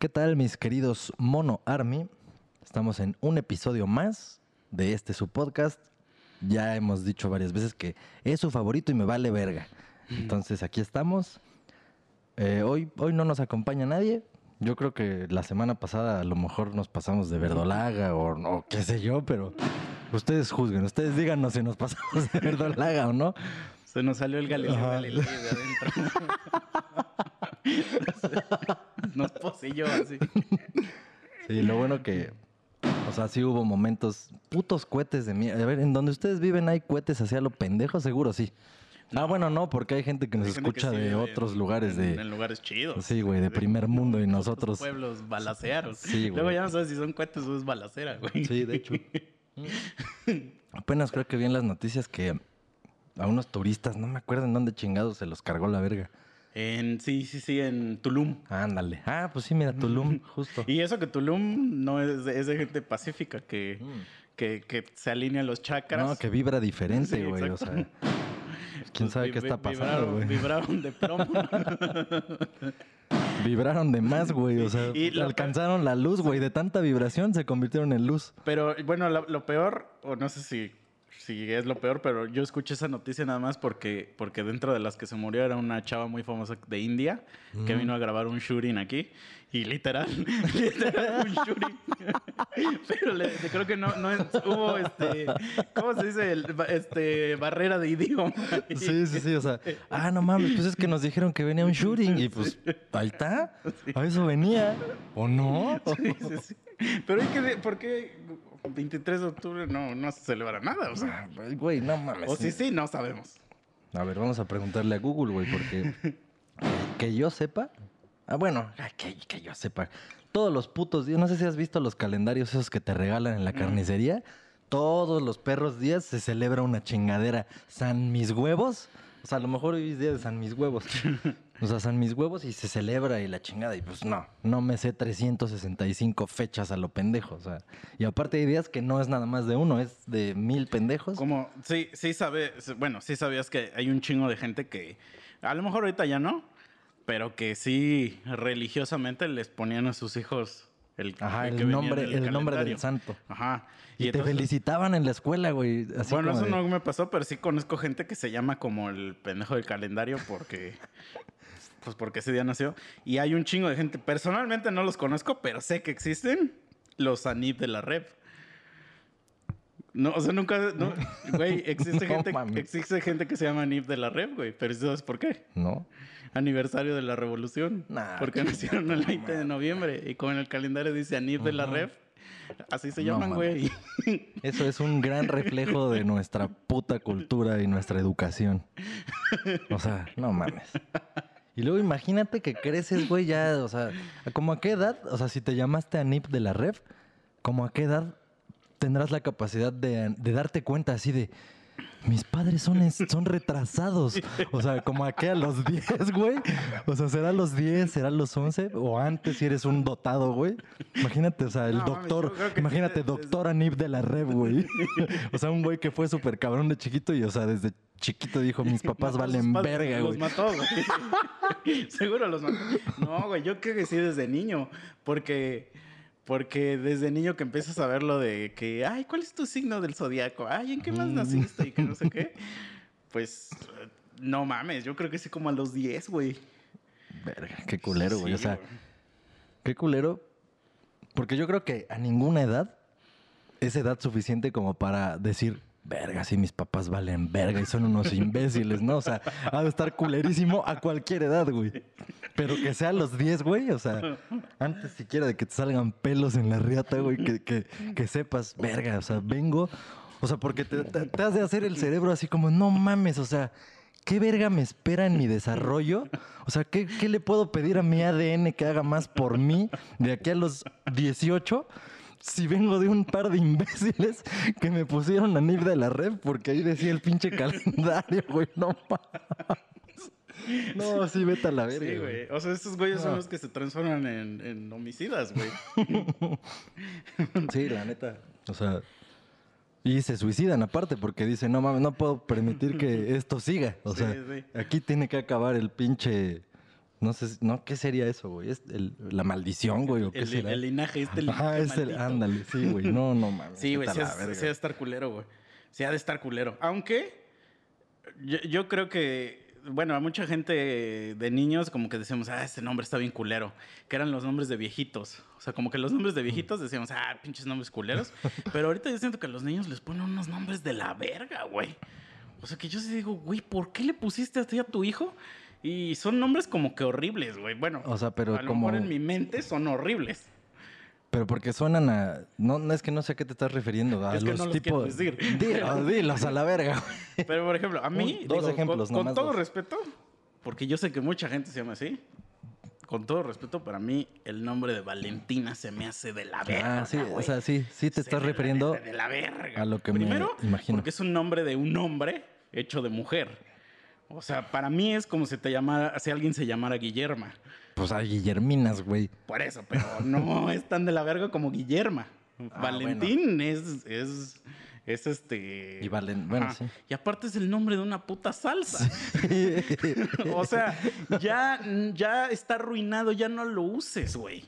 ¿Qué tal, mis queridos Mono Army? Estamos en un episodio más de este su podcast. Ya hemos dicho varias veces que es su favorito y me vale verga. Entonces aquí estamos. Eh, hoy, hoy no nos acompaña nadie. Yo creo que la semana pasada a lo mejor nos pasamos de verdolaga o, o qué sé yo, pero ustedes juzguen, ustedes díganos si nos pasamos de verdolaga o no. Se nos salió el Galileo. Galilei de adentro. nos poseyó así. Sí, lo bueno que, o sea, sí hubo momentos, putos cohetes de mierda. A ver, en donde ustedes viven hay cohetes hacia lo pendejo, seguro sí. Ah, bueno, no, porque hay gente que nos escucha que sí de otros en- lugares de... En lugares chidos. Sí, güey, de primer mundo y Otros nosotros... pueblos balacearos. Sí, güey. Luego ya no sabes si son cohetes o es balacera, güey. Sí, de hecho. Apenas creo que vi en las noticias que a unos turistas, no me acuerdo en dónde chingados se los cargó la verga. En, sí, sí, sí, en Tulum. Ándale. Ah, pues sí, mira, Tulum, justo. Y eso que Tulum no es de, es de gente pacífica que, Mm. que, que se alinea los chakras. No, que vibra diferente, Sí, güey. o sea, quién Pues sabe vi- qué está pasando, güey. Vibraron, vibraron de plomo. Vibraron de más, güey. O sea, Y alcanzaron la luz, güey. De tanta vibración se convirtieron en luz. Pero bueno, lo, lo peor, o no sé si, si es lo peor, pero yo escuché esa noticia nada más porque, porque dentro de las que se murió era una chava muy famosa de India que vino a grabar un shooting aquí. Y literal, literal un shooting. pero le- creo que no, no es- hubo este, ¿cómo se dice? El- este, barrera de idioma. Sí, sí, sí. O sea, ah, no mames, pues es que nos dijeron que venía un shooting. Y pues, ahí está. A eso venía. ¿O no? Sí, sí, sí. Pero hay que, ¿por qué 23 de octubre no, no se celebra nada? O sea, Ay, Güey, no mames. o sí, sí, no sabemos. A ver, vamos a preguntarle a Google, güey, porque que yo sepa. Ah, bueno, ay, que, que yo sepa. Todos los putos días, no sé si has visto los calendarios esos que te regalan en la carnicería. Todos los perros días se celebra una chingadera. San mis huevos. O sea, a lo mejor hoy es día de San mis huevos. O sea, San mis huevos y se celebra y la chingada. Y pues no, no me sé 365 fechas a lo pendejo. O sea, y aparte hay días que no es nada más de uno, es de mil pendejos. Como, sí, sí sabe, bueno, sí sabías que hay un chingo de gente que, a lo mejor ahorita ya no, pero que sí religiosamente les ponían a sus hijos el, Ajá, el venía nombre, el nombre del santo. Ajá. Y, te entonces- felicitaban en la escuela, güey. Así Bueno, como eso de- no me pasó, pero sí conozco gente que se llama como el pendejo del calendario porque. Pues porque ese día nació. Y hay un chingo de gente. Personalmente no los conozco, pero sé que existen los Anib de la Rep. No, o sea, nunca. no, güey, existe, No gente, existe gente que se llama Anib de la Rep, güey. Pero ¿sabes por qué? ¿No? Aniversario de la revolución. Nah, porque nacieron el 20 de noviembre. Y como en el calendario dice Anib de la Rep, así se llaman, güey. Eso es un gran reflejo de nuestra puta cultura y nuestra educación. O sea, no mames. Y luego imagínate que creces, güey, ya, o sea, ¿como a qué edad? O sea, si te llamaste a NIP de la ref, ¿como a qué edad tendrás la capacidad de, de darte cuenta así de... Mis padres son, es- son retrasados. O sea, como a qué a los 10, güey. O sea, ¿será a los 10? ¿Será a los 11? O antes si eres un dotado, güey. Imagínate, o sea, el No, doctor. imagínate, doctor Anib de la Rev, güey. o sea, un güey que fue súper cabrón de chiquito y, o sea, desde chiquito dijo, mis papás valen padres, verga, Los güey. mató, güey. Seguro los mató. No, güey, yo creo que sí desde niño. Porque, porque desde niño que empiezas a ver lo de que, ay, ¿cuál es tu signo del zodiaco? Ay, ¿en qué más naciste? Y que no sé qué. Pues, no mames, yo creo que sí como a los 10, güey. Verga, qué culero, güey. o Sí, sea, qué culero. Porque yo creo que a ninguna edad es edad suficiente como para decir, verga, si mis papás valen verga y son unos imbéciles, ¿no? O sea, ha de estar culerísimo a cualquier edad, güey. Pero que sea a los 10, güey, o sea, antes siquiera de que te salgan pelos en la riata, güey, que, que, sepas, verga, o sea, vengo, o sea, porque te, te- te has de hacer el cerebro así como, no mames, o sea, ¿qué verga me espera en mi desarrollo? O sea, ¿qué, qué le puedo pedir a mi ADN que haga más por mí de aquí a los 18? Si vengo de un par de imbéciles que me pusieron a NIF de la red porque ahí decía el pinche calendario, güey, no mames. No, sí, vete a la verga. Sí, güey. O sea, estos güeyes son No. los que se transforman en, en homicidas, güey. Sí, la neta. O sea, y se suicidan aparte porque dicen, no mames, no puedo permitir que esto siga. O Sí, sea, sí. aquí tiene que acabar el pinche No sé, no, ¿qué sería eso, güey? ¿Es el- la maldición, güey? ¿O qué El, será? el linaje, este Ah, linaje es el, ándale, sí, güey. No, no mames. Sí, güey, sí ha de estar culero, güey. Sí ha de estar culero. Aunque yo, yo creo que, bueno, a mucha gente de niños como que decíamos, ah, este nombre está bien culero. Que eran los nombres de viejitos. O sea, como que los nombres de viejitos decíamos, ah, pinches nombres culeros. Pero ahorita yo siento que a los niños les ponen unos nombres de la verga, güey. O sea, que yo sí digo, güey, ¿por qué le pusiste así a tu hijo? Y son nombres como que horribles, güey. Bueno, O sea, pero a lo como- mejor en mi mente son horribles. Pero porque suenan a. No, no es que no sé a qué te estás refiriendo. A Es que los no los tipos. decir. Dilo, dilos a la verga, güey. Pero, por ejemplo, a mí, Un- dos digo, ejemplos, con, con todo dos. respeto, porque yo sé que mucha gente se llama así, con todo respeto, para mí el nombre de Valentina se me hace de la verga. Ah, sí, o sea, sí, sí te Se estás me- refiriendo. De, la verga. a lo que me Primero, imagino. porque es un nombre de un hombre hecho de mujer. O sea, para mí es como si te llamara, si alguien se llamara Guillerma. Pues a Guillerminas, güey. Por eso, pero no es tan de la verga como Guillerma. Ah, Valentín es, es, es este. Y Valen- bueno, sí. Y aparte es el nombre de una puta salsa. o sea, ya, ya está arruinado, ya no lo uses, güey.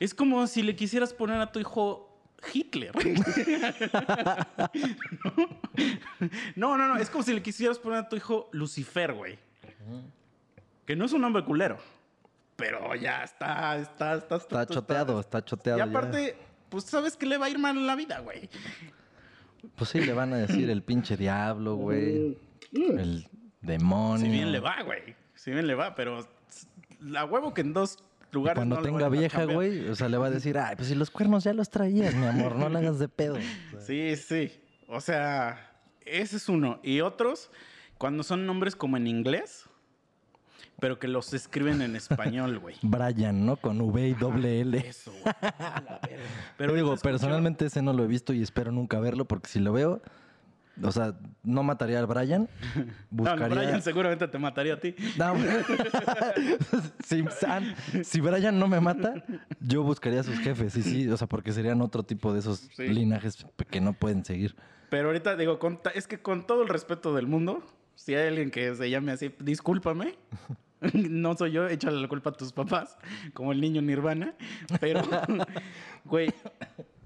Es como si le quisieras poner a tu hijo Hitler. no, no, no. Es como si le quisieras poner a tu hijo Lucifer, güey. Que no es un nombre culero. Pero ya está, está, está, Está choteado, está choteado. Y ya. aparte, pues sabes que le va a ir mal en la vida, güey. Pues sí, le van a decir el pinche diablo, güey. El demonio. Si bien le va, güey. Si bien le va, pero la huevo que en dos lugares. cuando no tenga vieja, güey, o sea, le va a decir, ay, pues si los cuernos ya los traías, mi amor, no le hagas de pedo. Sí, sí. O sea, ese es uno. Y otros, cuando son nombres como en inglés, pero que los escriben en español, güey. Brian, ¿no? Con V y doble L. Eso, güey. Pero digo, personalmente ese no lo he visto y espero nunca verlo porque si lo veo, o sea, no mataría al Brian, buscaría... no, Brian seguramente te mataría a ti. No, si, San- si Brian no me mata, yo buscaría a sus jefes, y sí, o sea, porque serían otro tipo de esos Sí. linajes que no pueden seguir. Pero ahorita digo, con es que con todo el respeto del mundo, si hay alguien que se llame así, discúlpame. No soy yo, échale la culpa a tus papás, como el niño Nirvana. Pero, güey,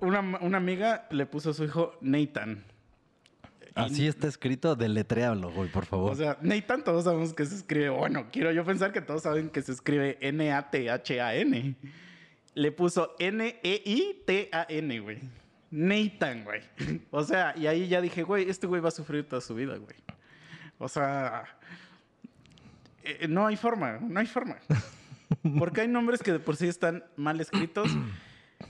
una, una amiga le puso a su hijo Nathan. Así está escrito, deletréalo, güey, por favor. O sea, Nathan todos sabemos que se escribe, bueno, quiero yo pensar que todos saben que se escribe N-A-T-H-A-N. Le puso N-E-I-T-A-N, güey. Nathan, güey. O sea, y ahí ya dije, güey, este güey va a sufrir toda su vida, güey. O sea, eh, no hay forma, no hay forma. Porque hay nombres que de por sí están mal escritos.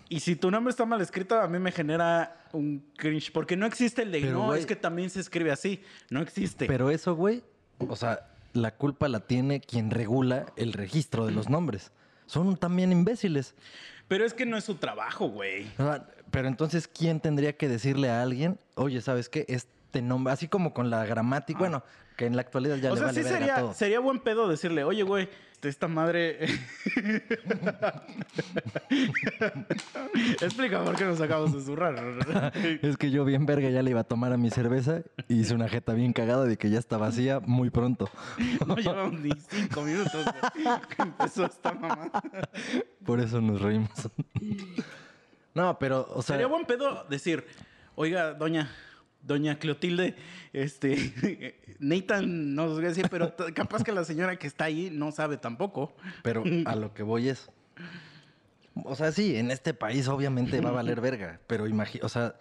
Y si tu nombre está mal escrito, a mí me genera un cringe. Porque no existe el de, Pero, no, es que también se escribe así. No existe. Pero eso, güey, o sea, la culpa la tiene quien regula el registro de los nombres. Son también imbéciles. Pero es que no es su trabajo, güey. O sea, pero entonces, ¿quién tendría que decirle a alguien, oye, ¿sabes qué? Este nombre, así como con la gramática, bueno, que en la actualidad ya o le sea, vale sí sería, todo. sería buen pedo decirle, oye, güey, esta madre. Explica por qué nos acabamos de zurrar. Es que yo bien verga ya le iba a tomar a mi cerveza y hice una jeta bien cagada de que ya está vacía muy pronto. No llevamos ni cinco minutos que empezó esta mamá. Por eso nos reímos. No, pero, o sea, Sería buen pedo decir, oiga, doña, doña Clotilde, este, Nathan no os voy a decir, pero capaz que la señora que está ahí no sabe tampoco. pero a lo que voy es. O sea, sí, en este país obviamente va a valer verga, pero imagina, o sea,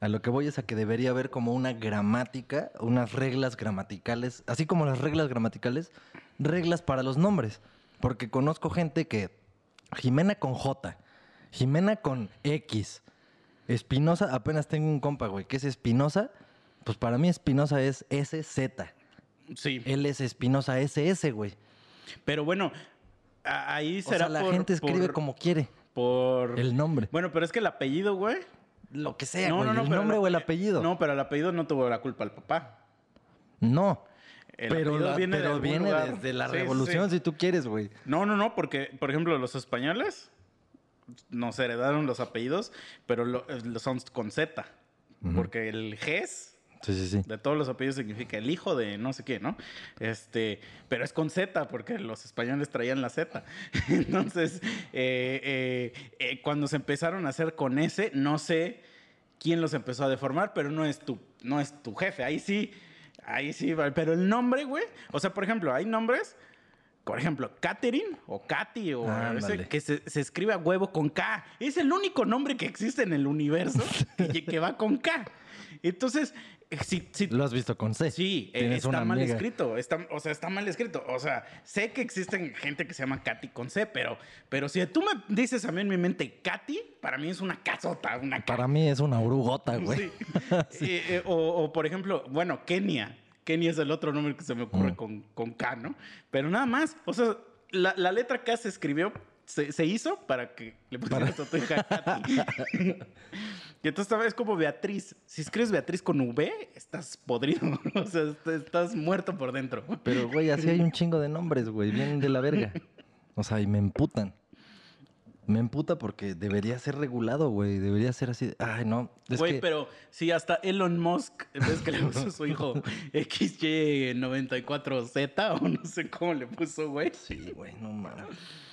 a lo que voy es a que debería haber como una gramática, unas reglas gramaticales, así como las reglas gramaticales, reglas para los nombres. Porque conozco gente que Jimena con J, Jimena con X, Espinosa, apenas tengo un compa, güey, que es Espinosa, pues para mí Espinosa es SZ. Sí, Él es Espinosa SS, güey. pero bueno, ahí O será sea, la por- gente escribe por- como quiere. por El nombre. Bueno, pero es que el apellido, güey. Lo que sea, güey. el pero nombre o el apellido. No, pero el apellido no tuvo la culpa el papá. No. El pero la- viene de pero viene desde la sí, revolución, sí. si tú quieres, güey. No, no, no, porque, por ejemplo, los españoles nos heredaron los apellidos, pero lo- eh, son con Z. Porque el GES Sí, sí, sí. De todos los apellidos significa el hijo de no sé qué, ¿no? Este, pero es con Z, porque los españoles traían la Z. Entonces, eh, eh, eh, cuando se empezaron a hacer con S, no sé quién los empezó a deformar, pero no es tu, no es tu jefe. Ahí sí, ahí sí, pero el nombre, güey. O sea, por ejemplo, hay nombres. Por ejemplo, Catherine o Katy o Ándale. ese que se, se escribe a huevo con K. Es el único nombre que existe en el universo que, que va con K. Entonces, eh, si, si- Lo has visto con C. Sí, eh, está mal amiga. escrito. Está, o sea, está mal escrito. O sea, sé que existen gente que se llama Katy con C, pero, pero si tú me dices a mí en mi mente Katy, para mí es una casota, una Para mí es una urugota, güey. Sí. Eh, eh, o, o, por ejemplo, bueno, Kenia. Kenia es el otro nombre que se me ocurre Mm. con, con K, ¿no? Pero nada más. O sea, la, la letra K se escribió, se, se hizo para que le pusieras a tu hija y entonces vez como Beatriz. Si escribes Beatriz con V, estás podrido. o sea, est- estás muerto por dentro. Pero, güey, así hay un chingo de nombres, güey. Vienen de la verga. O sea, y me emputan. Me emputa porque debería ser regulado, güey. Debería ser así. Ay, no. Güey, que- pero si hasta Elon Musk, ves que le puso a su hijo XY94Z o no sé cómo le puso, güey. Sí, güey, no mames.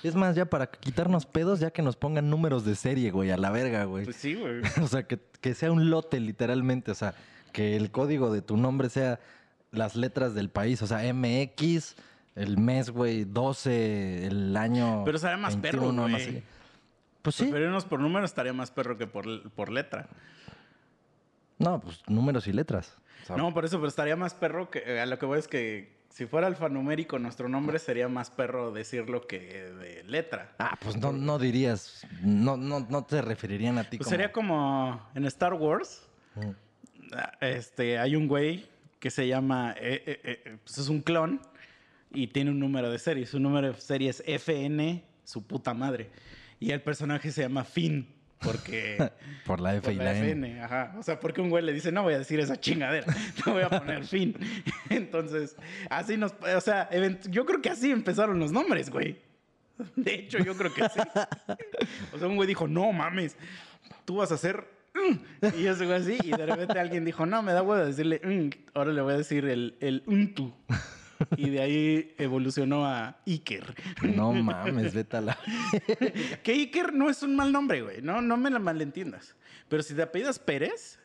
Es más, ya para quitarnos pedos, ya que nos pongan números de serie, güey, a la verga, güey. Pues sí, güey. O sea, que, que sea un lote, literalmente. O sea, que el código de tu nombre sea las letras del país. O sea, MX, el mes, güey, 12, el año. Pero sería más perro, 21, no güey. sé. Pues sí. Preferirnos por número estaría más perro que por, por letra. No, pues números y letras. No, por eso, pero estaría más perro que. eh, A lo que voy es que si fuera alfanumérico nuestro nombre, sería más perro decirlo que de letra. Ah, pues no, no dirías. No, no, no te referirían a ti Pues como. sería como en Star Wars. Mm. ah, Este, hay un güey que se llama. eh, eh, pues es un clon y tiene un número de serie. Su número de serie es FN, su puta madre. Y el personaje se llama Finn. Porque. Por la F Por y la N. FN, ajá. O sea, porque un güey le dice, no voy a decir esa chingadera, no voy a poner fin. Entonces, así nos. O sea, yo creo que así empezaron los nombres, güey. De hecho, yo creo que sí. O sea, un güey dijo, no mames, tú vas a hacer. mm". Y ese güey así, y de repente alguien dijo, no, me da huevo decirle, mm". ahora le voy a decir el, el untu. Y de ahí evolucionó a Iker. No mames, vete a la. Que Iker no es un mal nombre, güey. No, no me la malentiendas. Pero si te apellidas Pérez,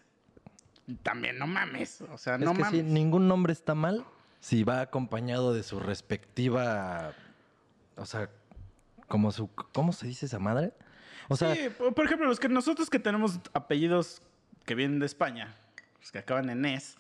también no mames. O sea, no es que mames. ningún nombre está mal si va acompañado de su respectiva. O sea, como su. ¿Cómo se dice esa madre? O sea, Sí, por por ejemplo, los que nosotros que tenemos apellidos que vienen de España, los que acaban en es,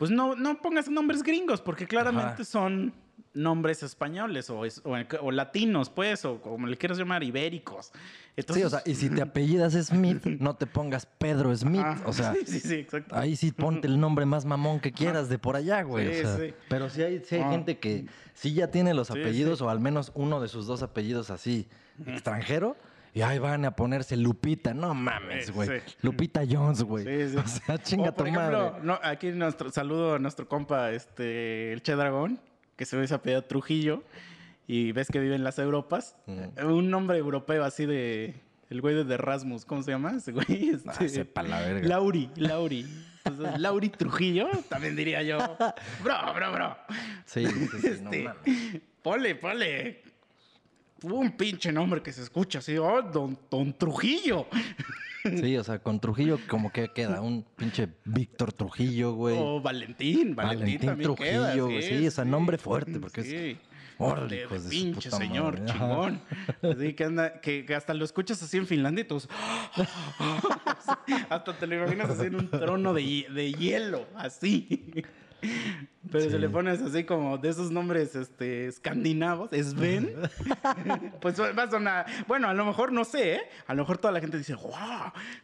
pues no, no pongas nombres gringos, porque claramente Ajá. son nombres españoles o, es- o, o latinos, pues, o como le quieras llamar, ibéricos. Entonces, sí, o sea, y si te apellidas Smith, no te pongas Pedro Smith. ah, o sea, sí, sí, sí, exacto. ahí sí ponte el nombre más mamón que quieras de por allá, güey. Sí, o sea, sí. Pero sí hay, sí hay Ah. gente que sí ya tiene los apellidos, sí. o al menos uno de sus dos apellidos así, extranjero. Y ahí van a ponerse Lupita. No mames, güey. sí. Lupita Jones, güey. Sí, sí. O sea, chinga O, por tu ejemplo, madre. no, aquí nuestro saludo a nuestro compa, este, el Che Dragón, que se ve ese apellido Trujillo, y ves que vive en las Europas. Un nombre europeo así de. El güey de Erasmus, ¿cómo se llama? Ese güey. Ah, Este, sepa la verga. Lauri, Lauri. Entonces, Lauri Trujillo, también diría yo. Bro, bro, bro. Sí, sí, sí, no Este, mames. ponle, ponle. Un pinche nombre que se escucha así, oh, don, don Trujillo. Sí, o sea, con Trujillo como que queda un pinche Víctor Trujillo, güey. O Valentín, Valentín, Valentín también Trujillo, güey, sí, o sea, nombre fuerte, porque es- sí. De su pinche señor, madre, chingón. Así que anda, que, que hasta lo escuchas así en Finlandia y todos, hasta te lo imaginas así en un trono de, de hielo, así. Pero Sí. se le pones así como de esos nombres este, escandinavos, Sven, pues va a sonar, bueno, a lo mejor no sé, ¿eh? a lo mejor toda la gente dice, wow,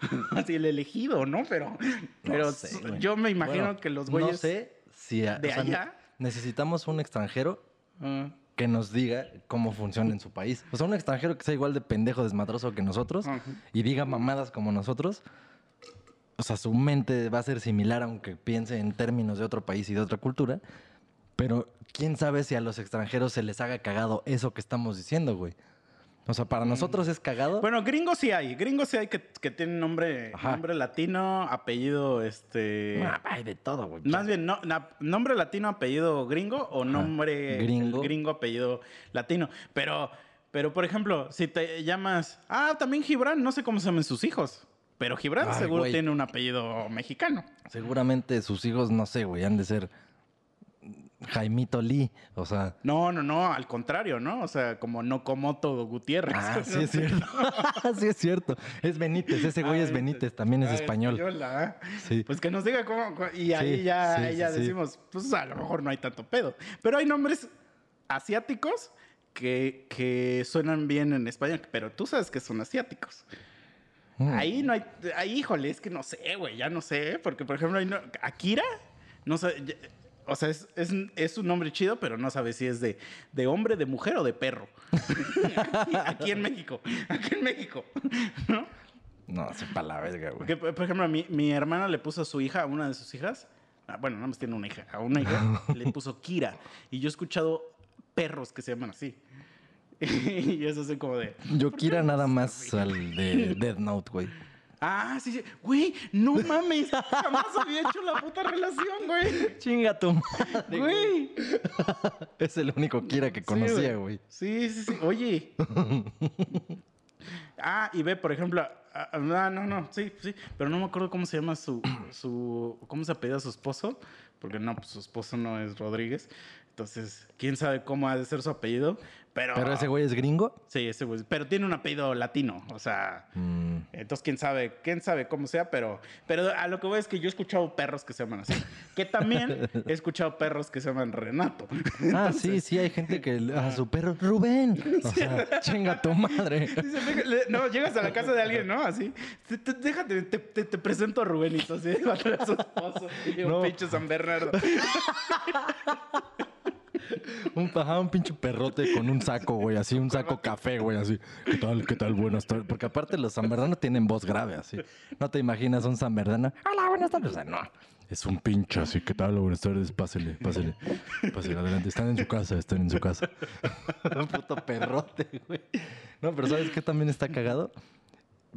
así el elegido, ¿no? Pero, pero sé, yo me imagino Bueno, que los güeyes... No sé si... a- de sea, allá. Necesitamos un extranjero Ah, que nos diga cómo funciona en su país. O sea, un extranjero que sea igual de pendejo, desmadroso que nosotros y diga mamadas como nosotros. O sea, su mente va a ser similar aunque piense en términos de otro país y de otra cultura. Pero quién sabe si a los extranjeros se les haga cagado eso que estamos diciendo, güey. O sea, para nosotros es cagado. Bueno, gringos sí hay. Gringos sí hay que, que tienen nombre, Ajá. nombre latino, apellido, este... Ah, hay de todo, güey. Más bien, no, na- nombre latino, apellido gringo o nombre Gringo. gringo, apellido latino. Pero, pero, por ejemplo, si te llamas... Ah, también Gibran, no sé cómo se llaman sus hijos. Pero Gibran Ay, seguro güey. tiene un apellido mexicano. Seguramente sus hijos, no sé, güey, han de ser Jaimito Lee. O sea. No, no, no, al contrario, ¿no? O sea, como Nokomoto Gutiérrez. Ah, sí es cierto. sí es cierto. Es Benítez, ese güey Ah, es Benítez, también es Ah, español. Sí. Pues que nos diga cómo. cómo- y ahí Sí, ya, sí, ahí ya decimos, pues a lo mejor no hay tanto pedo. Pero hay nombres asiáticos que, que suenan bien en español, pero tú sabes que son asiáticos. Mm. Ahí no hay. Ahí, híjole, es que no sé, güey, ya no sé. Porque, por ejemplo, no- Akira, no sé. o sea, es, es, es un nombre chido, pero no sabes si es de, de hombre, de mujer o de perro. aquí, aquí en México. Aquí en México. ¿No? No, se verga, güey. Por ejemplo, mi, mi hermana le puso a su hija, a una de sus hijas, ah, bueno, nada más tiene una hija, a una hija le puso Kira. Y yo he escuchado perros que se llaman así. y eso es como de, Yo quiera nada más al de Death Note, güey. ah, sí, sí, güey, no mames, jamás había hecho la puta relación, güey. Chinga tu madre, Güey. Es el único Kira que Sí, conocía, güey. Sí, sí, sí. Oye. ah, y ve, por ejemplo. ah, no, no, no, sí, sí. Pero no me acuerdo cómo se llama su. su ¿Cómo se apellida su esposo? Porque no, pues su esposo no es Rodríguez. Entonces, quién sabe cómo ha de ser su apellido. Pero. Pero ese güey es gringo. Sí, ese güey. Pero tiene un apellido latino. O sea. Mm, Entonces, quién sabe, quién sabe cómo sea, pero, pero a lo que voy es que yo he escuchado perros que se llaman así. Que también he escuchado perros que se llaman Renato. Ah, sí, sí, hay gente que a su perro, Rubén. O sea, chinga tu madre. Dice, "Deja- le- no, llegas a la casa de alguien, ¿no? Así. "Te- te- déjate, te, te- te presento a Rubenito, así. Va a su esposo. Y un No. pinche San Bernardo. Un, ajá, un pinche perrote con un saco, güey, así, un saco café, güey, así. ¿Qué tal, qué tal? Buenas tardes. Porque aparte los sanverdanos tienen voz grave, así. No te imaginas un sanverdano. Hola, buenas tardes. O sea, no. Es un pinche así. ¿Qué tal? Buenas tardes. Pásele, pásele. Pásele adelante. Están en su casa, están en su casa. un puto perrote, güey. No, pero ¿sabes qué también está cagado?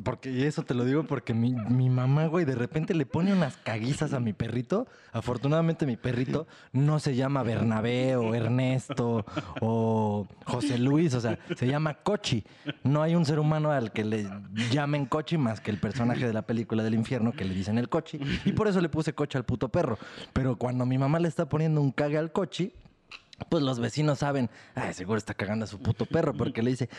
Porque, eso te lo digo porque mi, mi mamá, güey, de repente le pone unas caguizas a mi perrito. Afortunadamente mi perrito no se llama Bernabé o Ernesto o José Luis, o sea, se llama Cochi. No hay un ser humano al que le llamen Cochi más que el personaje de la película del infierno que le dicen el Cochi. Y por eso le puse Cochi al puto perro. Pero cuando mi mamá le está poniendo un cague al Cochi, pues los vecinos saben, ay, seguro está cagando a su puto perro, porque le dice,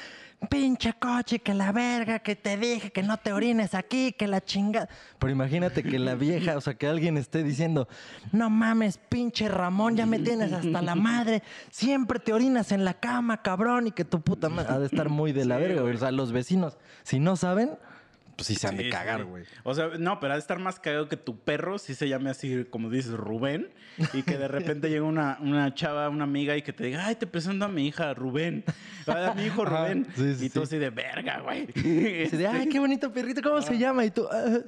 pinche coche, que la verga, que te dije que no te orines aquí, que la chingada. Pero imagínate que la vieja, o sea, que alguien esté diciendo, no mames, pinche Ramón, ya me tienes hasta la madre, siempre te orinas en la cama, cabrón, y que tu puta madre ha de estar muy de la verga. O sea, los vecinos, si no saben, pues sí se han Sí, de cagar, sí. güey. O sea, no, pero ha de estar más cagado que tu perro, si se llame así, como dices, Rubén, y que de repente llega una, una chava, una amiga, y que te diga, ay, te presento a mi hija, Rubén. A mi hijo Rubén. sí, y tú sí. así de verga, güey. Así de, ay, qué bonito perrito, ¿cómo se llama? Y tú, "Ah,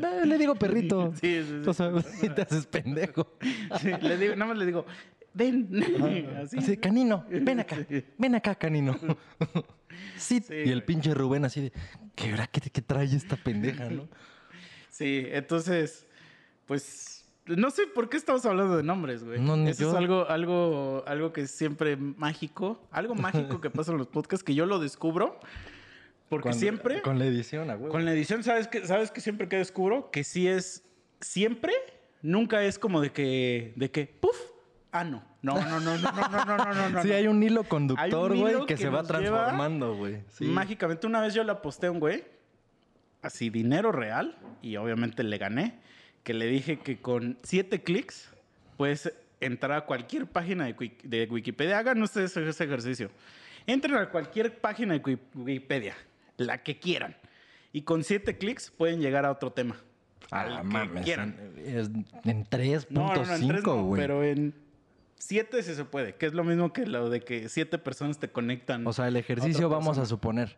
no, le digo perrito. Sí, sí, sí. O sea, y te haces pendejo. Sí, le digo, nada más le digo, ven. Así. Así canino, ven acá, ven acá, canino. Sí, Sí, y el pinche Rubén así de, ¿qué qué trae esta pendeja, no? Sí, entonces, pues, no sé por qué estamos hablando de nombres, güey. No, Eso yo. es algo, algo, algo que es siempre mágico, algo mágico que pasa en los podcasts que yo lo descubro, porque Cuando- siempre, Con la edición, a huevo. con la edición, ¿sabes que ¿Sabes que siempre que descubro? Que sí es, siempre, nunca es como de que, de que, puf, ah, no. No, no, no, no, no, no, no, no, no. sí, hay un hilo conductor, güey, que, que se va transformando, güey. Sí. Mágicamente, una vez yo le aposté a un güey, así dinero real, y obviamente le gané, que le dije que con siete clics puedes entrar a cualquier página de, Wik- de Wikipedia. Hagan ustedes ese ejercicio. Entren a cualquier página de Wik- Wikipedia, la que quieran. Y con siete clics pueden llegar a otro tema. Al Ah, que mames. quieran. En, en 3.5, No, no, güey. pero en siete sí se puede, que es lo mismo que lo de que siete personas te conectan. O sea, el ejercicio vamos a suponer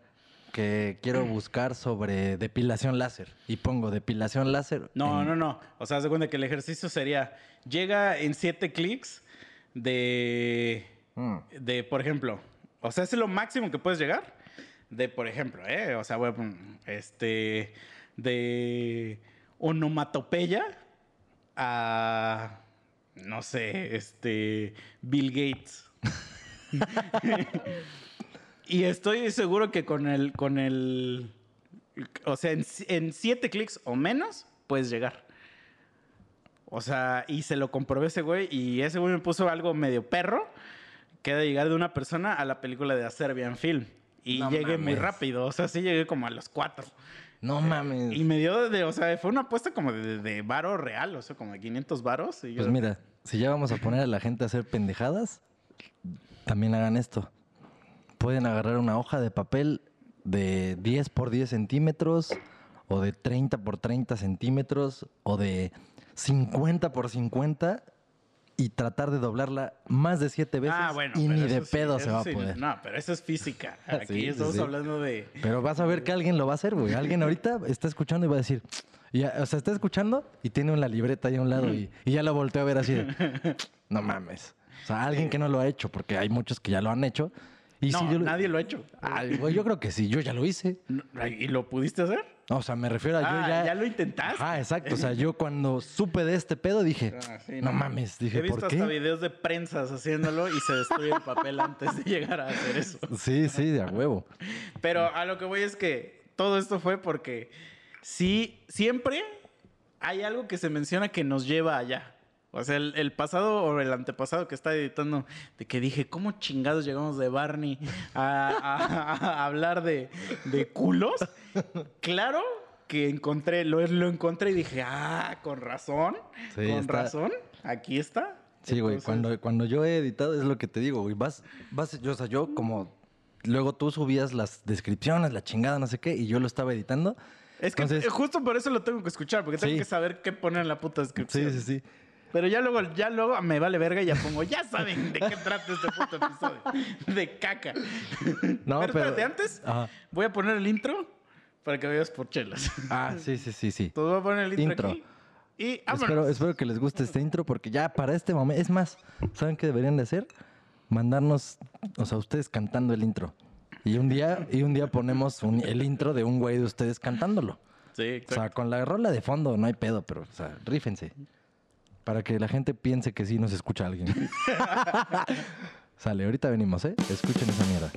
que quiero buscar sobre depilación láser y pongo depilación láser. No, en- no, no. O sea, de cuenta que el ejercicio sería, llega en siete clics de, Mm. de, por ejemplo, o sea, es lo máximo que puedes llegar de, por ejemplo, ¿eh? O sea, voy a poner, este, de onomatopeya a, no sé, este, Bill Gates. y estoy seguro que con el, con el, o sea, en, en siete clics o menos puedes llegar. O sea, y se lo comprobé ese güey y ese güey me puso algo medio perro que de llegar de una persona a la película de A Serbian Film. Y No llegué muy rápido, o sea, sí llegué como a los cuatro. No mames. Y me dio de, o sea, fue una apuesta como de, de varo real, o sea, como de 500 varos. Y yo, Pues mira, si ya vamos a poner a la gente a hacer pendejadas, también hagan esto. Pueden agarrar una hoja de papel de 10 por 10 centímetros, o de 30 por 30 centímetros, o de 50 por 50, y tratar de doblarla más de 7 veces. ah, bueno. y ni de sí, pedo se va a poder. No, pero eso es física. Aquí Sí, estamos hablando de... Pero vas a ver que alguien lo va a hacer, güey. Alguien ahorita está escuchando y va a decir, ya- o sea, está escuchando y tiene una libreta ahí a un lado y, y ya lo volteó a ver así de, no mames. O sea, alguien que no lo ha hecho, porque hay muchos que ya lo han hecho. Y no, si yo, nadie lo ha hecho. Ay, güey, yo creo que sí, yo ya lo hice. ¿Y lo pudiste hacer? O sea, me refiero a yo Ah, ya. ¿ya lo intentaste? Ah, exacto. O sea, yo cuando supe de este pedo dije, Ah, sí, no mames. Dije, He visto ¿por hasta qué? videos de prensas haciéndolo y se destruye el papel antes de llegar a hacer eso. Sí, sí, de a huevo. Pero a lo que voy es que todo esto fue porque sí, siempre hay algo que se menciona que nos lleva allá. O sea, el, el pasado o el antepasado que está editando, de que dije, ¿cómo chingados llegamos de Barney a, a- a hablar de, de culos? Claro que encontré, lo, lo encontré y dije, ah, con razón, Sí, con está- razón, aquí está. Sí, güey, cuando, cuando yo he editado es lo que te digo, güey. Vas, vas, yo, o sea, yo como luego tú subías las descripciones, la chingada, no sé qué, y yo lo estaba editando. Es que Entonces- justo por eso lo tengo que escuchar, porque tengo Sí. que saber qué poner en la puta descripción. Sí, sí, sí. Pero ya luego, ya luego me vale verga y ya pongo, ya saben de qué trata este puto episodio. De caca. No, pero pero- espérate, antes Ajá. voy a poner el intro para que veas por chelas. Ah, sí, sí, sí, sí. Entonces voy a poner el intro, Intro. aquí. Y. Espero, espero que les guste este intro porque ya para este momento, es más, ¿saben qué deberían de hacer? Mandarnos, o sea, ustedes cantando el intro. Y un día, y un día ponemos un- el intro de un güey de ustedes cantándolo. Sí, O exacto. sea, con la rola de fondo no hay pedo, pero, o sea, rífense. Para que la gente piense que sí nos escucha alguien. Sale, ahorita venimos, ¿eh? Escuchen esa mierda.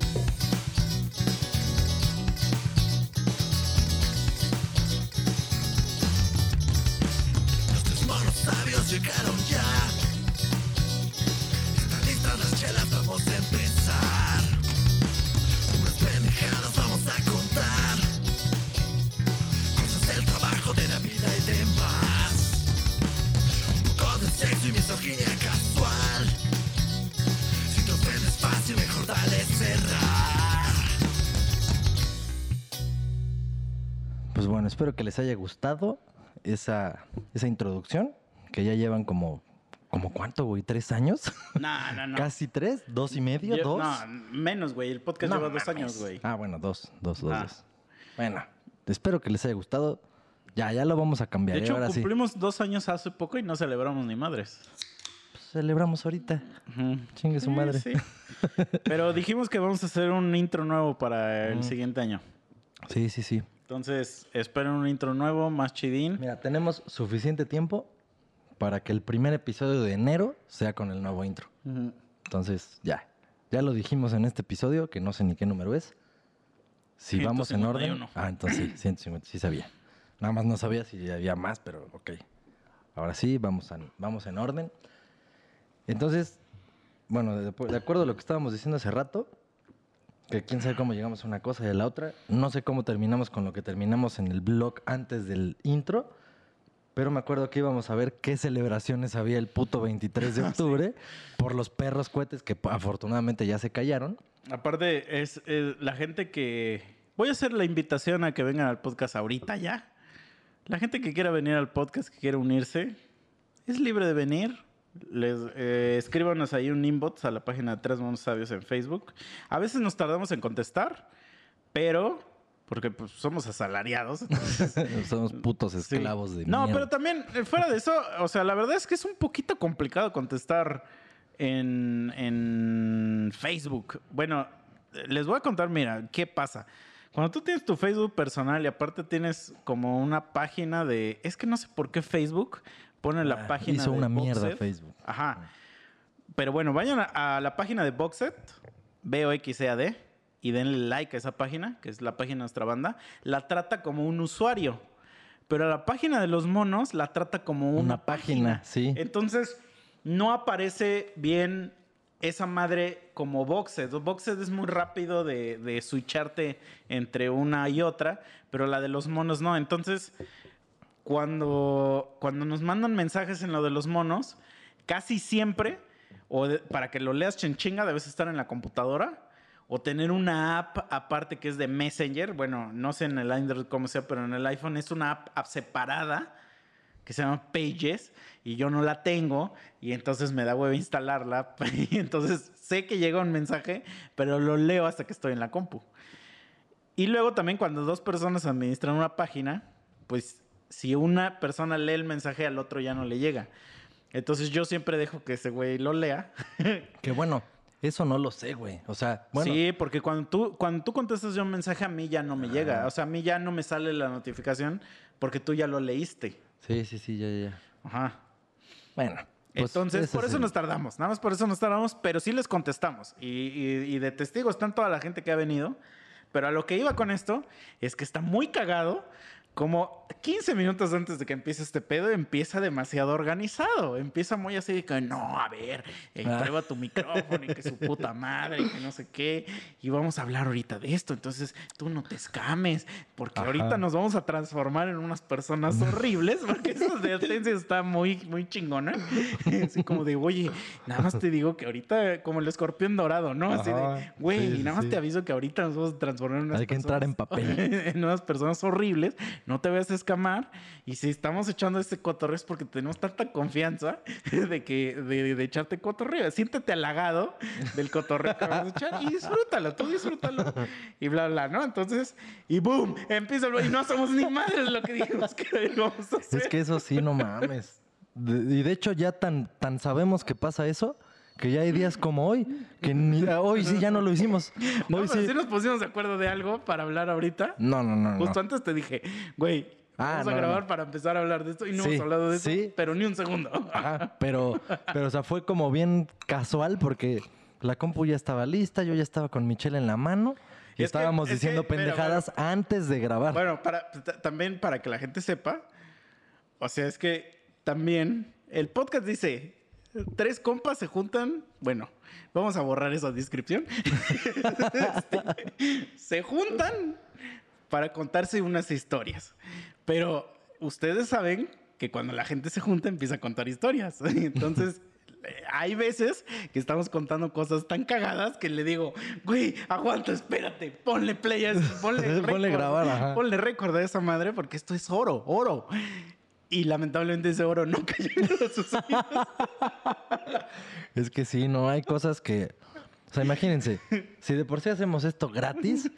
Bueno, espero que les haya gustado esa, esa introducción, que ya llevan como, como ¿cuánto, güey? ¿Tres años? No, no, no. ¿Casi tres? ¿Dos y medio? Yo- ¿Dos? No, menos, güey. El podcast No lleva dos años, güey. Ah, bueno, dos, dos, dos, Ah. dos. Bueno, espero que les haya gustado. Ya, ya lo vamos a cambiar. De ¿eh? hecho, Ahora sí. cumplimos dos años hace poco y no celebramos ni madres. Celebramos ahorita. Chingue su madre. sí. Pero dijimos que vamos a hacer un intro nuevo para el siguiente año. Sí, sí, sí. Entonces, esperen un intro nuevo, más chidín. Mira, tenemos suficiente tiempo para que el primer episodio de enero sea con el nuevo intro. Ujú. Entonces, ya. Ya lo dijimos en este episodio, que no sé ni qué número es. Si vamos en orden. 151. Ah, entonces sí, 150, sí sabía. Nada más no sabía si había más, pero ok. Ahora sí, vamos, a- vamos en orden. Entonces, bueno, de, de acuerdo a lo que estábamos diciendo hace rato, que quién sabe cómo llegamos a una cosa y a la otra. No sé cómo terminamos con lo que terminamos en el blog antes del intro, pero me acuerdo que íbamos a ver qué celebraciones había el puto 23 de octubre por los perros cohetes que afortunadamente ya se callaron. Aparte, es, es la gente que... Voy a hacer la invitación a que vengan al podcast ahorita ya. La gente que quiera venir al podcast, que quiera unirse, es libre de venir. Les, eh, escríbanos ahí un inbox a la página de Tres Monos Sabios en Facebook. A veces nos tardamos en contestar, pero... Porque pues, somos asalariados. entonces- Somos putos Sí. esclavos de No, pero también, eh, fuera de eso, o sea, la verdad es que es un poquito complicado contestar en, en Facebook. Bueno, les voy a contar, mira, ¿qué pasa? Cuando tú tienes tu Facebook personal y aparte tienes como una página de... Es que no sé por qué Facebook pone la Ah, página hizo de una Boxed. mierda Facebook. Ajá. Pero bueno, vayan a, a la página de Boxet, B-O-X-E-A-D, y denle like a esa página, que es la página de nuestra banda. La trata como un usuario. Pero a la página de los monos la trata como una, Una página, sí. Entonces, no aparece bien esa madre como Boxed. Boxed es muy rápido de, de switcharte entre una y otra, pero la de los monos no. Entonces, cuando, cuando nos mandan mensajes en lo de los monos, casi siempre, o de- para que lo leas chinga, debes estar en la computadora. O tener una app aparte que es de Messenger. Bueno, no sé en el Android cómo sea, pero en el iPhone es una app, app separada que se llama Pages y yo no la tengo y entonces me da huevo instalarla y entonces sé que llega un mensaje, pero lo leo hasta que estoy en la compu. Y luego también cuando dos personas administran una página, pues si una persona lee el mensaje al otro ya no le llega. Entonces yo siempre dejo que ese güey lo lea. Que bueno, eso no lo sé, güey. O sea, bueno, sí, porque cuando tú, cuando tú contestas ya un mensaje a mí ya no me llega. O sea, a mí ya no me sale la notificación porque tú ya lo leíste. sí, sí, sí, ya, ya. Ajá. Bueno. pues, Entonces, por es eso el- nos tardamos. Nada más por eso nos tardamos, pero sí les contestamos. Y, y- y de testigo están toda la gente que ha venido. Pero a lo que iba con esto es que está muy cagado. Como 15 minutos antes de que empiece este pedo, empieza demasiado organizado. Empieza muy así de que, no, a ver, eh, Ah. prueba tu micrófono y que su puta madre y que no sé qué. Y vamos a hablar ahorita de esto. Entonces, tú no te escames, porque Ajá. ahorita nos vamos a transformar en unas personas horribles, porque eso de atencia está muy, muy chingona. Así como de, oye, nada más te digo que ahorita, como el escorpión dorado, ¿no? Así de, güey, Sí, nada más sí. te aviso que ahorita nos vamos a transformar en unas Hay que entrar en papel. en unas personas horribles, no te vayas a escamar. Y si estamos echando este cotorreo es porque tenemos tanta confianza de que de, de echarte cotorreo. Siéntete halagado del cotorreo que vamos a echar y disfrútalo, tú disfrútalo. Y bla, bla, ¿no? Entonces, y boom, empieza el- y no somos ni madres lo que dijimos que íbamos a hacer. Es que eso sí, no mames. De- y de hecho ya tan, tan sabemos que pasa eso, que ya hay días como hoy, que ni- hoy sí ya no lo hicimos. No, Hoy sí. sí nos pusimos de acuerdo de algo para hablar ahorita. No, no, no. no. Justo antes te dije, güey, Ah, vamos a no, grabar no. para empezar a hablar de esto y no Sí, hemos hablado de eso, sí. pero ni un segundo. Ajá, pero, pero, o sea, fue como bien casual porque la compu ya estaba lista, yo ya estaba con Michelle en la mano Y y, es que- estábamos es que, diciendo pendejadas antes de grabar. Bueno, para, también para que la gente sepa, o sea, es que también el podcast dice, tres compas se juntan, bueno, vamos a borrar esa descripción, Este, se juntan para contarse unas historias, pero ustedes saben que cuando la gente se junta empieza a contar historias, entonces... Hay veces que estamos contando cosas tan cagadas que le digo, güey, aguanta, espérate, ponle play, a eso, ponle, Ponle record, grabar, ajá. Ponle récord a esa madre porque esto es oro, oro. Y lamentablemente ese oro no cayó en sus oídos. Es que sí, no, hay cosas que... O sea, imagínense, si de por sí hacemos esto gratis,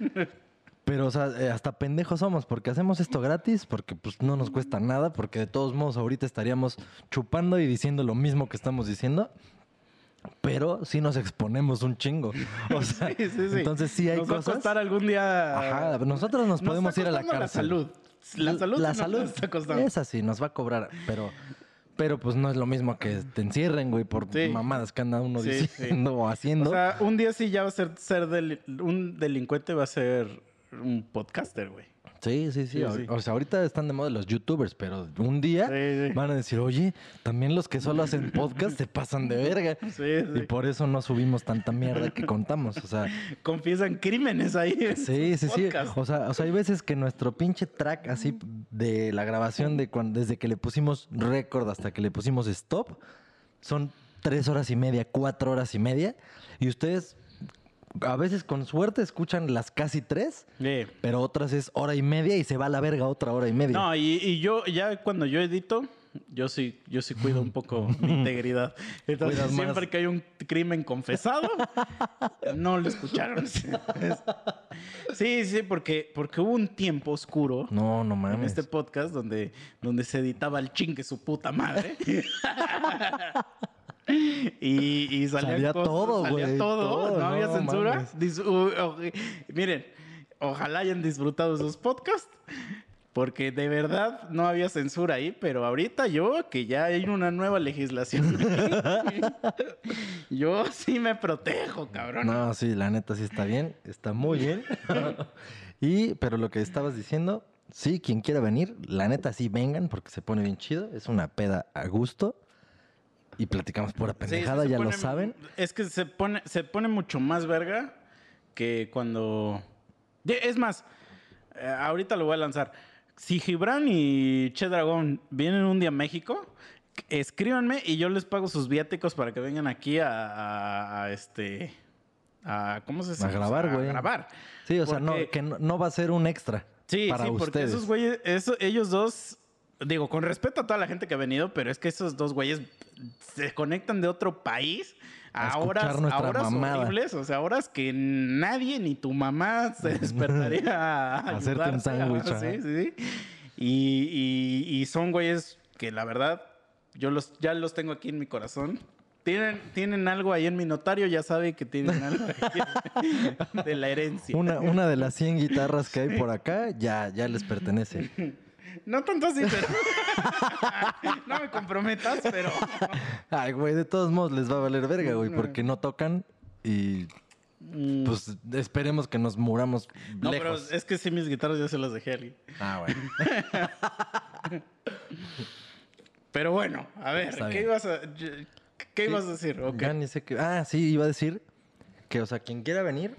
pero o sea, eh, hasta pendejos somos, porque hacemos esto gratis, porque pues no nos cuesta nada, porque de todos modos ahorita estaríamos chupando y diciendo lo mismo que estamos diciendo. Pero sí nos exponemos un chingo. O sea, Sí, sí, sí. entonces sí hay Nos va a cosas. costar algún día. Ajá, nosotros nos, podemos ir a la cárcel. La salud. La salud. La nos está costando. Esa sí, nos va a cobrar, pero, pero pues no es lo mismo que te encierren, güey, por Sí. mamadas que anda uno Sí, diciendo o haciendo. O sea, un día sí ya va a ser, ser del- un delincuente, va a ser un podcaster, güey. Sí, sí, sí, sí, o- sí. O sea, ahorita están de moda los youtubers, pero un día Sí, van a decir, oye, también los que solo hacen podcast se pasan de verga. Sí, Y por eso no subimos tanta mierda que contamos. O sea, Confiesan crímenes ahí. Sí, sí, sí. O sea, o sea, hay veces que nuestro pinche track así de la grabación de cuando, desde que le pusimos récord hasta que le pusimos stop, son tres horas y media, cuatro horas y media. Y ustedes a veces con suerte escuchan las casi tres, Sí. pero otras es hora y media y se va a la verga otra hora y media. No, y, y yo ya cuando yo edito, yo sí, yo sí cuido un poco mi integridad. Entonces, Cuidas más. siempre que hay un crimen confesado, no lo escucharon. Sí, sí, porque, porque hubo un tiempo oscuro No, no en mames. este podcast donde, donde se editaba el chingue su puta madre. Y, y Salía cosas, todo, salía güey, todo, todo, no había no censura. Dis- miren, ojalá hayan disfrutado esos podcasts. Porque de verdad no había censura ahí, pero ahorita yo, que ya hay una nueva legislación, yo sí me protejo, cabrón. No, sí, la neta sí está bien, está muy bien. y, pero lo que estabas diciendo, sí, quien quiera venir, la neta sí vengan porque se pone bien chido, es una peda a gusto y platicamos pura pendejada, sí ya lo saben. Es que se pone, se pone mucho más verga que cuando. Es más, eh, ahorita lo voy a lanzar. Si Gibran y Che Dragón vienen un día a México, escríbanme y yo les pago sus viáticos para que vengan aquí a, a- a este. A, ¿Cómo se dice? A grabar, güey. A grabar. Sí, o sea, no, Porque- que no, no va a ser un extra Sí, para sí, porque ustedes. esos güeyes, eso- ellos dos, digo, con respeto a toda la gente que ha venido, pero es que esos dos güeyes se conectan de otro país A a, horas, a horas horribles, o sea, horas que nadie ni tu mamá se despertaría a Hacerte un sándwich, ajá, ajá. Sí, sí, sí. Y, y- y son güeyes que la verdad, yo los, ya los tengo aquí en mi corazón. Tienen, tienen algo ahí en mi notario, ya sabe que tienen algo ahí de la herencia. Una, una de las 100 guitarras que hay por acá ya, ya les pertenece. No tanto así, pero. no me comprometas, pero. Ay, güey, de todos modos les va a valer verga, güey, porque no tocan y pues esperemos que nos muramos Mm. No, pero lejos. es que sí, mis guitarras ya se las dejé a alguien. Ah, bueno. Pero bueno, a ver, Está ¿qué bien. ibas a, ¿qué ibas a decir? Ok. Ya ni sé qué. Ah, sí, iba a decir que, o sea, quien quiera venir,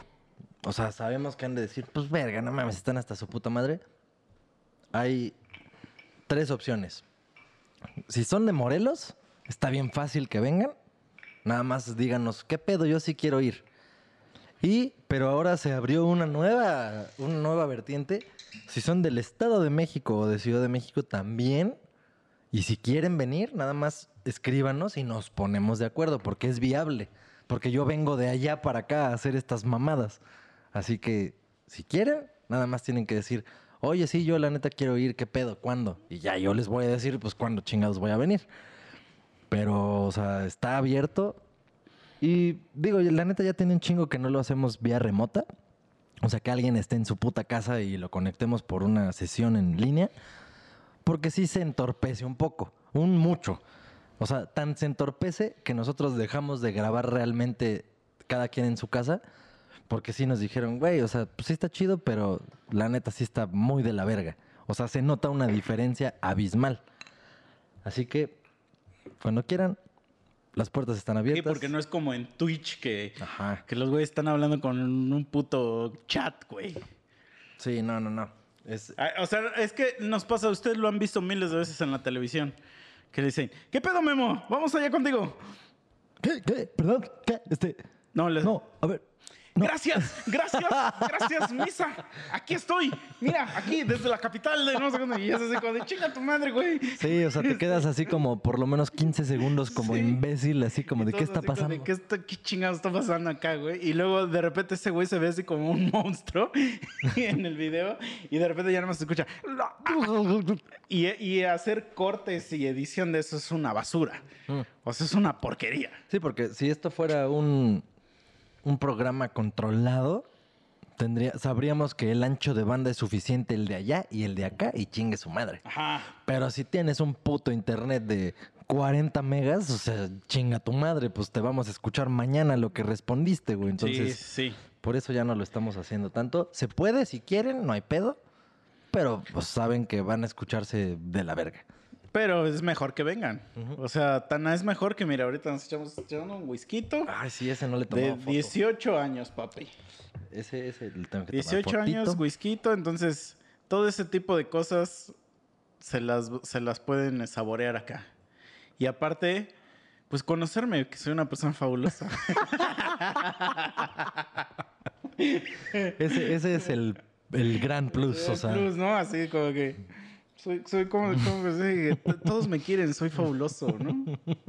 o sea, sabemos que han de decir, pues verga, no mames, están hasta su puta madre. Hay tres opciones. Si son de Morelos, está bien fácil que vengan. Nada más díganos, ¿qué pedo? Yo sí quiero ir. Y, pero ahora se abrió una nueva, una nueva vertiente. Si son del Estado de México o de Ciudad de México también. Y si quieren venir, nada más escríbanos y nos ponemos de acuerdo, porque es viable. Porque yo vengo de allá para acá a hacer estas mamadas. Así que, si quieren, nada más tienen que decir, oye, sí, yo la neta quiero ir, ¿qué pedo? ¿Cuándo? Y ya yo les voy a decir, pues, cuándo chingados voy a venir. Pero, o sea, está abierto. Y digo, la neta ya tiene un chingo que no lo hacemos vía remota. O sea, que alguien esté en su puta casa y lo conectemos por una sesión en línea. Porque sí se entorpece un poco, un mucho. O sea, tan se entorpece que nosotros dejamos de grabar realmente cada quien en su casa. Porque sí nos dijeron, güey, o sea, pues sí está chido, pero la neta sí está muy de la verga. O sea, se nota una diferencia abismal. Así que, cuando quieran, las puertas están Sí, abiertas. porque no es como en Twitch que, Ajá. que los güeyes están hablando con un puto chat, güey. Sí, no, no, no. Es, Ah, O sea, es que nos pasa, ustedes lo han visto miles de veces en la televisión, que le dicen, ¿qué pedo, Memo? Vamos allá contigo. ¿Qué? ¿Qué? ¿Perdón? ¿Qué? Este... No, les... No, a ver. No. Gracias, gracias, gracias, Misa. Aquí estoy. Mira, aquí, desde la capital de no sé dónde. Y es así como de chinga tu madre, güey. Sí, o sea, te quedas así como por lo menos 15 segundos como Sí. imbécil, así como de qué está pasando. de, ¿Qué, está, ¿Qué chingados está pasando acá, güey? Y luego de repente ese güey se ve así como un monstruo en el video. Y de repente ya nada más se escucha. Y, y hacer cortes y edición de eso es una basura. Mm. O sea, es una porquería. Sí, porque si esto fuera un, un programa controlado, tendría, sabríamos que el ancho de banda es suficiente el de allá y el de acá y chingue su madre. Ajá. Pero si tienes un puto internet de 40 megas, o sea, chinga tu madre, pues te vamos a escuchar mañana lo que respondiste, güey. Entonces, sí, sí. por eso ya no lo estamos haciendo tanto. Se puede si quieren, no hay pedo. Pero pues saben que van a escucharse de la verga. Pero es mejor que vengan. O sea, Tana es mejor que, mira, ahorita nos echamos echando un whisky Ay, sí, ese no le tomó de foto. 18 años, papi. Ese, ese le tengo que tomar 18 años, whisky, entonces todo ese tipo de cosas se las, se las pueden saborear acá. Y aparte, pues conocerme, que soy una persona fabulosa. Ese, ese es el, el gran plus, o El sea. plus, ¿no? Así como que soy, soy como, como todos me quieren, soy fabuloso, ¿no?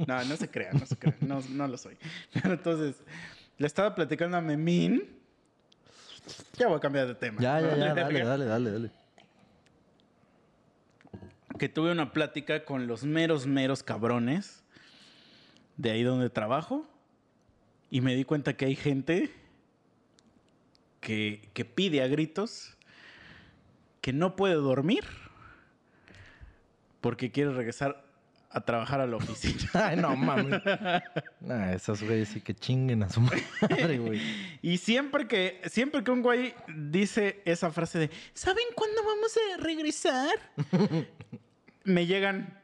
No, no se crean, no se crean, no, no lo soy. Pero entonces, le estaba platicando a Memín. Ya voy a cambiar de tema. Ya, ya, ya, dale, dale, dale, dale. que tuve una plática con los meros, meros cabrones de ahí donde trabajo y me di cuenta que hay gente que, que pide a gritos que no puede dormir porque quiere regresar a trabajar a la oficina. Ay, no mames. Nah, esos güeyes sí que chinguen a su madre, güey. Y siempre que, siempre que un güey dice esa frase de ¿Saben cuándo vamos a regresar? Me llegan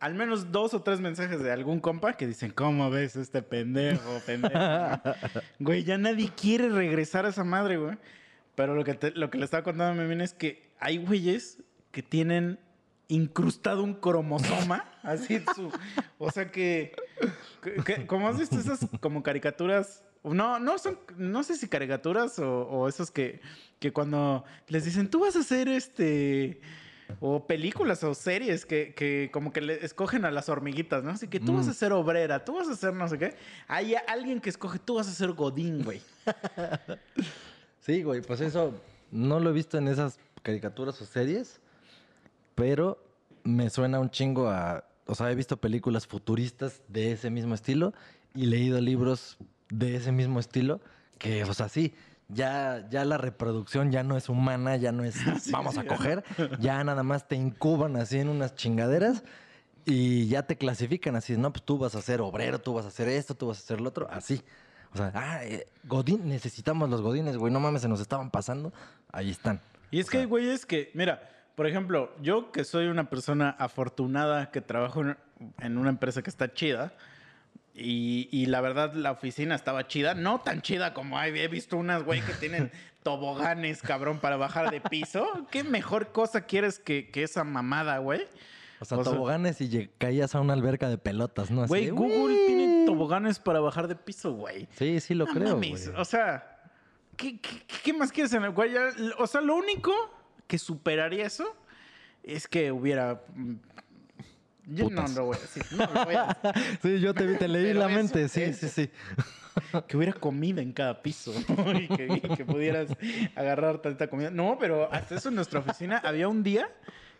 al menos dos o tres mensajes de algún compa que dicen, ¿cómo ves este pendejo, pendejo? güey, ya nadie quiere regresar a esa madre, güey. Pero lo que, te- lo que le estaba contando a Memín es que hay güeyes que tienen incrustado un cromosoma, así su... O sea que, que- que- como has visto esas como caricaturas... No, no son, no sé si caricaturas o, o esos que, que cuando les dicen, tú vas a hacer este... O películas o series que, que como que le escogen a las hormiguitas, ¿no? Así que tú vas a ser obrera, tú vas a ser no sé qué. Hay alguien que escoge, tú vas a ser Godín, güey. Sí, güey, pues eso no lo he visto en esas caricaturas o series, pero me suena un chingo a... O sea, he visto películas futuristas de ese mismo estilo y leído libros de ese mismo estilo que, o sea, sí, ya, ya la reproducción ya no es humana, ya no es vamos a coger, ya nada más te incuban así en unas chingaderas y ya te clasifican así, no, pues tú vas a ser obrero, tú vas a hacer esto, tú vas a hacer lo otro, así. O sea, ah, eh, Godín, necesitamos los Godines, güey, no mames, se nos estaban pasando, ahí están. Y es que hay güeyes que, mira, por ejemplo, yo que soy una persona afortunada que trabajo en, una empresa que está chida. Y, y la verdad, la oficina estaba chida. No tan chida como hay, he visto unas, güey, que tienen toboganes, cabrón, para bajar de piso. ¿Qué mejor cosa quieres que, que esa mamada, güey? O sea, O sea- toboganes y caías a una alberca de pelotas, ¿no? Güey, Google tiene toboganes para bajar de piso, güey. Sí, sí lo No creo, güey. O sea, ¿qué, qué, qué más quieres en el güey? O sea, lo único que superaría eso es que hubiera. mm, Yo no Putas. lo voy a decir. No lo voy a decir. Sí, yo te te leí Pero la mente, sí, sí, sí. Que hubiera comida en cada piso y, que, y que pudieras agarrar tanta comida. No, pero hasta eso en nuestra oficina había un día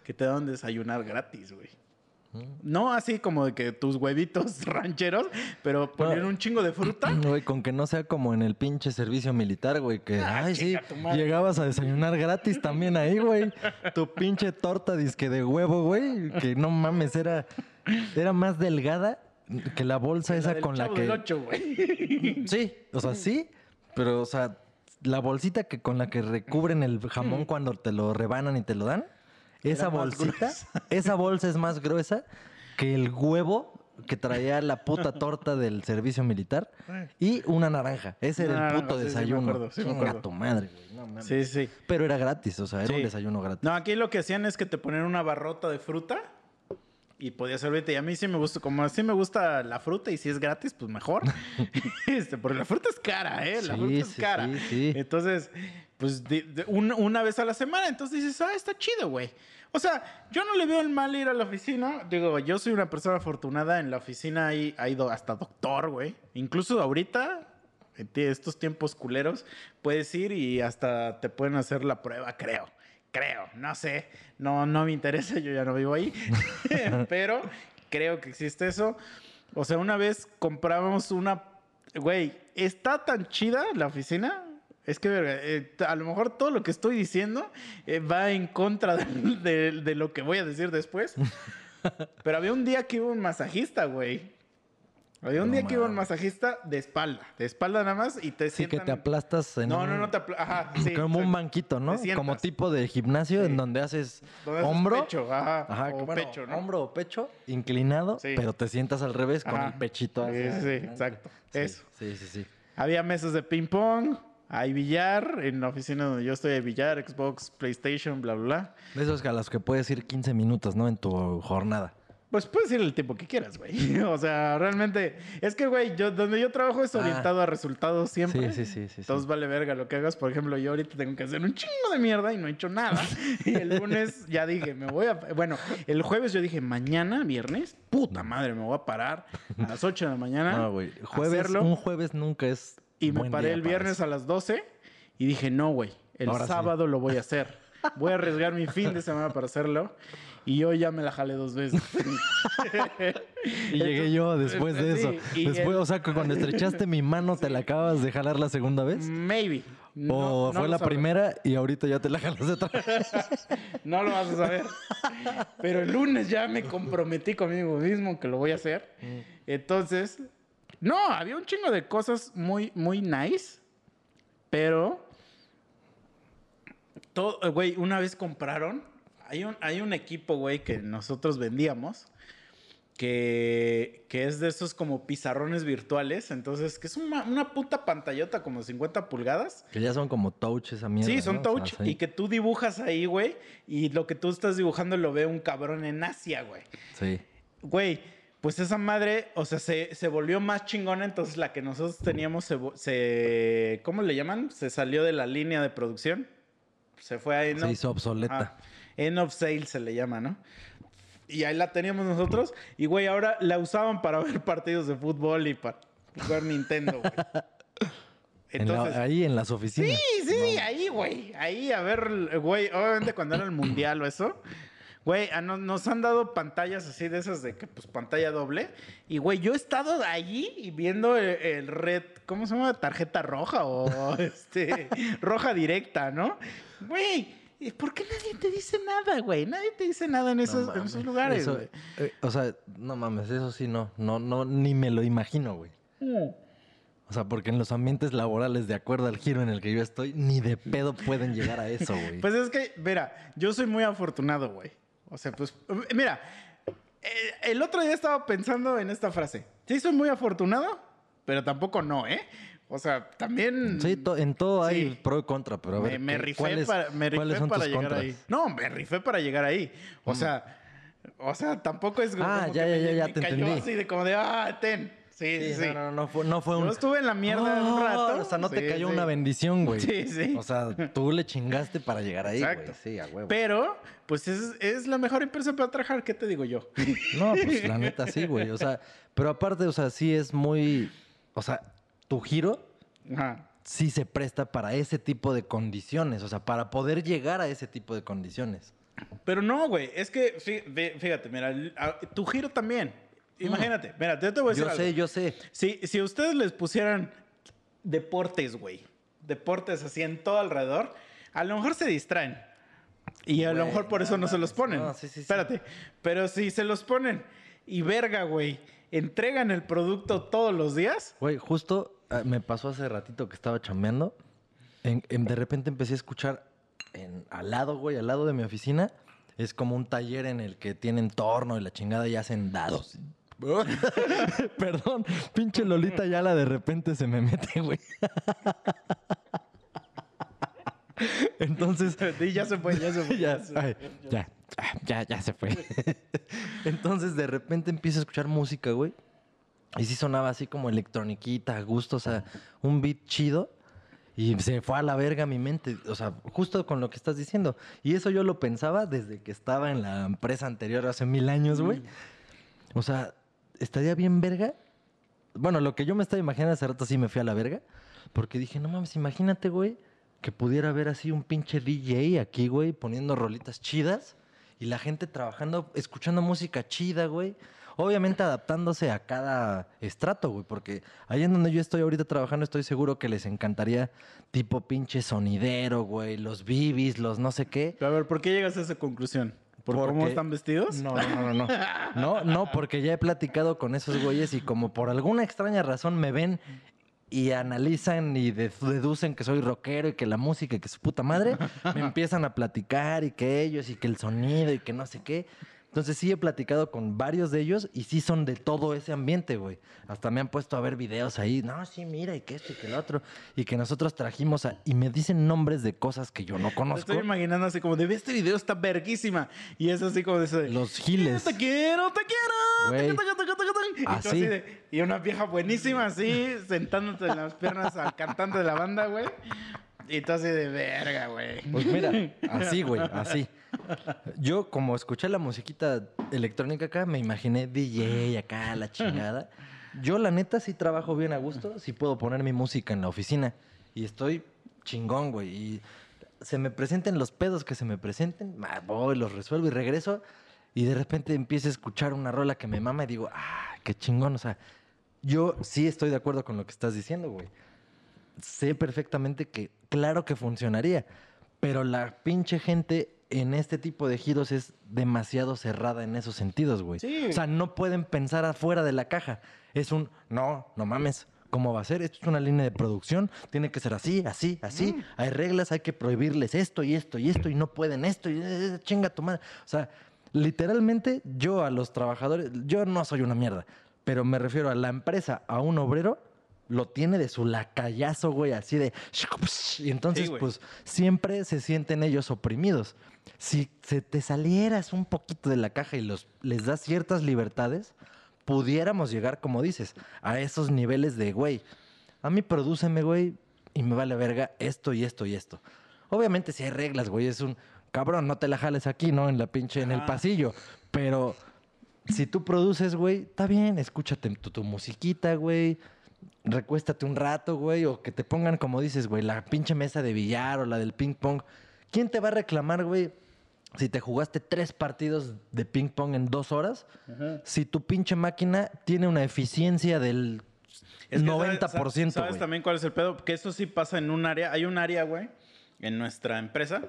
que te daban desayunar gratis, güey. No así como de que tus huevitos rancheros, pero ponían un chingo de fruta. Güey, con que no sea como en el pinche servicio militar, güey, que, Ah, ay, sí, llegabas a desayunar gratis también ahí, güey. Tu pinche torta disque de huevo, güey, que no mames, era, era más delgada que la bolsa esa con la que... del Ocho, güey. Sí, o sea, sí, pero, o sea, la bolsita que con la que recubren el jamón cuando te lo rebanan y te lo dan, esa bolsita, esa bolsa es más gruesa que el huevo que traía la puta torta del servicio militar y una naranja. Ese era el naranja, puto sí, sí, desayuno. sí tu madre, güey. Sí, sí. Pero era gratis, o sea, era un Sí. desayuno gratis. No, aquí lo que hacían es que te ponían una barrota de fruta y podías servirte. Y a mí sí me gusta, como así me gusta la fruta y si es gratis, pues mejor. este, porque la fruta es cara, ¿eh? La Sí, fruta es sí, cara. sí, sí. Entonces, pues de- de un- una vez a la semana, entonces dices, ah, está chido, güey. O sea, yo no le veo el mal ir a la oficina. Digo, yo soy una persona afortunada. En la oficina hay, ha ido hasta doctor, güey. Incluso ahorita, en estos tiempos culeros, puedes ir y hasta te pueden hacer la prueba, creo. Creo, no sé. No, no me interesa, yo ya no vivo ahí. Pero creo que existe eso. O sea, una vez compramos una. Güey, está tan chida la oficina. Es que, verga, eh, a lo mejor todo lo que estoy diciendo eh, va en contra de, de- de lo que voy a decir después. Pero había un día que iba un masajista, güey. Había un No día que iba un masajista de espalda. De espalda nada más y te Sí, que te aplastas en No, un- no, no te apla- Ajá, sí. como un banquito, ¿no? Como tipo de gimnasio en donde haces Donde haces hombro. pecho, ajá, Ajá, o bueno, pecho, ¿no? hombro o pecho inclinado, Sí. pero te sientas al revés con el pechito hacia sí, sí, exacto. Eso. Sí, sí, sí. Había mesas de ping pong, hay billar, en la oficina donde yo estoy hay billar, Xbox, PlayStation, bla, bla, bla. De esos a los que puedes ir 15 minutos, ¿no? En tu jornada. Pues puedes ir el tiempo que quieras, güey. O sea, realmente, es que, güey, yo, donde yo trabajo es Ah. orientado a resultados siempre. Sí, sí, sí, sí, sí. Entonces vale verga lo que hagas. Por ejemplo, yo ahorita tengo que hacer un chingo de mierda y no he hecho nada. y el lunes ya dije, me voy a... Bueno, el jueves yo dije, mañana, viernes, puta madre, me voy a parar a las 8 de la mañana. No, güey. Jueves, hacerlo. un jueves nunca es. Y me paré el viernes a las 12 y dije, no, güey, el Ahora sí. sábado lo voy a hacer. Voy a arriesgar mi fin de semana para hacerlo. Y yo ya me la jalé dos veces. Y llegué yo después de eso. Sí, Después, el- o sea, que cuando estrechaste mi mano, ¿te la acabas de jalar la segunda vez? Maybe. ¿O no fue la primera y ahorita ya te la jalas de otra vez? No lo vas a saber. Pero el lunes ya me comprometí conmigo mismo que lo voy a hacer. Entonces, no, había un chingo de cosas muy, muy nice. Pero, todo, güey, una vez compraron. Hay un, hay un equipo, güey, que nosotros vendíamos. Que, que es de esos como pizarrones virtuales. Entonces, que es una, una puta pantallota como 50 pulgadas. Que ya son como touch esa mierda. Sí, son ¿no? O sea, touch. sí. Y que tú dibujas ahí, güey. Y lo que tú estás dibujando lo ve un cabrón en Asia, güey. Sí. Güey, pues esa madre, o sea, se, se volvió más chingona. Entonces la que nosotros teníamos se, se- ¿Cómo le llaman? Se salió de la línea de producción. Se fue ahí, ¿no? Se hizo obsoleta. Ajá. End of sale se le llama, ¿no? Y ahí la teníamos nosotros. Y, güey, ahora la usaban para ver partidos de fútbol y para jugar Nintendo, güey. En la- ahí en las oficinas. Sí, sí, sí, ahí, güey. Ahí, a ver, güey, obviamente cuando era el mundial o eso. Güey, a no- nos han dado pantallas así de esas de que, pues, pantalla doble. Y, güey, yo he estado allí y viendo el, el red, ¿cómo se llama? Tarjeta roja o, este, roja directa, ¿no? Güey, ¿y ¿por qué nadie te dice nada, güey? Nadie te dice nada en esos, en esos lugares, Eso, güey. eh, o sea, no mames, eso sí no, no, no, ni me lo imagino, güey. O sea, porque en los ambientes laborales, de acuerdo al giro en el que yo estoy, ni de pedo pueden llegar a eso, güey. Pues es que, mira, yo soy muy afortunado, güey. O sea, pues, mira, eh, el otro día estaba pensando en esta frase. Sí, soy muy afortunado, pero tampoco no, ¿eh? O sea, también... sí, to- en todo hay pro y contra, pero a ver, me, me ¿qué- rifé, ¿cuáles, para, me rifé son para tus llegar contras? ahí. No, me rifé para llegar ahí. O sea, o sea, tampoco es como Ah, que ya, ya, me, ya, ya me te cayó entendí. así de como de, ah, ten. Sí, sí, Sí. No, no, no, fue, no fue un... Yo estuve en la mierda un Oh, rato. O sea, no te cayó sí. una bendición, güey. Sí, sí. O sea, tú le chingaste para llegar ahí, güey. Exacto. Sí, a huevo. Pero, pues es, es la mejor empresa para trabajar. ¿Qué te digo yo? No, pues la neta sí, güey. O sea, pero aparte, o sea, sí es muy... O sea, tu giro Ajá. sí se presta para ese tipo de condiciones. O sea, para poder llegar a ese tipo de condiciones. Pero no, güey. Es que, fíjate, mira, tu giro también. Imagínate, mira, yo te voy a decir Yo algo. sé, yo sé. Si, si ustedes les pusieran deportes, güey, deportes así en todo alrededor, a lo mejor se distraen. Y a lo mejor por eso no se los ponen. No, sí, sí, sí. Espérate. Pero si se los ponen y verga, güey, entregan el producto todos los días. Güey, justo ah, me pasó hace ratito que estaba chambeando. en- en- de repente empecé a escuchar en- al lado, güey, al lado de mi oficina. Es como un taller en el que tienen torno y la chingada y hacen dados. Perdón, pinche Lolita Yala de repente se me mete, güey. Entonces, Y ya se fue, ya se fue. ya, ya se- ay, ya, ah, ya, ya se fue. Entonces, de repente empiezo a escuchar música, güey. Y sí sonaba así como electroniquita, a gusto, o sea, un beat chido. Y se fue a la verga mi mente, o sea, justo con lo que estás diciendo. Y eso yo lo pensaba desde que estaba en la empresa anterior hace mil años, güey. O sea, estaría bien verga. Bueno, lo que yo me estaba imaginando hace rato sí me fui a la verga. Porque dije, no mames, imagínate, güey, que pudiera haber así un pinche DJ aquí, güey, poniendo rolitas chidas. Y la gente trabajando, escuchando música chida, güey. Obviamente adaptándose a cada estrato, güey. Porque ahí en donde yo estoy ahorita trabajando, estoy seguro que les encantaría tipo pinche sonidero, güey. Los bibis, los no sé qué. Pero a ver, ¿por qué llegas a esa conclusión? ¿Por cómo están vestidos? No, no, no, no, no. No, porque ya he platicado con esos güeyes y como por alguna extraña razón me ven y analizan y de- deducen que soy rockero y que la música y que su puta madre, me empiezan a platicar y que ellos y que el sonido y que no sé qué. Entonces sí he platicado con varios de ellos y sí son de todo ese ambiente, güey. Hasta me han puesto a ver videos ahí. No, sí, mira, y que esto y que el otro. Y que nosotros trajimos a... Y me dicen nombres de cosas que yo no Me conozco. estoy imaginando así como de "Ve, este video está verguísima. Y es así como de ese Los giles. Te quiero, te quiero. Güey. taca, taca, taca, taca, taca". Y, tú Así. así de- y una vieja buenísima así, sentándote en las piernas al cantante de la banda, güey. Y tú así de verga, güey. Pues mira, así, güey, así. Yo, como escuché la musiquita electrónica acá, me imaginé DJ acá, la chingada. Yo, la neta, sí trabajo bien a gusto, sí puedo poner mi música en la oficina. Y estoy chingón, güey. Y se me presenten los pedos que se me presenten, voy, los resuelvo y regreso. Y de repente empiezo a escuchar una rola que me mama y digo, ah, qué chingón. O sea, yo sí estoy de acuerdo con lo que estás diciendo, güey. Sé perfectamente que, claro que funcionaría, pero la pinche gente en este tipo de giros es demasiado cerrada en esos sentidos, güey. Sí. O sea, no pueden pensar afuera de la caja. Es un, no, no mames. ¿Cómo va a ser? Esto es una línea de producción, tiene que ser así, así, así. Hay reglas, hay que prohibirles esto y esto y esto y no pueden esto y eh, chinga tu madre. O sea, literalmente yo a los trabajadores, yo no soy una mierda, pero me refiero a la empresa, a un obrero, lo tiene de su lacayazo, güey, así de... Y entonces, Sí, pues, siempre se sienten ellos oprimidos. Si se te salieras un poquito de la caja y los, les das ciertas libertades, pudiéramos llegar, como dices, a esos niveles de, güey, a mí prodúceme, güey, y me vale verga esto y esto y esto. Obviamente si hay reglas, güey, es un cabrón, no te la jales aquí, ¿no? En la pinche, en el pasillo. Pero si tú produces, güey, está bien, escúchate tu, tu musiquita, güey. Recuéstate un rato, güey, o que te pongan, como dices, güey, la pinche mesa de billar o la del ping pong. ¿Quién te va a reclamar, güey, si te jugaste tres partidos de ping pong en dos horas? Si tu pinche máquina tiene una eficiencia del Es que, 90%, ¿sabes, ¿Sabes güey. también cuál es el pedo? Que eso sí pasa en un área. Hay un área, güey, en nuestra empresa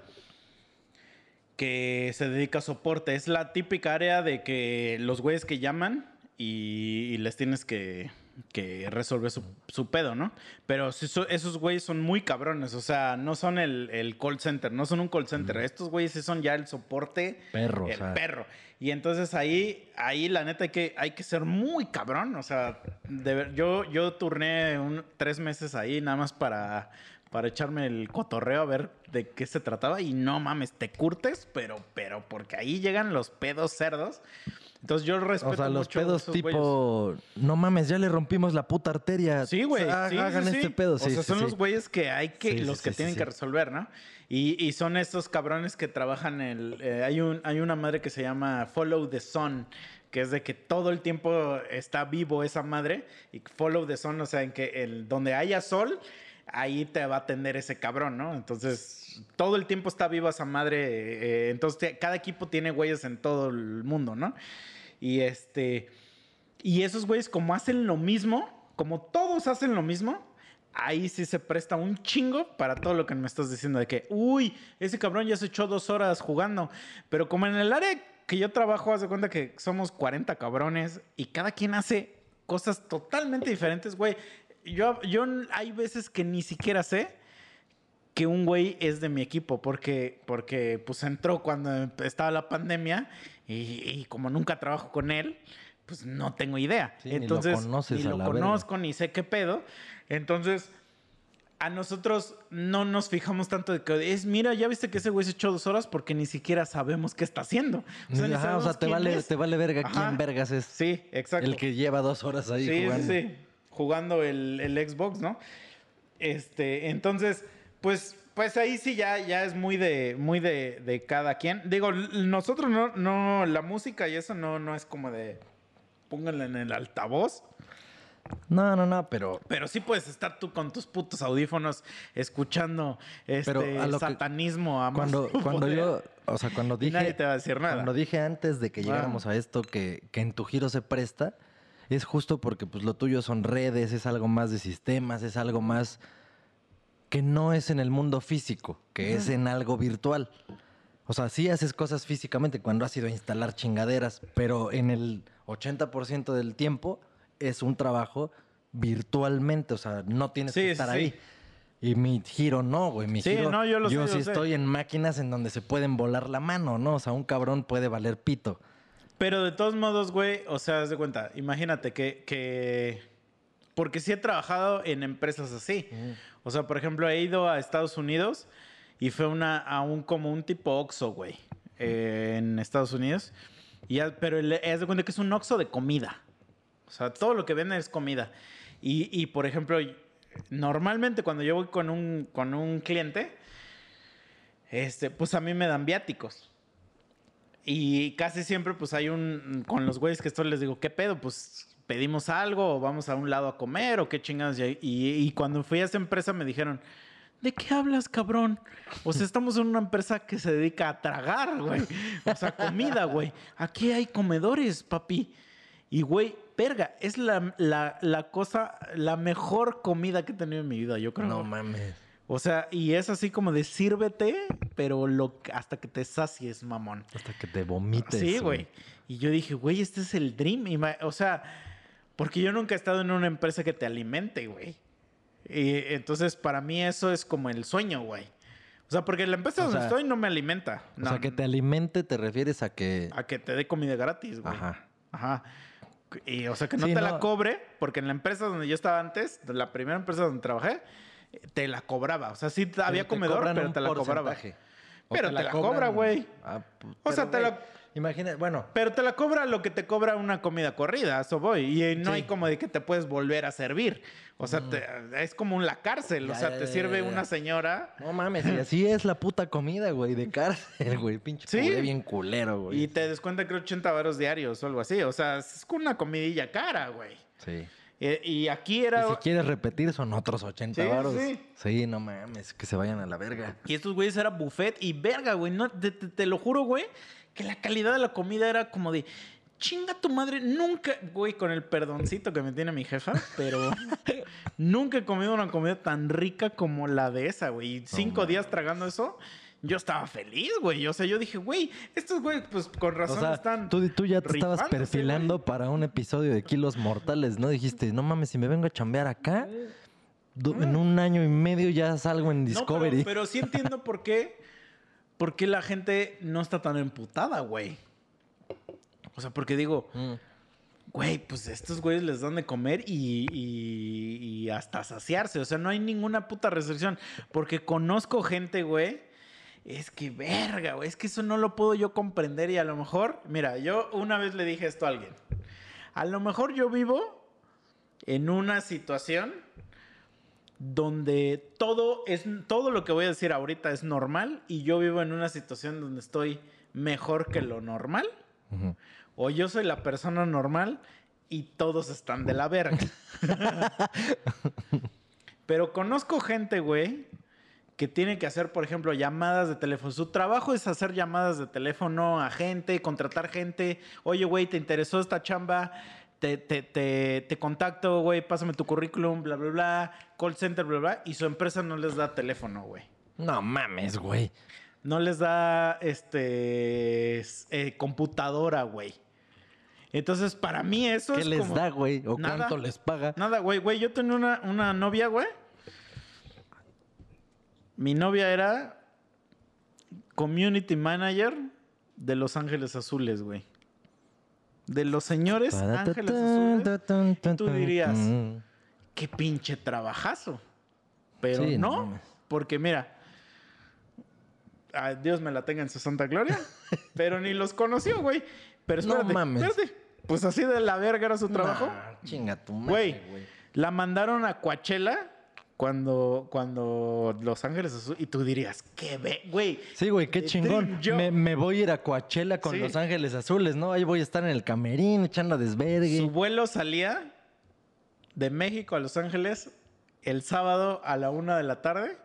que se dedica a soporte. Es la típica área de que los güeyes que llaman y, y les tienes que, que resolver su, su pedo, ¿no? Pero esos güeyes son muy cabrones. O sea, no son el, el call center, no son un call center. Estos güeyes sí son ya el soporte. Perro, o El sea. perro. Y entonces ahí, ahí la neta hay que, hay que ser muy cabrón. O sea, de ver- yo, yo turné un- tres meses ahí nada más para, para echarme el cotorreo a ver de qué se trataba. Y no mames, te curtes, pero, pero porque ahí llegan los pedos cerdos. Entonces yo respeto O sea, los mucho pedos tipo, no mames, ya le rompimos la puta arteria. Sí, güey. Sí, Hagan sí, sí. este pedo. Sí, o sea, sí, son los güeyes que hay que, los que tienen que resolver, ¿no? Y, y son estos cabrones que trabajan el. eh, hay, un, hay una madre que se llama Follow the Sun, que es de que todo el tiempo está vivo esa madre. Y Follow the Sun, o sea, en que el, donde haya sol, ahí te va a atender ese cabrón, ¿no? Entonces, todo el tiempo está viva esa madre. eh, entonces, te- cada equipo tiene güeyes en todo el mundo, ¿no? Y este. Y esos güeyes, como hacen lo mismo, como todos hacen lo mismo, ahí sí se presta un chingo para todo lo que me estás diciendo de que, uy, ese cabrón ya se echó dos horas jugando. Pero como en el área que yo trabajo, haz de cuenta que somos 40 cabrones y cada quien hace cosas totalmente diferentes, güey. Yo, yo hay veces que ni siquiera sé que un güey es de mi equipo, porque, porque pues entró cuando estaba la pandemia y, y como nunca trabajo con él, pues no tengo idea. Sí, ni lo Entonces, conoces ni lo verga. conozco, ni sé qué pedo. Entonces, a nosotros no nos fijamos tanto de que es, mira, ya viste que ese güey se echó dos horas porque ni siquiera sabemos qué está haciendo. O sea, ni Ajá, o sea, sabemos te vale, es. te vale verga Ajá. quién vergas es. Sí, exacto. El que lleva dos horas ahí sí, jugando. Sí, sí, jugando el, el Xbox, ¿no? Este, entonces, pues, pues ahí sí ya, ya es muy de, muy de, de cada quien. Digo, nosotros no, no, la música y eso no, no es como de pónganla en el altavoz. No, no, no, pero Pero sí puedes estar tú con tus putos audífonos escuchando este Pero a lo que- satanismo a más cuando, cuando poder. yo, o sea, cuando dije, nadie te va a decir nada. cuando dije antes de que Ah. llegáramos a esto que, que en tu giro se presta, es justo porque pues lo tuyo son redes, es algo más de sistemas, es algo más que no es en el mundo físico, que es en algo virtual. O sea, sí haces cosas físicamente cuando has ido a instalar chingaderas, pero en el 80% del tiempo es un trabajo virtualmente, o sea, no tienes Sí, que estar sí. ahí. Y mi giro no, güey, mi Sí, giro no, yo lo sé, yo sí lo sé. estoy en máquinas en donde se pueden volar la mano, ¿no? O sea, un cabrón puede valer pito. Pero de todos modos, güey, o sea, haz de cuenta, imagínate que, que... Porque sí he trabajado en empresas así. O sea, por ejemplo, he ido a Estados Unidos y fue una, a un, como un tipo Oxxo, güey, eh, en Estados Unidos. Y ya- pero haz de cuenta que es un Oxxo de comida. O sea, todo lo que venden es comida. Y, y, por ejemplo, normalmente cuando yo voy con un, con un cliente, este, pues a mí me dan viáticos. Y casi siempre, pues hay un. Con los güeyes que estoy les digo, ¿qué pedo? Pues pedimos algo o vamos a un lado a comer o qué chingados. Y cuando fui a esa empresa me dijeron, ¿De qué hablas, cabrón? O sea, estamos en una empresa que se dedica a tragar, güey. O sea, comida, güey. Aquí hay comedores, papi. Y, güey, verga, es la, la- la cosa, la mejor comida que he tenido en mi vida, yo creo. No mames. O sea, y es así como de sírvete, pero lo, hasta que te sacies, mamón. Hasta que te vomites. Sí, güey. Y yo dije, güey, este es el dream. O sea, porque yo nunca he estado en una empresa que te alimente, güey. Y entonces, para mí eso es como el sueño, güey. O sea, porque la empresa O donde sea, estoy no me alimenta. O No, sea, que te alimente te refieres a que... A que te dé comida gratis, güey. Ajá. Ajá. Y, o sea, que no Sí, te no. la cobre, porque en la empresa donde yo estaba antes, la primera empresa donde trabajé, te la cobraba. O sea, sí había comedor, pero te la cobraba. Pero te la cobra, güey. Ah, O sea, te la- Imagina, bueno, Pero te la cobra lo que te cobra una comida corrida, eso voy. Y eh, no Sí. hay como de que te puedes volver a servir. O sea, te- es como la cárcel. o sea, ya, te ya, sirve una señora no mames, y así es la puta comida, güey, de cárcel, güey. Pinche Sí. bien culero, güey. y te descuenta creo 80 varos diarios o algo así. O sea, es una comidilla cara, güey. Sí. Eh, y aquí era... Y si quieres repetir, son otros 80 Sí, varos. sí. Sí, no mames, que se vayan a la verga. Y estos güeyes era buffet y verga, güey. No, te, te- te lo juro, güey, que la calidad de la comida era como de. Chinga tu madre, nunca, güey, con el perdoncito que me tiene mi jefa, pero nunca he comido una comida tan rica como la de esa, güey. Y cinco días tragando eso, yo estaba feliz, güey. O sea, yo dije, güey, estos güey, pues con O razón sea, están. tú, tú ya te estabas perfilando güey. para un episodio de Kilos Mortales, ¿no? Dijiste, no mames, si me vengo a chambear acá, en un año y medio ya salgo en No, pero- Discovery. pero, sí entiendo por qué, por qué la gente no está tan emputada, güey. O sea, porque digo, Mm. güey, pues estos güeyes les dan de comer y, y- y hasta saciarse. O sea, no hay ninguna puta restricción. Porque conozco gente, güey. Es que verga, güey. Es que eso no lo puedo yo comprender. Y a lo mejor, mira, yo una vez le dije esto a alguien. A lo mejor yo vivo en una situación donde todo es todo lo que voy a decir ahorita es normal y yo vivo en una situación donde estoy mejor que lo normal o yo soy la persona normal y todos están de la verga. Pero conozco gente, güey, que tiene que hacer, por ejemplo, llamadas de teléfono. Su trabajo es hacer llamadas de teléfono a gente, contratar gente. Oye, güey, ¿te interesó esta chamba? Te, te, te, te contacto, güey, pásame tu currículum, bla, bla, bla. Call center, bla, bla. Y su empresa no les da teléfono, güey. No mames, güey. No les da, este, eh, computadora, güey. Entonces, para mí eso ¿Qué es les como- da, güey? ¿O Nada. cuánto les paga? Nada, güey, güey. Yo tenía una, una novia, güey. Mi novia era community manager de Los Ángeles Azules, güey. De los señores Ángeles Azules. Y tú dirías, qué pinche trabajazo. Pero Sí, no no, mames. porque mira, a Dios me la tenga en su santa gloria, pero ni los conoció, güey. Pero No espérate, mames. espérate. Pues así de la verga era su trabajo. Nah, chinga tu madre, güey. la mandaron a Coachella cuando, cuando Los Ángeles Azules. Y tú dirías, qué ve, güey. Sí, güey, qué Eh, chingón. Me, me voy a ir a Coachella con Sí. Los Ángeles Azules, ¿no? Ahí voy a estar en el camerín echando desvergue. Su vuelo salía de México a Los Ángeles el sábado a la una de la tarde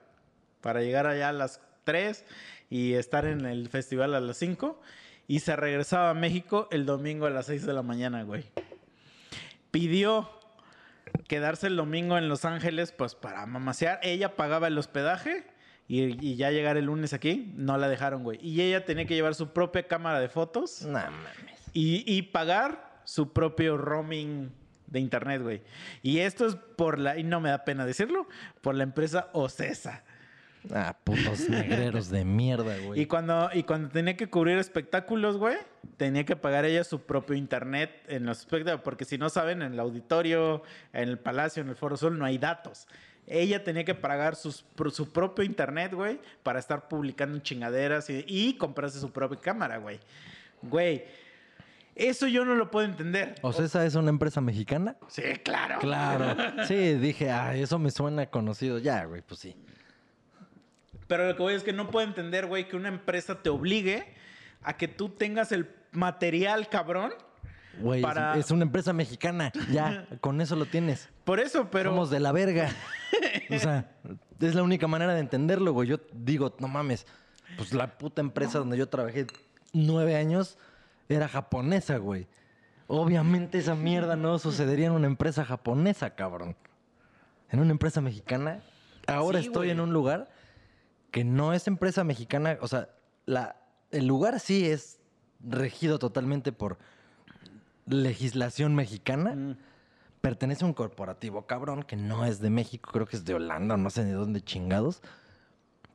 para llegar allá a las 3 y estar en el festival a las 5. Y se regresaba a México el domingo a las 6 de la mañana, güey. Pidió quedarse el domingo en Los Ángeles, pues para mamasear. Ella pagaba el hospedaje y, y ya llegar el lunes aquí, no la dejaron, güey. Y ella tenía que llevar su propia cámara de fotos No mames. y, y pagar su propio roaming de internet, güey. Y esto es por la, y no me da pena decirlo, por la empresa Ocesa. Ah, putos negreros de mierda, güey. Y cuando, y cuando tenía que cubrir espectáculos, güey, tenía que pagar ella su propio internet en los espectáculos, porque si no saben, en el auditorio, en el palacio, en el Foro Sol, no hay datos. Ella tenía que pagar sus, su propio internet, güey, para estar publicando chingaderas y, y comprarse su propia cámara, güey. Güey, eso yo no lo puedo entender. ¿O sea, esa es una empresa mexicana? Sí, claro. Claro. Sí, dije, ah, eso me suena conocido. Ya, güey, pues sí. Pero lo que voy es que no puedo entender, güey, que una empresa te obligue a que tú tengas el material, cabrón. Güey, es- Para- es, una empresa mexicana. Ya, con eso lo tienes. Por eso, pero... Somos de la verga. O sea, es la única manera de entenderlo, güey. Yo digo, no mames, pues la puta empresa donde yo trabajé nueve años era japonesa, güey. Obviamente esa mierda no sucedería en una empresa japonesa, cabrón. En una empresa mexicana. Ahora Sí, estoy güey. en un lugar que no es empresa mexicana. O sea, la, el lugar sí es regido totalmente por legislación mexicana. Mm. Pertenece a un corporativo cabrón que no es de México, creo que es de Holanda, no sé de dónde chingados.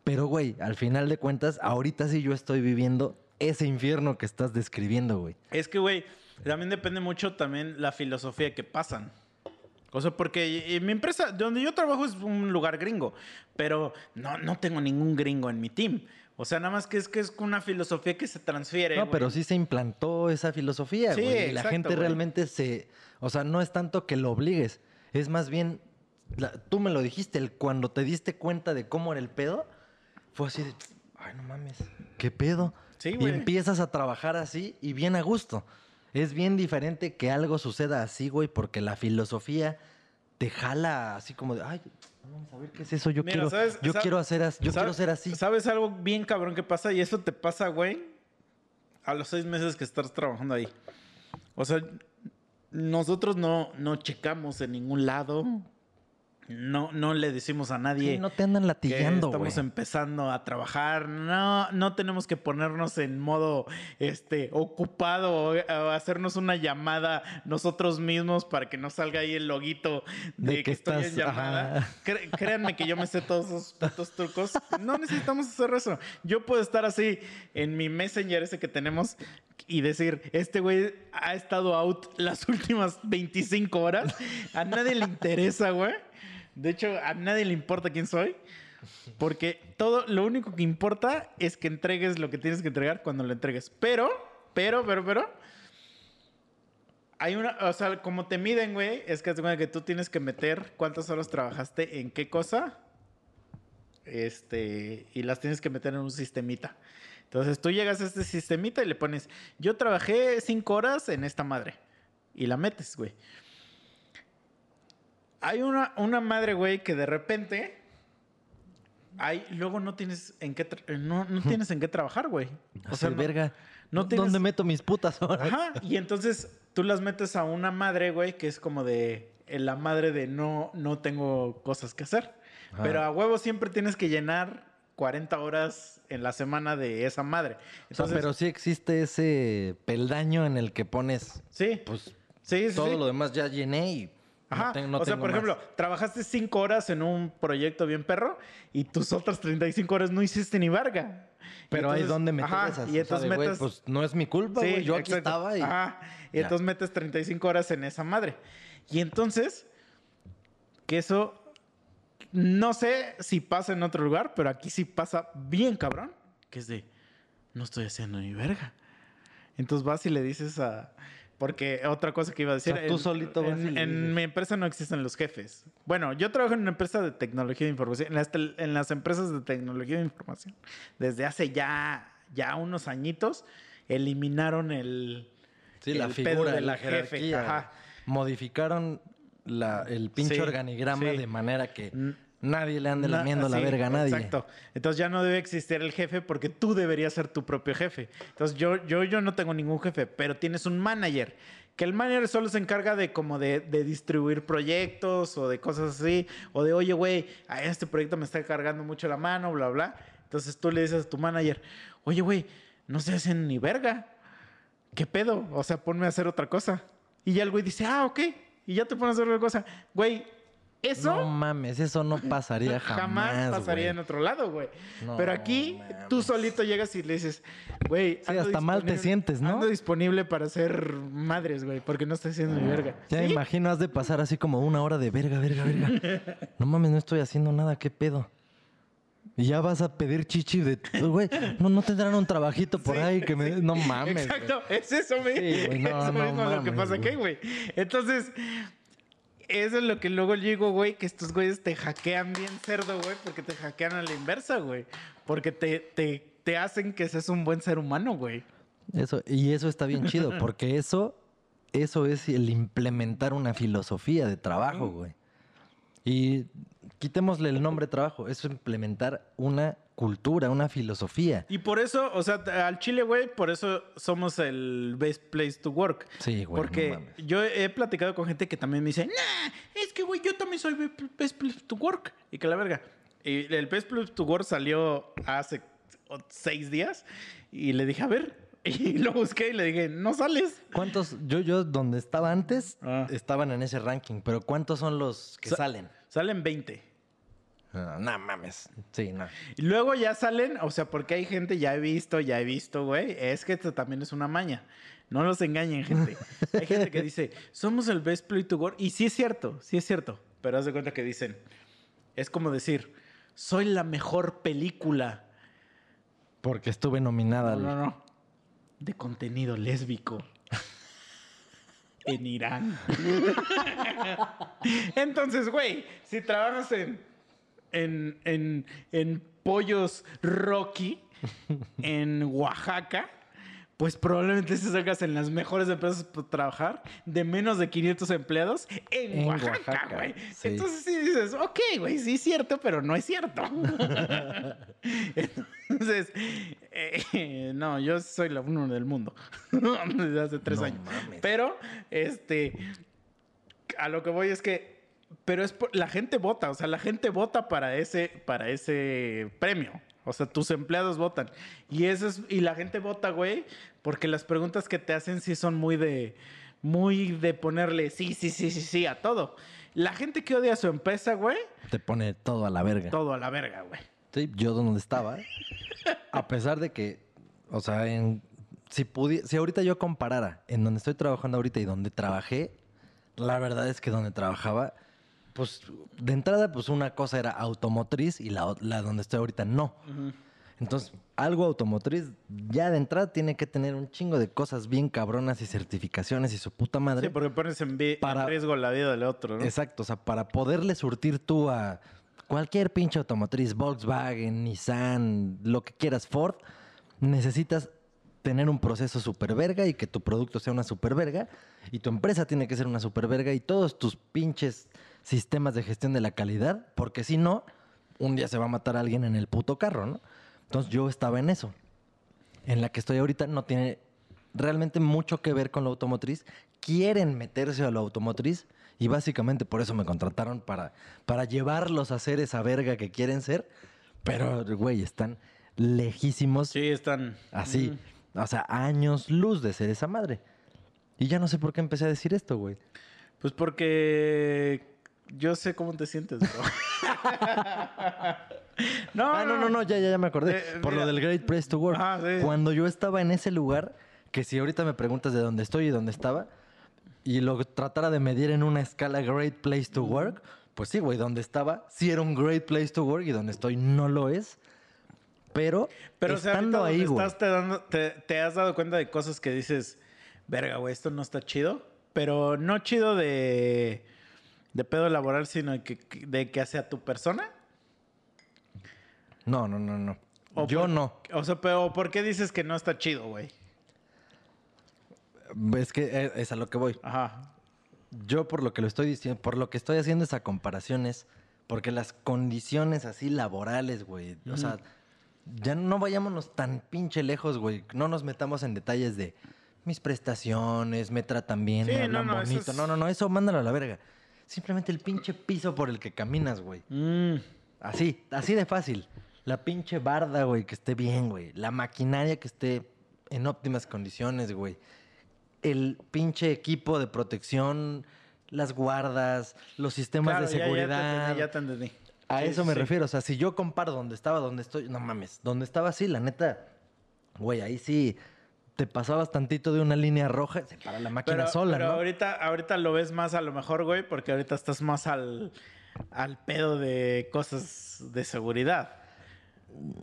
Pero, güey, al final de cuentas, ahorita sí yo estoy viviendo ese infierno que estás describiendo, güey. Es que, güey, también depende mucho también la filosofía que pasan. O sea, porque mi empresa, donde yo trabajo es un lugar gringo, pero no, no tengo ningún gringo en mi team. O sea, nada más que es que es una filosofía que se transfiere. No, güey. pero sí se implantó esa filosofía, Sí, güey. y la gente güey. realmente se... O sea, no es tanto que lo obligues. Es más bien... la- tú me lo dijiste, el, cuando te diste cuenta de cómo era el pedo, fue así de... Ay, no mames, ¿qué pedo? Sí, y empiezas a trabajar así y bien a gusto. Es bien diferente que algo suceda así, güey, porque la filosofía te jala así como de... Ay, vamos a ver qué es eso. Yo Mira, quiero, ¿sabes? yo quiero hacer as- yo ¿Sabes- quiero ser así. ¿Sabes algo bien cabrón que pasa? Y eso te pasa, güey, a los seis meses que estás trabajando ahí. O sea, nosotros no, no checamos en ningún lado. No, no le decimos a nadie. Sí, no te andan que latillando, estamos güey. empezando a trabajar. No, no tenemos que ponernos en modo este, ocupado o, o hacernos una llamada nosotros mismos para que nos salga ahí el loguito de, De que, que estoy en estás- llamada. Cre- créanme que yo me sé todos esos putos trucos. No necesitamos hacer eso. Yo puedo estar así en mi messenger ese que tenemos y decir, este güey ha estado out las últimas 25 horas. A nadie le interesa, güey. De hecho, a nadie le importa quién soy. Porque todo, lo único que importa es que entregues lo que tienes que entregar cuando lo entregues. Pero, pero, pero, pero. Hay una, o sea, como te miden, güey, es que, que tú tienes que meter cuántas horas trabajaste en qué cosa. Este, y las tienes que meter en un sistemita. Entonces tú llegas a este sistemita y le pones, yo trabajé cinco horas en esta madre. Y la metes, güey. Hay una, una madre, güey, que de repente. Hay, luego no tienes en qué tra- no, no tienes en qué trabajar, güey. O sea, no- verga. no tienes- ¿Dónde meto mis putas horas? Ajá, y entonces tú las metes a una madre, güey, que es como de eh, la madre de no, no tengo cosas que hacer. Ajá. Pero a huevo siempre tienes que llenar 40 horas en la semana de esa madre. O sea, pero sí existe ese peldaño en el que pones, sí, pues, sí, sí, todo sí. lo demás ya llené y Ajá. no, ten- no o sea, por más. ejemplo, trabajaste 5 horas en un proyecto bien perro y tus otras 35 horas no hiciste ni verga. Pero ahí entonces- donde meter ajá, esas. Y O sea, entonces metes... pues no es mi culpa, Sí, güey. Yo aquí exacto. estaba y. Ajá. Y Ya. entonces metes 35 horas en esa madre. Y entonces, que eso, no sé si pasa en otro lugar, pero aquí sí pasa bien cabrón, que es de, no estoy haciendo ni verga. Entonces vas y le dices a... Porque otra cosa que iba a decir... O sea, tú en- solito y en, en mi empresa no existen los jefes. Bueno, yo trabajo en una empresa de tecnología de información. En las, tel- en las empresas de tecnología de información. Desde hace ya, ya unos añitos eliminaron el... Sí, la figura de la jefe, jerarquía. ajá. Modificaron la- el pinche Sí, organigrama sí. de manera que. Nadie le ande lamiendo la sí, verga a nadie. Exacto. Entonces ya no debe existir el jefe porque tú deberías ser tu propio jefe. Entonces yo, yo, yo no tengo ningún jefe, pero tienes un manager. Que el manager solo se encarga de como de, de distribuir proyectos o de cosas así. O de, oye, güey, a este proyecto me está cargando mucho la mano, bla, bla. Entonces tú le dices a tu manager, oye, güey, no se hacen ni verga. ¿Qué pedo? O sea, ponme a hacer otra cosa. Y ya el güey dice, ah, ok. Y ya te pones a hacer otra cosa. Güey, eso... No mames, eso no pasaría jamás. pasaría güey. en otro lado, güey. No Pero aquí mames. tú solito llegas y le dices, güey, Sí, hasta mal te sientes, ¿no? Ando disponible para hacer madres, güey, porque no estoy haciendo mi verga. Ya me ¿Sí? imagino, has de pasar así como una hora de verga, verga, verga. No mames, no estoy haciendo nada, ¿qué pedo? Y ya vas a pedir chichi de... Güey, no, no tendrán un trabajito por Sí, ahí que me... sí. No mames. Exacto, es eso, güey. Sí, no, eso no mismo lo que mames, pasa güey. aquí, güey. Entonces, eso es lo que luego digo, güey, que estos güeyes te hackean bien cerdo, güey, porque te hackean a la inversa, güey. Porque te, te, te hacen que seas un buen ser humano, güey. Eso, y eso está bien chido, porque eso, eso es el implementar una filosofía de trabajo, güey. Y quitémosle el nombre trabajo. Es implementar una cultura, una filosofía. Y por eso, o sea, al Chile, güey, por eso somos el best place to work. Sí, güey. Porque no mames. yo he platicado con gente que también me dice, nah, es que, güey, yo también soy be- best place to work. Y que la verga. Y el best place to work salió hace seis días. Y le dije, a ver. Y lo busqué y le dije, no sales. ¿Cuántos? Yo, yo, donde estaba antes, Ah. estaban en ese ranking, pero ¿cuántos son los que Sa- salen? Salen 20. No mames. Sí, no. Y luego ya salen, o sea, porque hay gente, ya he visto, ya he visto, güey. Es que esto también es una maña. No los engañen, gente. Hay gente que dice, somos el best play to work. Y sí es cierto, sí es cierto. Pero haz de cuenta que dicen, es como decir, soy la mejor película. Porque estuve nominada. No, al- no, no. De contenido lésbico. en Irán. Entonces, güey, si trabajas en, en, en, en Pollos Rocky, en Oaxaca, pues probablemente se sacas en las mejores empresas para trabajar de menos de 500 empleados en, En Oaxaca, Oaxaca, güey. sí. Entonces sí dices, ok, güey, sí es cierto, pero no es cierto. Entonces, eh, no, yo soy la uno del mundo desde hace tres No años. mames. Pero, este, a lo que voy es que, pero es por- la gente vota, o sea, la gente vota para ese, para ese premio. O sea, tus empleados votan. Y eso es, y la gente vota, güey, porque las preguntas que te hacen sí son muy de, muy de ponerle sí, sí, sí, sí, sí a todo. La gente que odia a su empresa, güey, Te pone todo a la verga. todo a la verga, güey. Sí, yo donde estaba, a pesar de que, o sea, en, si, pudi- si ahorita yo comparara en donde estoy trabajando ahorita y donde trabajé, la verdad es que donde trabajaba, pues de entrada, pues una cosa era automotriz y la, donde estoy ahorita no. Entonces, algo automotriz ya de entrada tiene que tener un chingo de cosas bien cabronas y certificaciones y su puta madre. Sí, porque pones en, riesgo la vida del otro, ¿no? Exacto, o sea, para poderle surtir tú a cualquier pinche automotriz, Volkswagen, Nissan, lo que quieras, Ford, necesitas tener un proceso super verga y que tu producto sea una super verga y tu empresa tiene que ser una super verga y todos tus pinches sistemas de gestión de la calidad, porque si no, un día se va a matar a alguien en el puto carro, ¿no? Entonces yo estaba en eso. En la que estoy ahorita no tiene realmente mucho que ver con lo automotriz. Quieren meterse a lo automotriz y básicamente por eso me contrataron para, para llevarlos a ser esa verga que quieren ser. Pero, güey, están lejísimos Sí, están. así. O sea, años luz de ser esa madre. Y ya no sé por qué empecé a decir esto, güey. Pues porque yo sé cómo te sientes, bro. no, Ah, no, no, no, ya, ya, ya me acordé. Eh, Por mira. lo del Great Place to Work. Ajá, sí. Cuando yo estaba en ese lugar, que si ahorita me preguntas de dónde estoy y dónde estaba, y lo tratara de medir en una escala Great Place to Work, pues sí, güey, donde estaba, sí era un Great Place to Work y donde estoy no lo es. Pero, Pero o sea, ahorita estando ahí, güey. estás, te, dando- te- te has dado cuenta de cosas que dices, verga, güey, esto no está chido. Pero no chido de, de pedo laboral, sino de que, de que hacia tu persona. No, no, no, no. O Yo por- no. O sea, pero ¿por qué dices que no está chido, güey? Es que eh, es a lo que voy. Ajá. Yo por lo que lo estoy diciendo, por lo que estoy haciendo esa comparación es porque las condiciones así laborales, güey, o sea, ya no vayámonos tan pinche lejos, güey, no nos metamos en detalles de mis prestaciones, me tratan bien, Sí, me hablan no, bonito. es- No, no, no, eso mándalo a la verga. Simplemente el pinche piso por el que caminas, güey. Mm. Así, así de fácil. La pinche barda, güey, que esté bien, güey. La maquinaria que esté en óptimas condiciones, güey. El pinche equipo de protección, las guardas, los sistemas Claro, de ya- ya te seguridad. entendí, Ya te entendí. A Sí, eso sí, me sí. refiero. O sea, si yo comparo donde estaba, donde estoy, no mames, donde estaba así, la neta, güey, ahí sí te pasabas tantito de una línea roja, se para la máquina Pero, sola, pero ¿no? ahorita, ahorita lo ves más a lo mejor, güey, porque ahorita estás más al, al pedo de cosas de seguridad.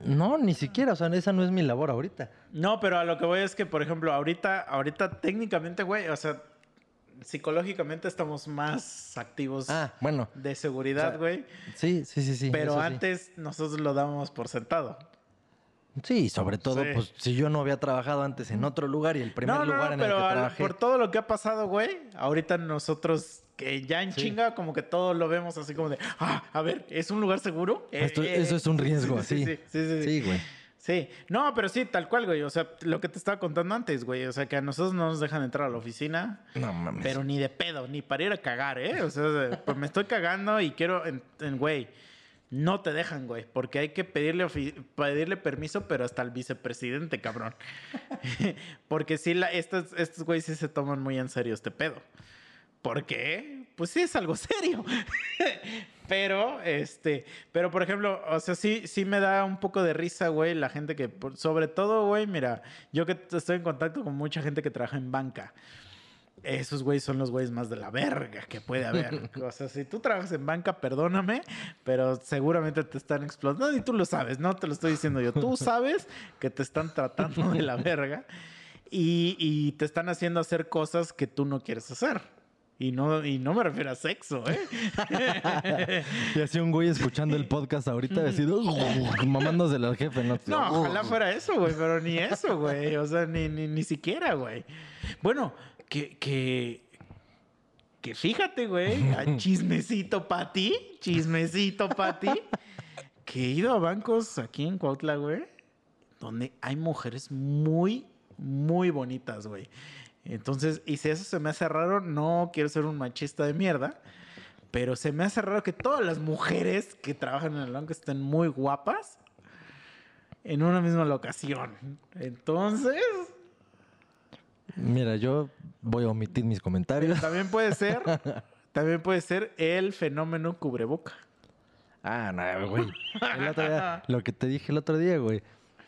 No, ni siquiera, o sea, esa no es mi labor ahorita. No, pero a lo que voy es que, por ejemplo, ahorita, ahorita técnicamente, güey, o sea, psicológicamente estamos más activos Ah, bueno, de seguridad, o sea, güey. sí, sí, sí, sí. pero sí. antes nosotros lo dábamos por sentado. Sí, sobre todo, Sí. pues si yo no había trabajado antes en otro lugar y el primer no, no, lugar en el que trabajé. por todo lo que ha pasado, güey, ahorita nosotros que ya en Sí. chinga como que todo lo vemos así como de, ah, a ver, ¿es un lugar seguro? Eh, Esto- eh, eso es un riesgo, sí, sí. Sí, sí, sí, güey. Sí, no, pero sí, tal cual, güey. O sea, lo que te estaba contando antes, güey. O sea, que a nosotros no nos dejan entrar a la oficina, No mames. pero ni de pedo, ni para ir a cagar, ¿eh? O sea, pues me estoy cagando y quiero, en- en- güey, no te dejan, güey, porque hay que pedirle, pedirle permiso, pero hasta al vicepresidente, cabrón. porque sí, estos, estos güeyes sí se toman muy en serio este pedo. ¿Por qué? Pues sí es algo serio. pero, este, pero por ejemplo, o sea, sí, sí me da un poco de risa, güey, la gente que, sobre todo, güey, mira, yo que estoy en contacto con mucha gente que trabaja en banca. Esos güeyes son los güeyes más de la verga que puede haber. O sea, si tú trabajas en banca, perdóname, pero seguramente te están explotando y tú lo sabes, no te lo estoy diciendo yo. Tú sabes que te están tratando de la verga y, y te están haciendo hacer cosas que tú no quieres hacer. Y no, y no me refiero a sexo, ¿eh? Y así un güey escuchando el podcast ahorita decidido mamándosela al jefe, ¿no? No, ojalá fuera eso, güey, pero ni eso, güey. O sea, ni, ni, ni siquiera, güey. Bueno, que, que, que fíjate, güey, chismecito para ti, chismecito para ti, que he ido a bancos aquí en Cuautla, güey, donde hay mujeres muy, muy bonitas, güey. Entonces, y si eso se me hace raro, no quiero ser un machista de mierda, pero se me hace raro que todas las mujeres que trabajan en el banco estén muy guapas en una misma locación. Entonces, Mira, yo voy a omitir mis comentarios. también puede ser, también puede ser el fenómeno cubreboca. Ah, no, güey. El otro día- lo que te dije el otro día, güey.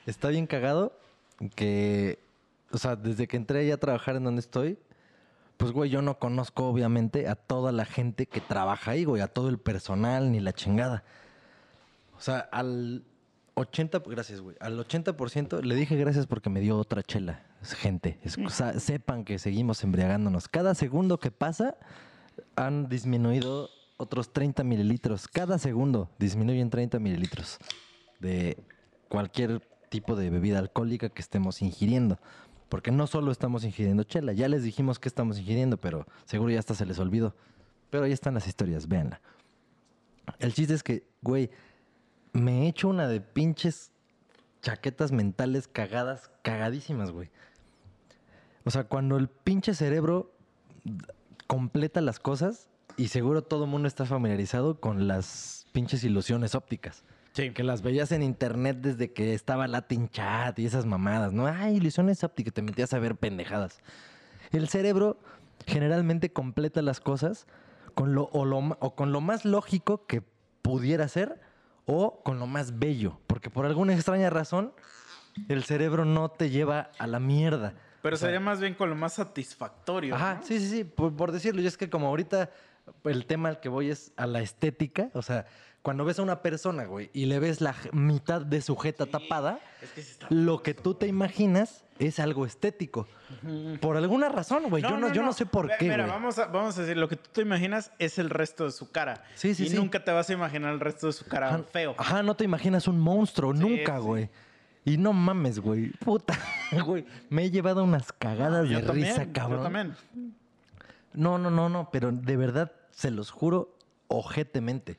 Está bien cagado que, o sea, desde que entré ya a trabajar en donde estoy, pues, güey, yo no conozco obviamente a toda la gente que trabaja ahí, güey, a todo el personal ni la chingada. O sea, al 80, gracias, güey, al 80% le dije gracias porque me dio otra chela. Gente, sepan que seguimos embriagándonos. Cada segundo que pasa han disminuido otros 30 mililitros. Cada segundo disminuyen 30 mililitros de cualquier tipo de bebida alcohólica que estemos ingiriendo. Porque no solo estamos ingiriendo chela, ya les dijimos que estamos ingiriendo, pero seguro ya hasta se les olvidó. Pero ahí están las historias, véanla. El chiste es que, güey, me he hecho una de pinches chaquetas mentales cagadas, cagadísimas, güey. O sea, cuando el pinche cerebro completa las cosas y seguro todo el mundo está familiarizado con las pinches ilusiones ópticas. Sí. Que las veías en internet desde que estaba Latin Chat y esas mamadas, ¿no? Ay, ilusiones ópticas, te metías a ver pendejadas. El cerebro generalmente completa las cosas con lo, o, lo o con lo más lógico que pudiera ser o con lo más bello. Porque por alguna extraña razón, el cerebro no te lleva a la mierda. Pero O sea, sería más bien con lo más satisfactorio. Ajá, ¿no? sí, sí, sí, por, por decirlo. Y es que como ahorita el tema al que voy es a la estética, o sea, cuando ves a una persona, güey, y le ves la mitad de su jeta tapada, Es que sí está- lo que tú te imaginas es algo estético. Por alguna razón, güey. yo, no, yo no sé por qué, Mira, güey. vamos a, vamos a decir, lo que tú te imaginas es el resto de su cara. Sí, sí, y sí. nunca te vas a imaginar el resto de su cara Ajá, feo. Ajá, no te imaginas un monstruo, nunca, güey. Y no mames, güey. Puta, güey. Me he llevado unas cagadas Yo de también, risa, cabrón. Yo también. No, no, no, no, pero de verdad, se los juro, ojetemente.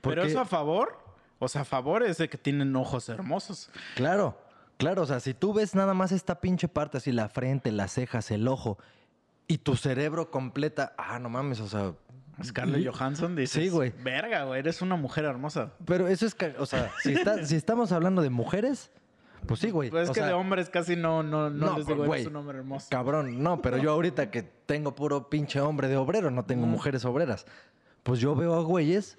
Pero eso a favor, o sea, a favor es de que tienen ojos hermosos. Claro, claro, o sea, si tú ves nada más esta pinche parte, así la frente, las cejas, el ojo, y tu cerebro completa, ah, no mames, o sea... Scarlett Johansson dice, Sí, güey. Verga, güey, eres una mujer hermosa. Pero eso es, o sea, si, está- si estamos hablando de mujeres, pues sí, güey. Pues es o que sea, de hombres casi no, no, no, No, les digo, güey. eres un hombre hermoso. Cabrón, no, pero yo ahorita que tengo puro pinche hombre de obrero, no tengo mujeres obreras. Pues yo veo a güeyes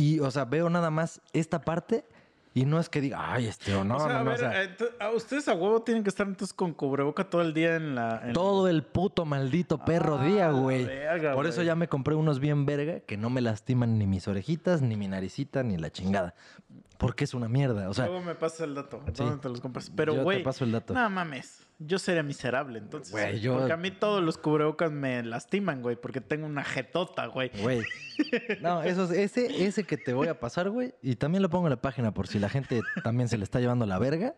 y, o sea, veo nada más esta parte y no es que diga, ay, este o no, o sea, no, a no, o ver, sea, eh, ent- a ustedes a huevo tienen que estar entonces con cubreboca todo el día en la... en- todo el puto maldito perro Ah, día, güey. verga, Por eso ya me compré unos bien verga que no me lastiman ni mis orejitas, ni mi naricita, ni la chingada. Porque es una mierda, o sea, Luego me pasas el dato. Sí. ¿Dónde te los compras? Pero, Yo te güey. paso el dato. No mames. Yo sería miserable, entonces. Güey, yo- Porque a mí todos los cubrebocas me lastiman, güey, porque tengo una jetota, güey. Güey. No, eso, es- ese, ese que te voy a pasar, güey. Y también lo pongo en la página por si la gente también se le está llevando la verga.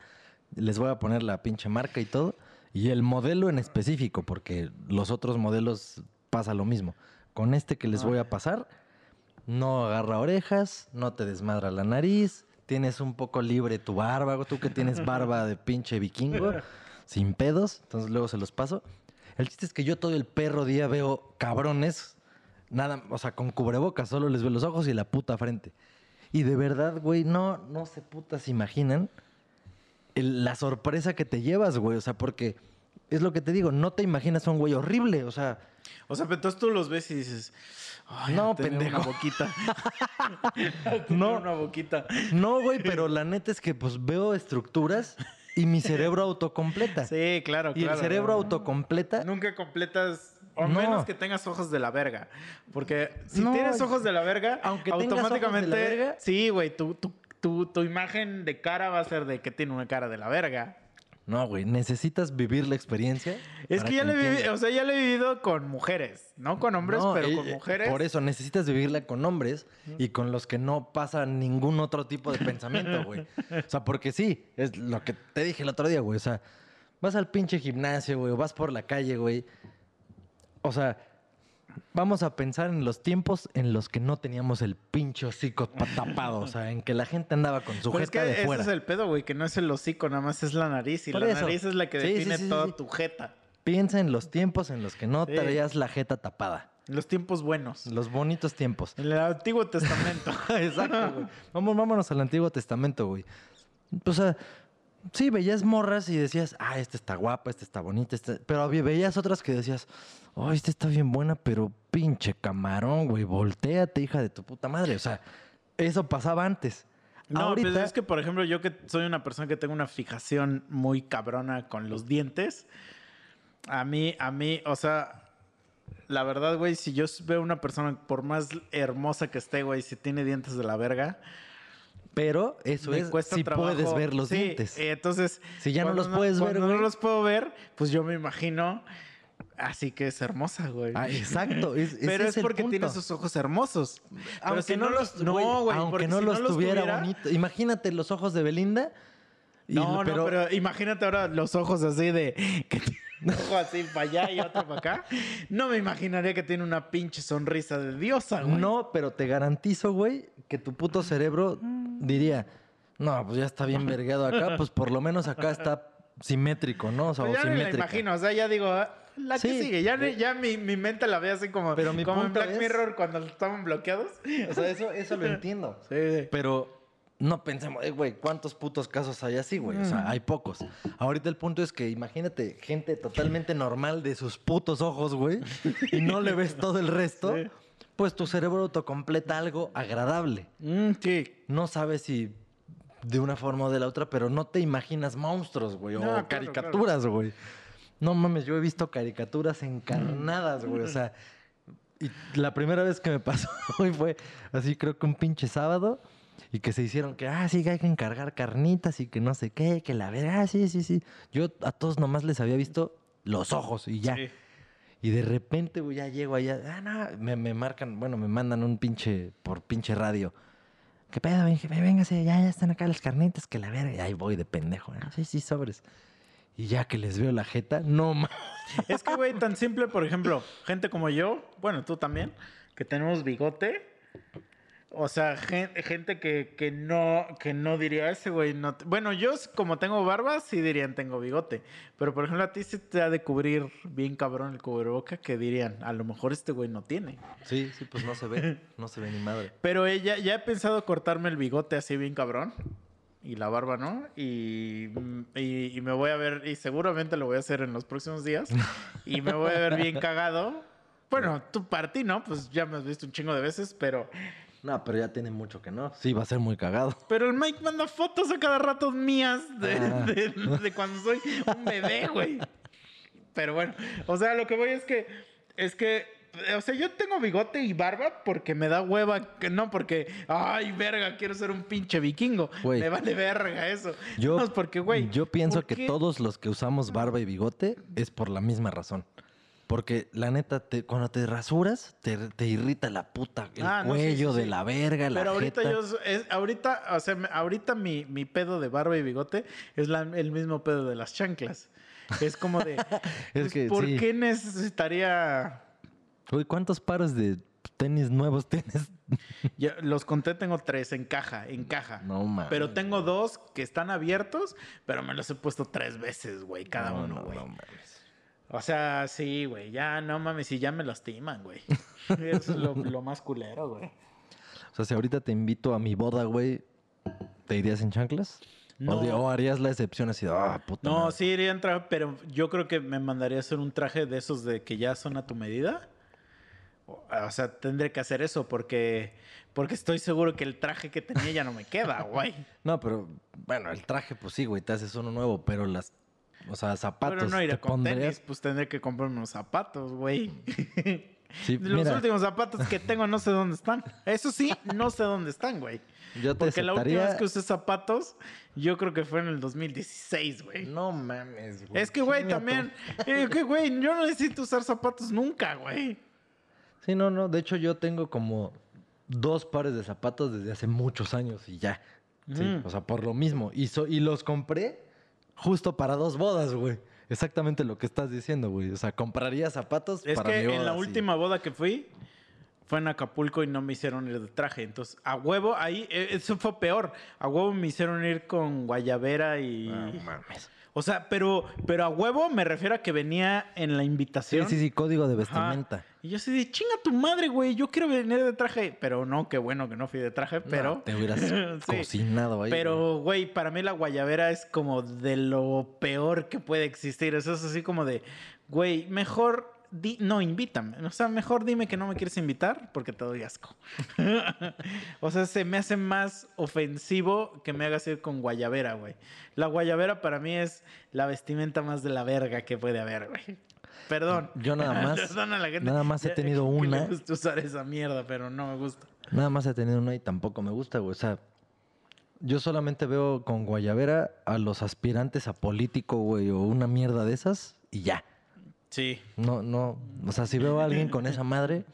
Les voy a poner la pinche marca y todo. Y el modelo en específico, porque los otros modelos pasa lo mismo. Con este que les voy a pasar, no agarra orejas, no te desmadra la nariz, tienes un poco libre tu barba, tú que tienes barba de pinche vikingo, sin pedos, entonces luego se los paso. El chiste es que yo todo el perro día veo cabrones, nada, o sea, con cubrebocas, solo les veo los ojos y la puta frente. Y de verdad, güey, no, no se putas imaginan el- la sorpresa que te llevas, güey, o sea, porque es lo que te digo, no te imaginas a un güey horrible, o sea, O sea, pero entonces tú los ves y dices, Ay, No, pendejo. Una boquita. No. no, una boquita. No, güey, pero la neta es que pues veo estructuras y mi cerebro autocompleta. Sí, claro, y claro. el cerebro autocompleta. Nunca completas, o No. menos que tengas ojos de la verga. Porque si No, tienes ojos de la verga, aunque tengas automáticamente. ojos de la verga. Sí, güey, tu, tu, tu, tu imagen de cara va a ser de que tiene una cara de la verga. No, güey, necesitas vivir la experiencia. Es que ya lo he vivido, o sea, ya lo he vivido con mujeres, no con hombres, No, pero eh, con mujeres. Por eso necesitas vivirla con hombres y con los que no pasa ningún otro tipo de pensamiento, güey. O sea, porque sí, es lo que te dije el otro día, güey. O sea, vas al pinche gimnasio, güey, o vas por la calle, güey. O sea, vamos a pensar en los tiempos en los que no teníamos el pinche hocico pa- tapado. O sea, en que la gente andaba con su Pero es que jeta de ese fuera. es el pedo, güey, que no es el hocico, nada más es la nariz. Y Por la eso. nariz es la que Sí, sí, define sí, sí, toda sí. tu jeta. Piensa en los tiempos en los que no Sí. traías la jeta tapada. Los tiempos buenos. Los bonitos tiempos. En el Antiguo Testamento. Exacto, güey. Vamos, vámonos al Antiguo Testamento, güey. O sea, sí, veías morras y decías, ah, esta está guapa, esta está bonita, esta... pero había- veías otras que decías, oh, esta está bien buena, pero pinche camarón, güey, volteate, hija de tu puta madre. O sea, eso pasaba antes. No, Ahorita, pues es que, por ejemplo, yo que soy una persona que tengo una fijación muy cabrona con los dientes, a mí, a mí, o sea, la verdad, güey, si yo veo una persona, por más hermosa que esté, güey, si tiene dientes de la verga, pero eso es si trabajo. puedes ver los Sí, dientes. eh, entonces, Si ya no los puedes ver, no los puedo ver, pues yo me imagino, así que es hermosa, güey. Ah, exacto. es- ese Pero es, el porque punto. tiene sus ojos hermosos. Pero Aunque si no los, no, güey, aunque porque no si los tuviera tuviera- bonito. Imagínate los ojos de Belinda. y- No, no, pero imagínate ahora los ojos así de. Que tiene un ojo así para allá y otro para acá. No me imaginaría que tiene una pinche sonrisa de diosa, güey. No, pero te garantizo, güey, que tu puto cerebro diría, no, pues ya está bien vergueado acá, pues por lo menos acá está simétrico, ¿no? O sea, Pues o ya la simétrica. imagino, o sea, ya digo, la que sigue. Ya, ya mi, mi mente la ve así como, Pero mi como en Black es- Mirror cuando estaban bloqueados. O sea, eso, eso lo entiendo. Sí, sí. Pero no pensemos, güey, ¿cuántos putos casos hay así, güey? O sea, hay pocos. Ahorita el punto es que imagínate gente totalmente normal de sus putos ojos, güey, y no le ves todo el resto, Sí. pues tu cerebro autocompleta algo agradable. Mm, sí. no sabes si de una forma o de la otra, pero no te imaginas monstruos, güey, No, o claro, caricaturas, güey. No mames, yo he visto caricaturas encarnadas, güey, o sea, y la primera vez que me pasó güey, fue así, creo que un pinche sábado, y que se hicieron que, ah, sí, hay que encargar carnitas y que no sé qué, que la verga, ah, sí, sí, sí. Yo a todos nomás les había visto los ojos y ya. Sí. Y de repente, güey, ya llego allá. Ah, no, me, me marcan, bueno, me mandan un pinche, por pinche radio. ¿Qué pedo? Véngase, ya, ya están acá las carnitas, que la verga. Y ahí voy de pendejo. Sí, sí, sobres. Y ya que les veo la jeta, no mames. Es que, güey, tan simple, por ejemplo, gente como yo, bueno, tú también, que tenemos bigote. O sea, gen- gente que, que no, que no diría ese, güey. No te-". Bueno, yo como tengo barba, sí dirían tengo bigote. Pero, por ejemplo, a ti sí te ha de cubrir bien cabrón el cubreboca que dirían, a lo mejor este güey no tiene. Sí, sí, pues no se ve. No se ve ni madre. Pero ella, ya he pensado cortarme el bigote así bien cabrón. Y la barba, ¿no? Y, y, y me voy a ver, y seguramente lo voy a hacer en los próximos días. Y me voy a ver bien cagado. Bueno, tú para ti, ¿no? Pues ya me has visto un chingo de veces, pero... No, pero ya tiene mucho que no. Sí, va a ser muy cagado. Pero el Mike manda fotos a cada rato mías de, Ah. de- de cuando soy un bebé, güey. Pero bueno, o sea, lo que voy es que... Es que o sea, yo tengo bigote y barba porque me da hueva, que no porque, ay, verga, quiero ser un pinche vikingo. Me vale verga eso. Yo, No, es porque, güey. yo pienso ¿por que qué? todos los que usamos barba y bigote es por la misma razón. Porque la neta, te- cuando te rasuras, te, te irrita la puta, el Ah, no, sí, cuello sí, de la verga, la Pero ahorita jeta. yo, es, ahorita, o sea, ahorita mi, mi pedo de barba y bigote es la- el mismo pedo de las chanclas. Es como de, pues, que ¿por qué necesitaría Uy, ¿cuántos pares de tenis nuevos tienes? Ya, los conté, tengo tres en caja, en caja. No mames. Pero tengo dos que están abiertos, pero me los he puesto tres veces, güey, cada No, uno, no, güey. no mames. O sea, sí, güey, ya no mames, y ya me lastiman, güey. Es lo, lo más culero, güey. O sea, si ahorita te invito a mi boda, güey, ¿te irías en chanclas? No. O, harías la excepción así de, ah, puta No, madre"? sí iría a entrar, pero yo creo que me mandaría a hacer un traje de esos de que ya son a tu medida. O sea, tendré que hacer eso porque, porque estoy seguro que el traje que tenía ya no me queda, güey. No, pero bueno, el traje, pues sí, güey, te haces uno nuevo, pero las, o sea, zapatos. Pero no ¿te con pondrías? tenis, pues tendré que comprarme unos zapatos, güey. Sí, Los mira, últimos zapatos que tengo no sé dónde están. Eso sí, no sé dónde están, güey. yo te Porque la última vez que usé zapatos, yo creo que fue en el 2016, güey. No mames, güey. es que, güey, también. eh, que, güey, yo no necesito usar zapatos nunca, güey. Sí, no, no. De hecho, yo tengo como dos pares de zapatos desde hace muchos años y ya. Sí, Mm. o sea, por lo mismo. Y, so- y los compré justo para dos bodas, güey. Exactamente lo que estás diciendo, güey. O sea, compraría zapatos Es para que mi boda. en la sí. última boda que fui, fue en Acapulco y no me hicieron ir de traje. Entonces, a huevo, ahí, eh, eso fue peor. A huevo me hicieron ir con guayabera y. No mames. O sea, pero, pero a huevo me refiero a que venía en la Sí, invitación. sí, sí, código de Ajá. vestimenta. Y yo así de chinga tu madre, güey. Yo quiero venir de traje. Pero no, qué bueno que no fui de traje, pero. No, te hubieras Sí. cocinado ahí. Pero, güey, para mí la guayabera es como de lo peor que puede existir. Eso es así como de, güey, mejor di- no, invítame. O sea, mejor dime que no me quieres invitar porque te doy asco. o sea, se me hace más ofensivo que me hagas ir con guayabera, güey. La guayabera para mí es la vestimenta más de la verga que puede haber, güey. Perdón. Yo nada más- Perdón a la gente nada más he tenido una. le gusta usar esa mierda, pero no me gusta. Nada más he tenido una y tampoco me gusta, güey. O sea, yo solamente veo con Guayavera a los aspirantes a político, güey, o una mierda de esas y ya. Sí. No, no. O sea, si veo a alguien con esa madre,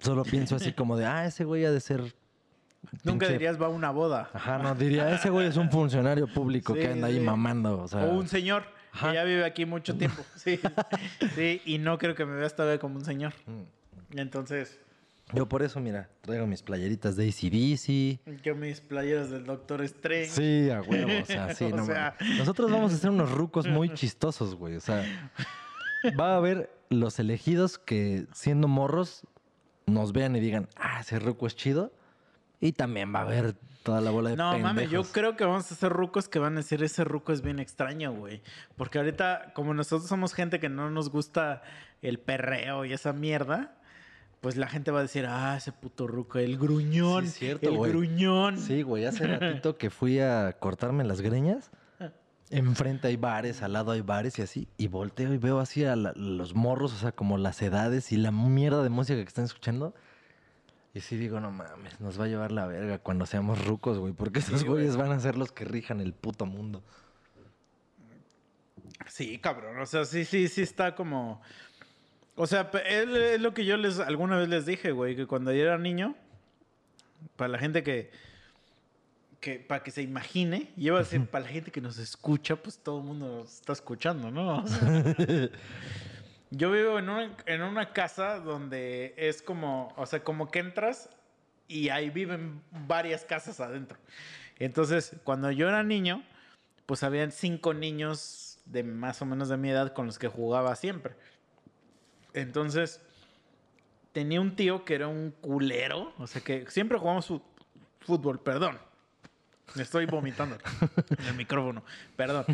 solo pienso así como de, ah, ese güey ha de ser. Nunca pinche- dirías va a una boda. Ajá, no, diría, ese güey es un funcionario público Sí, que anda ahí mamando. O sea, O un señor Ajá. que ya vive aquí mucho tiempo. Sí. sí, y no creo que me veas todavía como un señor. Mm. Entonces, yo por eso, mira, traigo mis playeritas de ACDC. yo mis playeras del Doctor Strange. Sí, a huevo, o sea, sí, O no sea- mames. Nosotros vamos a hacer unos rucos muy chistosos, güey. O sea, va a haber los elegidos que siendo morros nos vean y digan, ah, ese ruco es chido. Y también va a haber toda la bola de No, mames, yo pendejos. creo que vamos a hacer rucos que van a decir ese ruco es bien extraño, güey. Porque ahorita, como nosotros somos gente que no nos gusta el perreo y esa mierda, pues la gente va a decir, ah, ese puto ruco, el gruñón, Sí, cierto, el gruñón. Sí, güey, hace ratito que fui a cortarme las greñas. Enfrente hay bares, al lado hay bares y así. Y volteo y veo así a la- los morros, o sea, como las edades y la mierda de música que están escuchando. Y sí digo, no mames, nos va a llevar la verga cuando seamos rucos, güey. Porque esos Sí, güeyes van a ser los que rijan el puto mundo. Sí, cabrón. O sea, sí, sí, sí está como. O sea, es lo que yo les alguna vez les dije, güey, que cuando yo era niño, para la gente que. que para que se imagine, y iba a decir, para la gente que nos escucha, pues todo el mundo nos está escuchando, ¿no? O sea, yo vivo en una, en una casa donde es como, o sea, como que entras y ahí viven varias casas adentro. Entonces, cuando yo era niño, pues habían cinco niños de más o menos de mi edad con los que jugaba siempre. Entonces, tenía un tío que era un culero, o sea que siempre jugamos fútbol, perdón. Me estoy vomitando en el micrófono, perdón.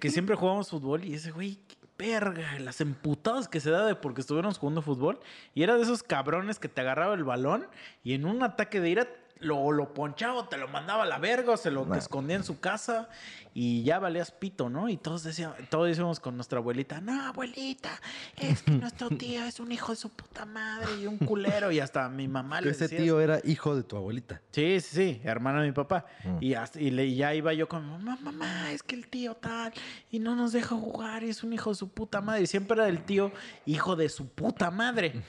Que, siempre jugamos fútbol y ese güey, verga, las emputadas que se da de porque estuviéramos jugando fútbol. Y era de esos cabrones que te agarraba el balón y en un ataque de ira lo, lo ponchaba, o te lo mandaba a la verga, o se lo Nah. escondía en su casa y ya valías pito, ¿no? Y todos decíamos, todos decíamos con nuestra abuelita, no, abuelita, es que nuestro tío es un hijo de su puta madre y un culero. Y hasta mi mamá le Ese decía tío era hijo de tu abuelita. Sí, sí, sí, hermano de mi papá. Mm. Y, hasta- y, le- y ya iba yo con mamá, mamá, es que el tío tal, y no nos deja jugar, y es un hijo de su puta madre. Y siempre era el tío hijo de su puta madre.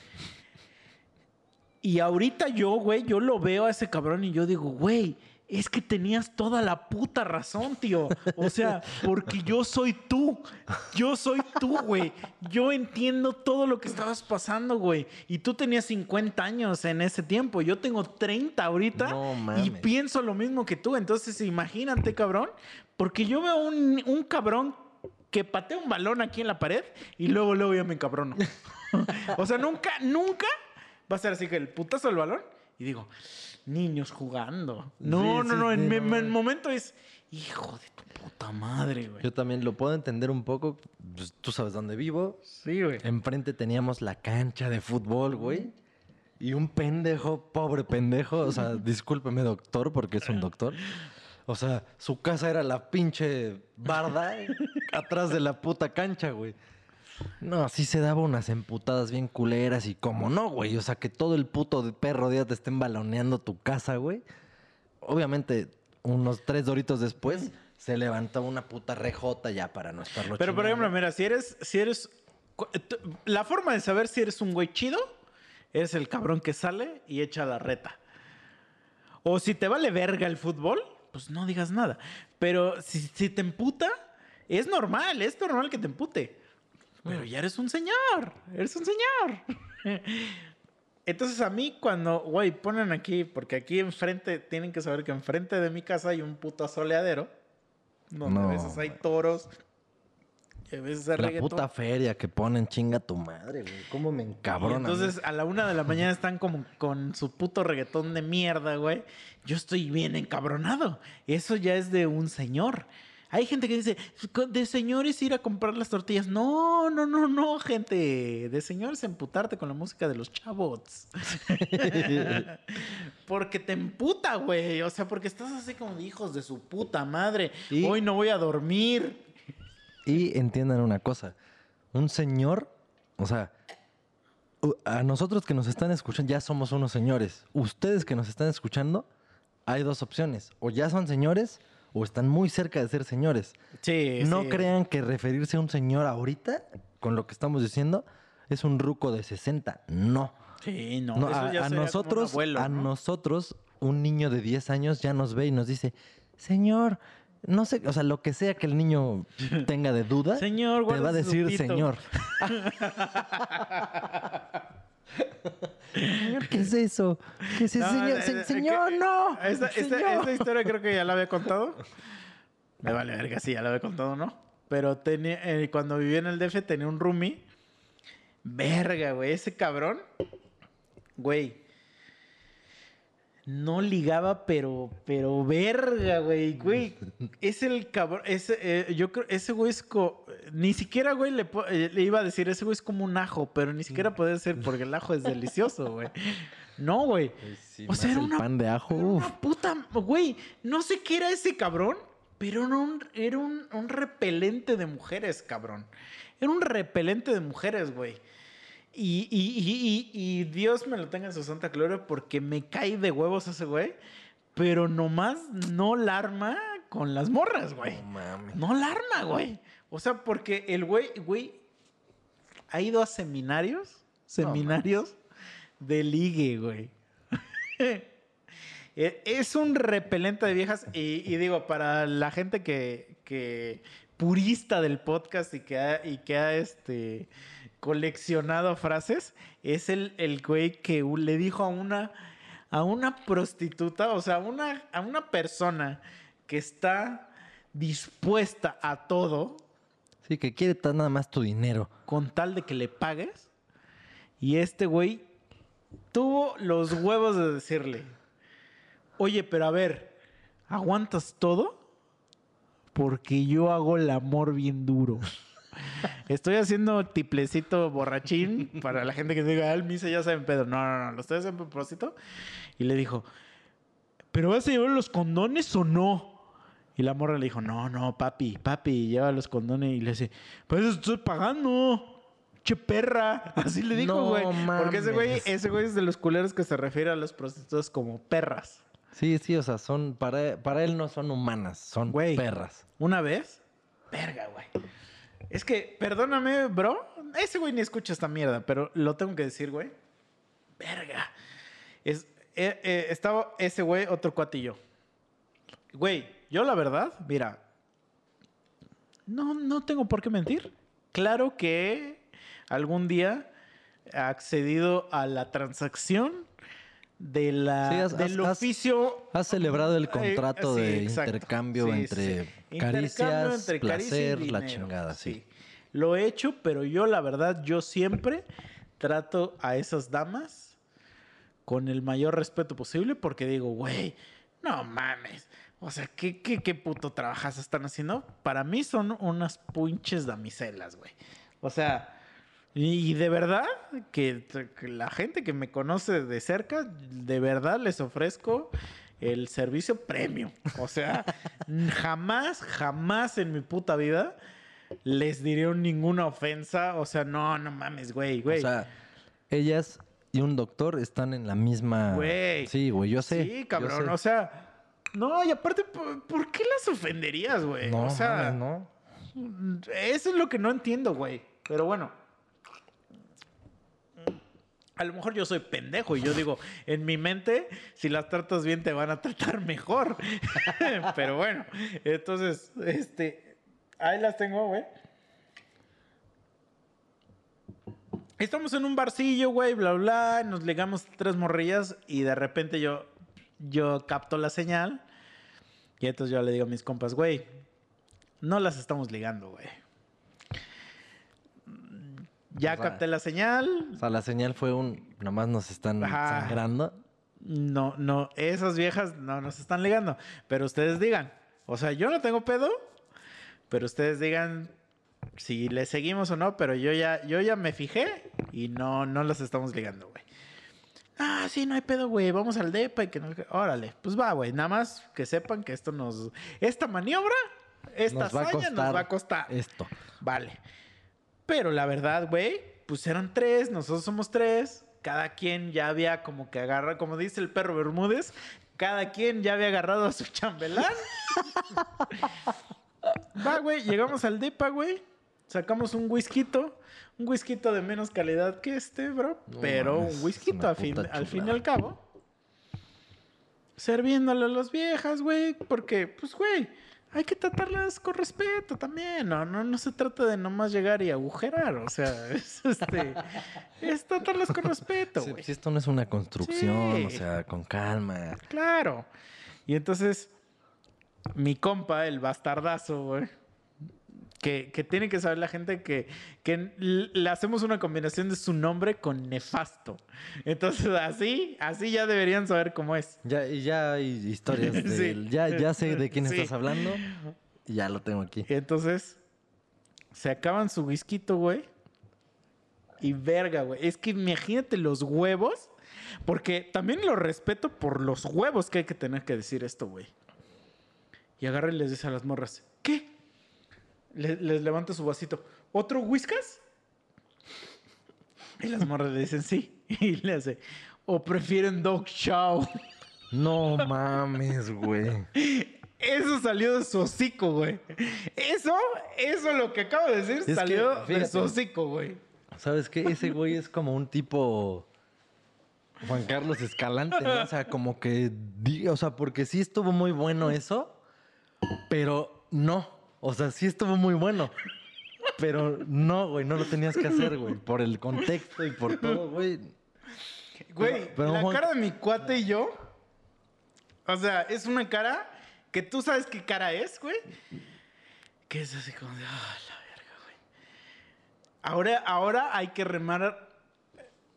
Y ahorita yo, güey, yo lo veo a ese cabrón y yo digo, güey, es que tenías toda la puta razón, tío. O sea, porque yo soy tú. Yo soy tú, güey. Yo entiendo todo lo que estabas pasando, güey. Y tú tenías 50 años en ese tiempo. Yo tengo 30 ahorita. No y pienso lo mismo que tú. Entonces, imagínate, cabrón. Porque yo veo un, un cabrón que patea un balón aquí en la pared y luego, luego ya me encabrono. o sea, nunca, nunca va a ser así que el putazo del balón y digo, niños jugando. No, Sí, no, sí, no. En sí, no. en momento es, hijo de tu puta madre, güey. Yo también lo puedo entender un poco. pues, tú sabes dónde vivo. Sí, güey. Enfrente teníamos la cancha de fútbol, güey. Y un pendejo, pobre pendejo. O sea, discúlpeme, doctor, porque es un doctor. O sea, su casa era la pinche barda atrás de la puta cancha, güey. No, así se daba unas emputadas bien culeras y como no, güey. O sea, que todo el puto de perro día te estén baloneando tu casa, güey. Obviamente, unos tres doritos después, se levantaba una puta rejota ya para no estarlo Pero, por ejemplo, mira, si eres, si eres, la forma de saber si eres un güey chido es el cabrón que sale y echa la reta. O si te vale verga el fútbol, pues no digas nada. Pero si, si te emputa, es normal, es normal que te empute. Pero ya eres un señor, eres un señor. Entonces a mí cuando, güey, ponen aquí, porque aquí enfrente, tienen que saber que enfrente de mi casa hay un puto asoleadero, donde a No, veces hay toros, y a veces hay La reggaetón. puta feria que ponen chinga tu madre, güey. ¿Cómo me Y encabrona? entonces a la una de la mañana están como con su puto reggaetón de mierda, güey. Yo estoy bien encabronado. Eso ya es de un señor. Hay gente que dice, de señores ir a comprar las tortillas. No, no, no, no, gente. De señores emputarte con la música de los chavos. porque te emputa, güey. O sea, porque estás así como hijos de su puta madre. Y- Hoy no voy a dormir. Y entiendan una cosa. Un señor, o sea, a nosotros que nos están escuchando, ya somos unos señores. Ustedes que nos están escuchando, hay dos opciones. O ya son señores o están muy cerca de ser señores. Sí, no sí. crean que referirse a un señor ahorita, con lo que estamos diciendo, es un ruco de 60. No. Sí, no. No, eso a, ya nosotros, abuelo, a ¿no? nosotros, un niño de 10 años ya nos ve y nos dice, señor, no sé, o sea, lo que sea que el niño tenga de duda, Señor, te va a decir señor. ¿qué es eso? ¿Qué es eso? No, señor, Se- señor, que- no. Esta, esta- señor. esta historia creo que ya la había contado. Me vale verga, sí, ya la había contado, ¿no? Pero tenía, eh, cuando vivía en el DF tenía un roomie. Verga, güey. Ese cabrón, güey. No ligaba, pero, pero verga, güey, güey. Es el cabrón, ese, eh, yo creo, ese güey es co- ni siquiera, güey, le, eh, le iba a decir, ese güey es como un ajo, pero ni siquiera puede ser porque el ajo es delicioso, güey. No, güey. Sí, o sea, era una pan de ajo. era una puta, güey, no sé qué era ese cabrón, pero era un, era un, un repelente de mujeres, cabrón. Era un repelente de mujeres, güey. Y, y- y- y- Dios me lo tenga en su santa gloria porque me cae de huevos ese güey, pero nomás no la arma con las morras, güey. No mames. No la arma, güey. O sea, porque el güey, güey, ha ido a seminarios, seminarios de ligue, güey. Eh, es un repelente de viejas y, y digo, para la gente que, que purista del podcast y que ha, y que ha este, coleccionado frases, es el, el güey que le dijo a una, a una prostituta, o sea, a una, a una persona que está dispuesta a todo Sí, que quiere tan nada más tu dinero. con tal de que le pagues. Y este güey tuvo los huevos de decirle, oye, pero a ver, ¿aguantas todo? Porque yo hago el amor bien duro. Estoy haciendo tiplecito borrachín para la gente que diga, ah, el misa ya sabe en pedo. No, no, no, lo estoy haciendo a propósito. Y le dijo, ¿pero vas a llevar los condones o no? Y la morra le dijo, no, no, papi, papi, lleva los condones. Y le dice, pues estoy pagando. Che perra. Así le dijo, No güey. Porque ese güey, ese güey es de los culeros que se refiere a los prostitutas como perras. Sí, sí, o sea, son, para, para él no son humanas, son Güey. perras. Una vez, verga, güey. Es que, perdóname, bro. Ese güey ni escucha esta mierda, pero lo tengo que decir, güey. Verga. Es, eh, eh, estaba ese güey, otro yo. Güey, yo la verdad, mira. No, no tengo por qué mentir. Claro que algún día accedido a la transacción de la, Sí, has- del has- oficio Has celebrado el eh, contrato sí, de intercambio Sí, entre sí. Intercambio caricias, entre placer, la chingada, sí. Lo he hecho, pero yo la verdad, yo siempre trato a esas damas con el mayor respeto posible porque digo, güey, no mames. O sea, ¿qué, qué, qué puto trabajas están haciendo? Para mí son unas pinches damiselas, güey. O sea, y de verdad que, que la gente que me conoce de cerca, de verdad les ofrezco el servicio premium. O sea, jamás, jamás en mi puta vida les diré ninguna ofensa. O sea, no, no mames, güey, güey. O sea, ellas y un doctor están en la misma... Güey. Sí, güey, yo sé. sí, cabrón. sé. O sea, no, y aparte, ¿por, por qué las ofenderías, güey? no, o sea, mames, no. Eso es lo que no entiendo, güey. Pero bueno. A lo mejor yo soy pendejo y yo digo, en mi mente, si las tratas bien te van a tratar mejor. Pero bueno, entonces, este, ahí las tengo, güey. Estamos en un barcillo, güey, bla, bla, nos ligamos tres morrillas y de repente yo, yo capto la señal y entonces yo le digo a mis compas, güey, no las estamos ligando, güey. Ya O sea, capté la señal. O sea, la señal fue un... Nomás nos están Ajá. sangrando. No, no, esas viejas no nos están ligando. Pero ustedes digan. O sea, yo no tengo pedo. Pero ustedes digan si le seguimos o no. Pero yo ya, yo ya me fijé y no, no las estamos ligando, güey. Ah, sí, no hay pedo, güey. Vamos al depa y que no. Órale, pues va, güey. Nada más que sepan que esto nos. Esta maniobra, esta nos hazaña nos va a costar. esto. Vale. Pero la verdad, güey, pues eran tres, nosotros somos tres. Cada quien ya había como que agarrado, como dice el perro Bermúdez, cada quien ya había agarrado a su chambelán. Va, güey, llegamos al depa, güey. Sacamos un whisky, un whisky de menos calidad que este, bro. No pero mames, un whisky al fin, al fin y al cabo. Serviéndole a las viejas, güey. Porque, pues, güey, hay que tratarlas con respeto también. No, no, no se trata de nomás llegar y agujerar. O sea, es, este, es tratarlas con respeto, Sí, güey. si esto no es una construcción, Sí. o sea, con calma. Claro. Y entonces, mi compa, el bastardazo, güey. Que, que tiene que saber la gente que, que le hacemos una combinación de su nombre con nefasto. Entonces, así, así ya deberían saber cómo es. Ya, ya hay historias de Sí. él. Ya, ya sé de quién Sí. estás hablando. Y ya lo tengo aquí. Entonces, se acaban su whisky, güey. Y verga, güey. Es que imagínate los huevos. Porque también lo respeto por los huevos que hay que tener que decir esto, güey. Y agarra y les dice a las morras, ¿qué? Le- les levanta su vasito. ¿Otro whiskas? Y las morras le dicen sí. Y le hace, o prefieren dog chow. No mames, güey. Eso salió de su hocico, güey. Eso, eso lo que acabo de decir que, salió de fíjate. su hocico, güey. ¿Sabes qué? Ese güey es como un tipo Juan Carlos Escalante, ¿no? O sea, como que... O sea, porque sí estuvo muy bueno eso, pero no. O sea, sí estuvo muy bueno. Pero no, güey, no lo tenías que hacer, güey. Por el contexto y por todo, güey. Güey, Pero, la Juan- cara de mi cuate y yo. O sea, es una cara que tú sabes qué cara es, güey. Que es así como de, ah, la verga, güey. Ahora, ahora hay que remar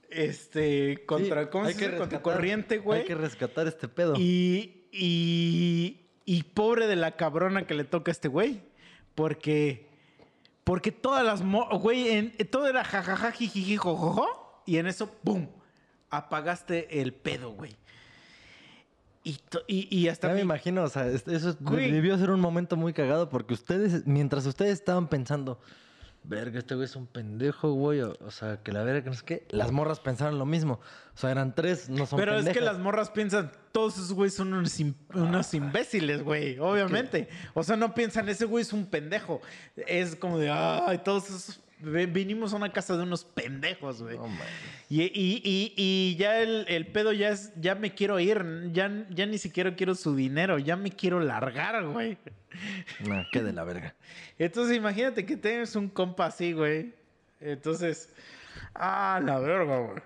este contra, Sí, ¿cómo se hay que dice? Contra rescatar- corriente, güey. Hay que rescatar este pedo. Y, y, y pobre de la cabrona que le toca a este güey. Porque, porque todas las... Güey, en, todo era jajaja, jijiji, jojojo. Y en eso, ¡pum! Apagaste el pedo, güey. Y, to- y, y hasta Ya me imagino, o sea, es- eso Güey. debió ser un momento muy cagado porque ustedes, mientras ustedes estaban pensando, verga, este güey es un pendejo, güey, o, o sea, que la verga, que no sé qué, las morras pensaron lo mismo. O sea, eran tres, no son Pero es que las morras piensan, todos esos güeyes son unos imbéciles, güey, obviamente. O sea, no piensan, ese güey es un pendejo. Es como de, ay, todos esos... Vinimos a una casa de unos pendejos, güey. Y, y- y- y ya el, el pedo ya es, ya me quiero ir, ya, ya ni siquiera quiero su dinero, ya me quiero largar, güey. No, qué de la verga. Entonces imagínate que tienes un compa así, güey. Entonces, ah, la verga, güey.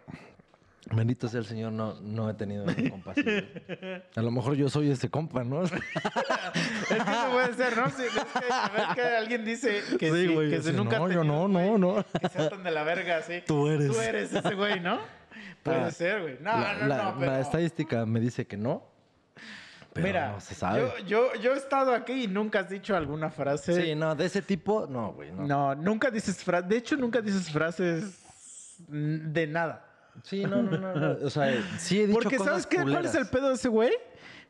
Bendito sea el Señor, no, no he tenido un compa así, güey. A lo mejor yo soy ese compa, ¿no? Es que no puede ser, ¿no? Sí, es que, a ver que alguien dice que, Sí, sí, güey, que se nunca no, yo tenido no, no, güey no. Que tan de la verga así. Tú eres. Tú eres ese güey, ¿no? Puede Ah, ser, güey. No, la, no, la- no, pero... la estadística me dice que no. Pero Mira, no se sabe. Yo, yo, yo he estado aquí y nunca has dicho alguna frase. Sí, no, de ese tipo, no, güey, no. No, nunca dices frases. De hecho, nunca dices frases de nada. Sí, no, no, no, no. O sea, sí he dicho Porque cosas ¿sabes qué? ¿Cuál es el pedo de ese güey?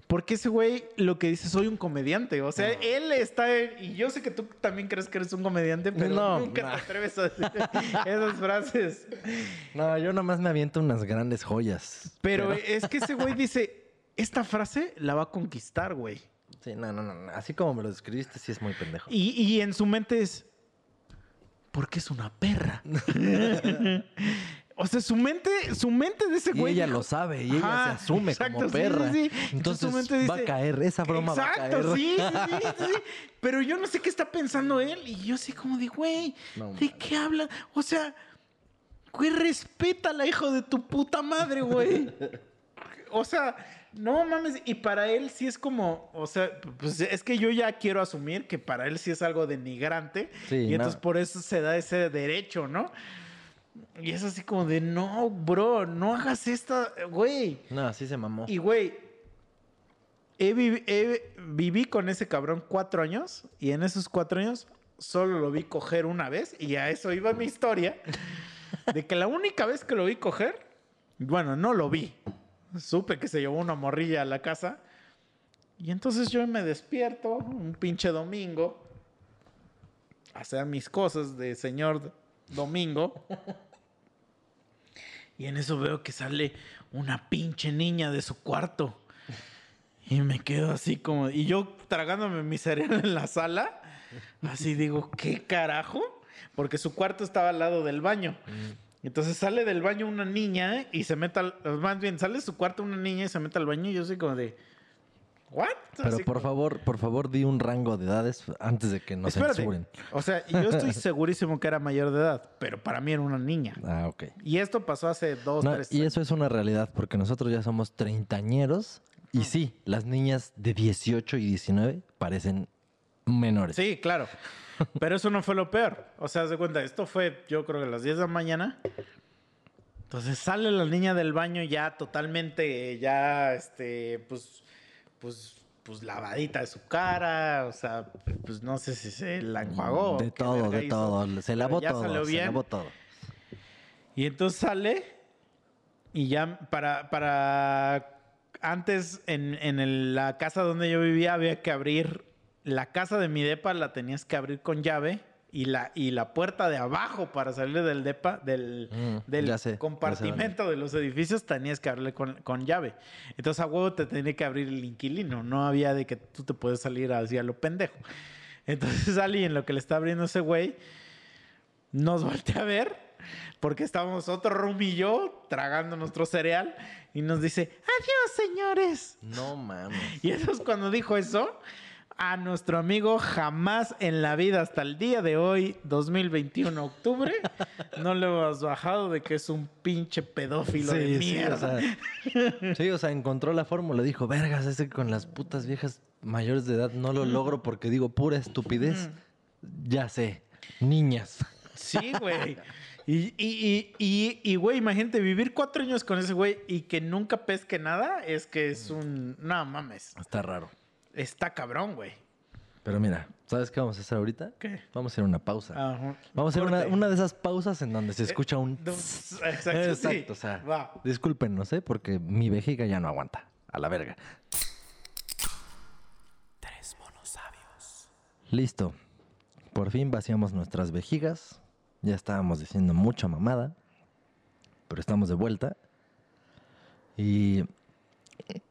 Porque ese güey lo que dice, soy un comediante. O sea, él está... en- y yo sé que tú también crees que eres un comediante, pero No, nunca nah. te atreves a decir esas frases. No, yo nomás me aviento unas grandes joyas. Pero es que ese güey dice, esta frase la va a conquistar, güey. Sí, no, no, no, no. Así como me lo describiste, sí es muy pendejo. Y, y en su mente es, porque es una perra. o sea, su mente, su mente de ese Y güey. ella lo sabe, y ella Ajá, se asume exacto, como sí, sí, perra. sí. Entonces su mente va a caer, esa broma va a caer. Exacto, sí, sí. Pero yo no sé qué está pensando él. Y yo sé como de, güey, No ¿de qué hablan? O sea, güey, respétala, hijo de tu puta madre, güey. O sea, no mames. Y para él sí es como, o sea, pues es que yo ya quiero asumir que para él sí es algo denigrante. Sí, y entonces no. por eso se da ese derecho, ¿no? Y es así como de, no, bro, no hagas esta, güey. No, así se mamó. Y, güey, he vivi- he- viví con ese cabrón cuatro años y en esos cuatro años solo lo vi coger una vez y a eso iba mi historia de que la única vez que lo vi coger, bueno, no lo vi. Supe que se llevó una morrilla a la casa y entonces yo me despierto un pinche domingo a hacer mis cosas de señor domingo. Y en eso veo que sale una pinche niña de su cuarto. Y me quedo así como... Y yo tragándome mi cereal en la sala. Así digo, ¿qué carajo? Porque su cuarto estaba al lado del baño. Entonces sale del baño una niña y se mete al... Más bien, sale de su cuarto una niña y se mete al baño y yo soy como de... ¿What? Pero Así por favor, por favor, di un rango de edades antes de que nos Espérate. censuren. O sea, yo estoy segurísimo que era mayor de edad, pero para mí era una niña. Ah, ok. Y esto pasó hace dos, No, tres y eso es una realidad, porque nosotros ya somos treintañeros. Y sí, las niñas de 18 y 19 parecen menores. Sí, claro. Pero eso no fue lo peor. O sea, haz de cuenta, esto fue yo creo que a las 10 de la mañana. Entonces sale la niña del baño ya totalmente, ya, este, pues, pues, pues lavadita de su cara. O sea, pues no sé si se la enjuagó. De todo, de hizo, todo. Se lavó todo. Se lavó todo. Y entonces sale y ya para, para antes en, en el- la casa donde yo vivía había que abrir la casa de mi depa la tenías que abrir con llave y la, y la puerta de abajo para salir del depa, del, Mm, del sé, compartimento de los edificios tenías que abrirle con, con llave. Entonces a huevo te tenía que abrir el inquilino, no había de que tú te puedes salir hacia lo pendejo. Entonces Ali en lo que le está abriendo ese güey nos voltea a ver porque estábamos otro room y yo tragando nuestro cereal y nos dice, adiós señores. No mames. Y eso es cuando dijo eso. A nuestro amigo jamás en la vida hasta el día de hoy, 2021 octubre, no le hemos bajado de que es un pinche pedófilo de sí, mierda. o sea, sí, o sea, encontró la fórmula. Dijo, vergas, ese que con las putas viejas mayores de edad no lo logro porque digo pura estupidez. Ya sé, niñas. Sí, güey. Y, y, y, y, y, güey, imagínate vivir cuatro años con ese güey y que nunca pesque nada, es que es un... No mames. Está raro. Está cabrón, güey. Pero mira, ¿sabes qué vamos a hacer ahorita? ¿Qué? Vamos a hacer una pausa. Ajá. Vamos a hacer una, de esas pausas en donde se escucha un... Tss. Exacto, sí. Exacto, o sea, Va. discúlpenos, ¿eh? Porque mi vejiga ya no aguanta. A la verga. Tres monos sabios. Listo. Por fin vaciamos nuestras vejigas. Ya estábamos diciendo mucha mamada. Pero estamos de vuelta. Y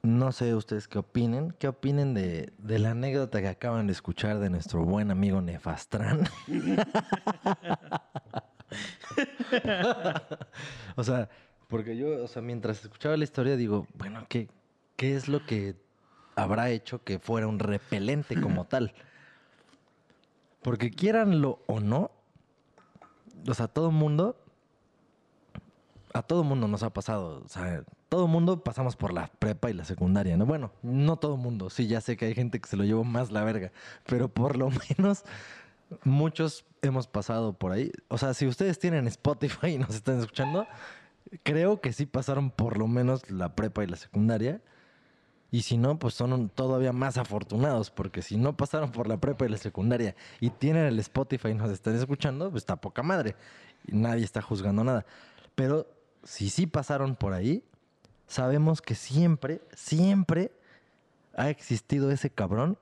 no sé ustedes qué opinen. ¿Qué opinen de, de la anécdota que acaban de escuchar de nuestro buen amigo Nefastrán? o sea, porque yo, o sea, mientras escuchaba la historia digo, bueno, ¿qué, qué es lo que habrá hecho que fuera un repelente como tal? Porque quieranlo o no, o sea, todo mundo, a todo mundo nos ha pasado, o sea, todo mundo pasamos por la prepa y la secundaria, ¿no? Bueno, no todo mundo, sí, ya sé que hay gente que se lo llevó más la verga, pero por lo menos muchos hemos pasado por ahí. O sea, si ustedes tienen Spotify y nos están escuchando, creo que sí pasaron por lo menos la prepa y la secundaria. Y si no, pues son todavía más afortunados, porque si no pasaron por la prepa y la secundaria y tienen el Spotify y nos están escuchando, pues está poca madre. Y nadie está juzgando nada. Pero si sí pasaron por ahí, sabemos que siempre, siempre ha existido ese cabrón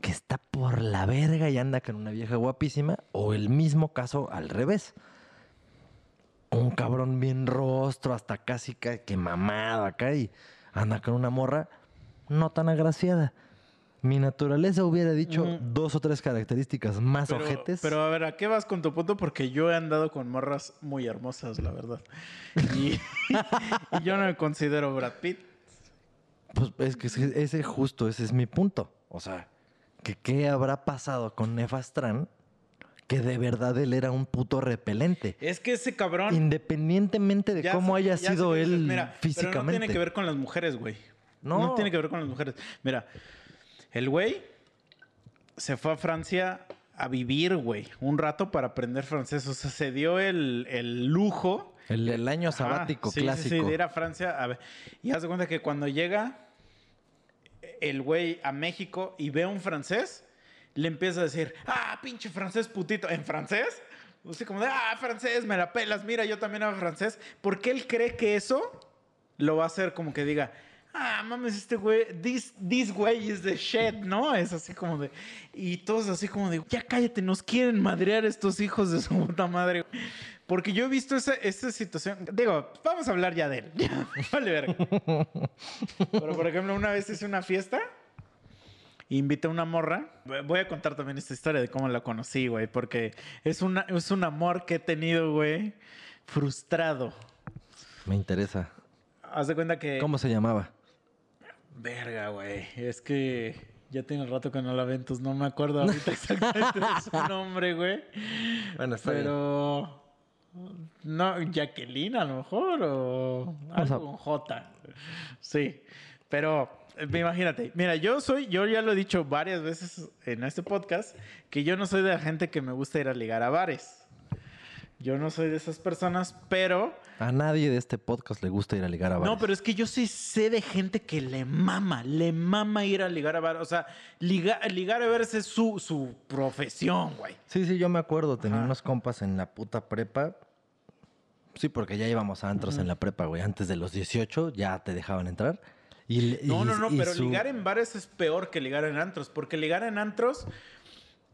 que está por la verga y anda con una vieja guapísima, o el mismo caso al revés. Un cabrón bien rostro, hasta casi ca- que mamado acá y anda con una morra no tan agraciada. Mi naturaleza hubiera dicho dos o tres características más Pero, ojetes. pero a ver, ¿a qué vas con tu punto? Porque yo he andado con morras muy hermosas, la verdad. Y, y yo no me considero Brad Pitt. Pues es que ese, justo, ese es mi punto. O sea, que qué habrá pasado con Nefastran que de verdad él era un puto repelente. Es que ese cabrón. Independientemente de cómo sé- haya sido dices, él mira, físicamente. Pero no tiene que ver con las mujeres, güey. No. No. tiene que ver con las mujeres. Mira, el güey se fue a Francia a vivir, güey, un rato para aprender francés. O sea, se dio el, el lujo. El, el año sabático sí, sí, clásico. Sí, de ir a Francia. A ver, y haz de cuenta que cuando llega el güey a México y ve a un francés, le empieza a decir, ah, pinche francés putito, en francés. Así como de, ah, francés, me la pelas, mira, yo también hablo francés. Porque él cree que eso lo va a hacer como que diga, ah, mames, este güey, this, this güey is the shit, ¿no? Es así como de, y todos así como de, ya cállate, nos quieren madrear estos hijos de su puta madre. Porque yo he visto esa, esa situación. Digo, vamos a hablar ya de él. Ya, vale verga. Pero, por ejemplo, una vez hice una fiesta. Invité a una morra. Voy a contar también esta historia de cómo la conocí, güey. Porque es, una, es un amor que he tenido, güey. Frustrado. Me interesa. Haz de cuenta que. ¿Cómo se llamaba? Verga, güey. Es que ya tiene rato que no la ven, entonces no me acuerdo ahorita exactamente de su nombre, güey. Bueno, está bien. Pero. No, Jacqueline a lo mejor, o algo con J. Sí, pero eh, imagínate, mira, yo soy, yo ya lo he dicho varias veces en este podcast, que yo no soy de la gente que me gusta ir a ligar a bares. Yo no soy de esas personas, pero... A nadie de este podcast le gusta ir a ligar a bares. No, pero es que yo sí sé de gente que le mama, le mama ir a ligar a bares. O sea, liga- ligar a bares es su, su profesión, güey. Sí, sí, yo me acuerdo. Tenía Ajá. unos compas en la puta prepa. Sí, porque ya íbamos a antros en la prepa, güey. Antes de los 18 ya te dejaban entrar. Y, No, y- no, no, pero su- ligar en bares es peor que ligar en antros, porque ligar en antros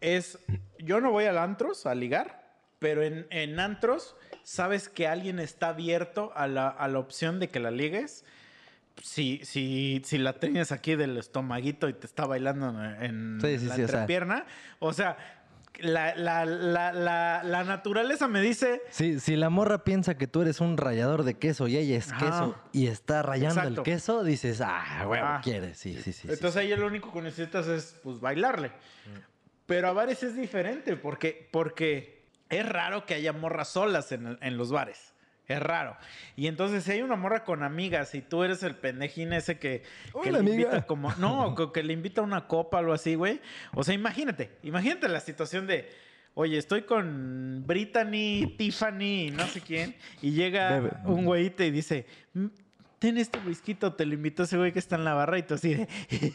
es... Yo no voy al antros a ligar, pero en, en antros sabes que alguien está abierto a la, a la opción de que la ligues. Si, si, si la tienes aquí del estomaguito y te está bailando en Sí, sí, la sí, o sea- entrepierna, o sea, la, la, la, la, naturaleza me dice... Sí, si la morra piensa que tú eres un rayador de queso y ella es Ajá. queso y está rayando Exacto. el queso, dices, ah, güey, Ah. quiere. Sí, sí, sí. Entonces ahí lo único que necesitas es pues bailarle. Pero a bares es diferente porque, porque es raro que haya morras solas en, los bares. Es raro. Y entonces si hay una morra con amigas y tú eres el pendejín ese que, que le amiga. invita como... No, que, le invita a una copa o algo así, güey. O sea, imagínate. Imagínate la situación de... Oye, estoy con Brittany, Tiffany, no sé quién. Y llega Bebe. un güeyito y dice... "Mm, Ten este whisky, te lo invitó ese güey que está en la barra y tú así de...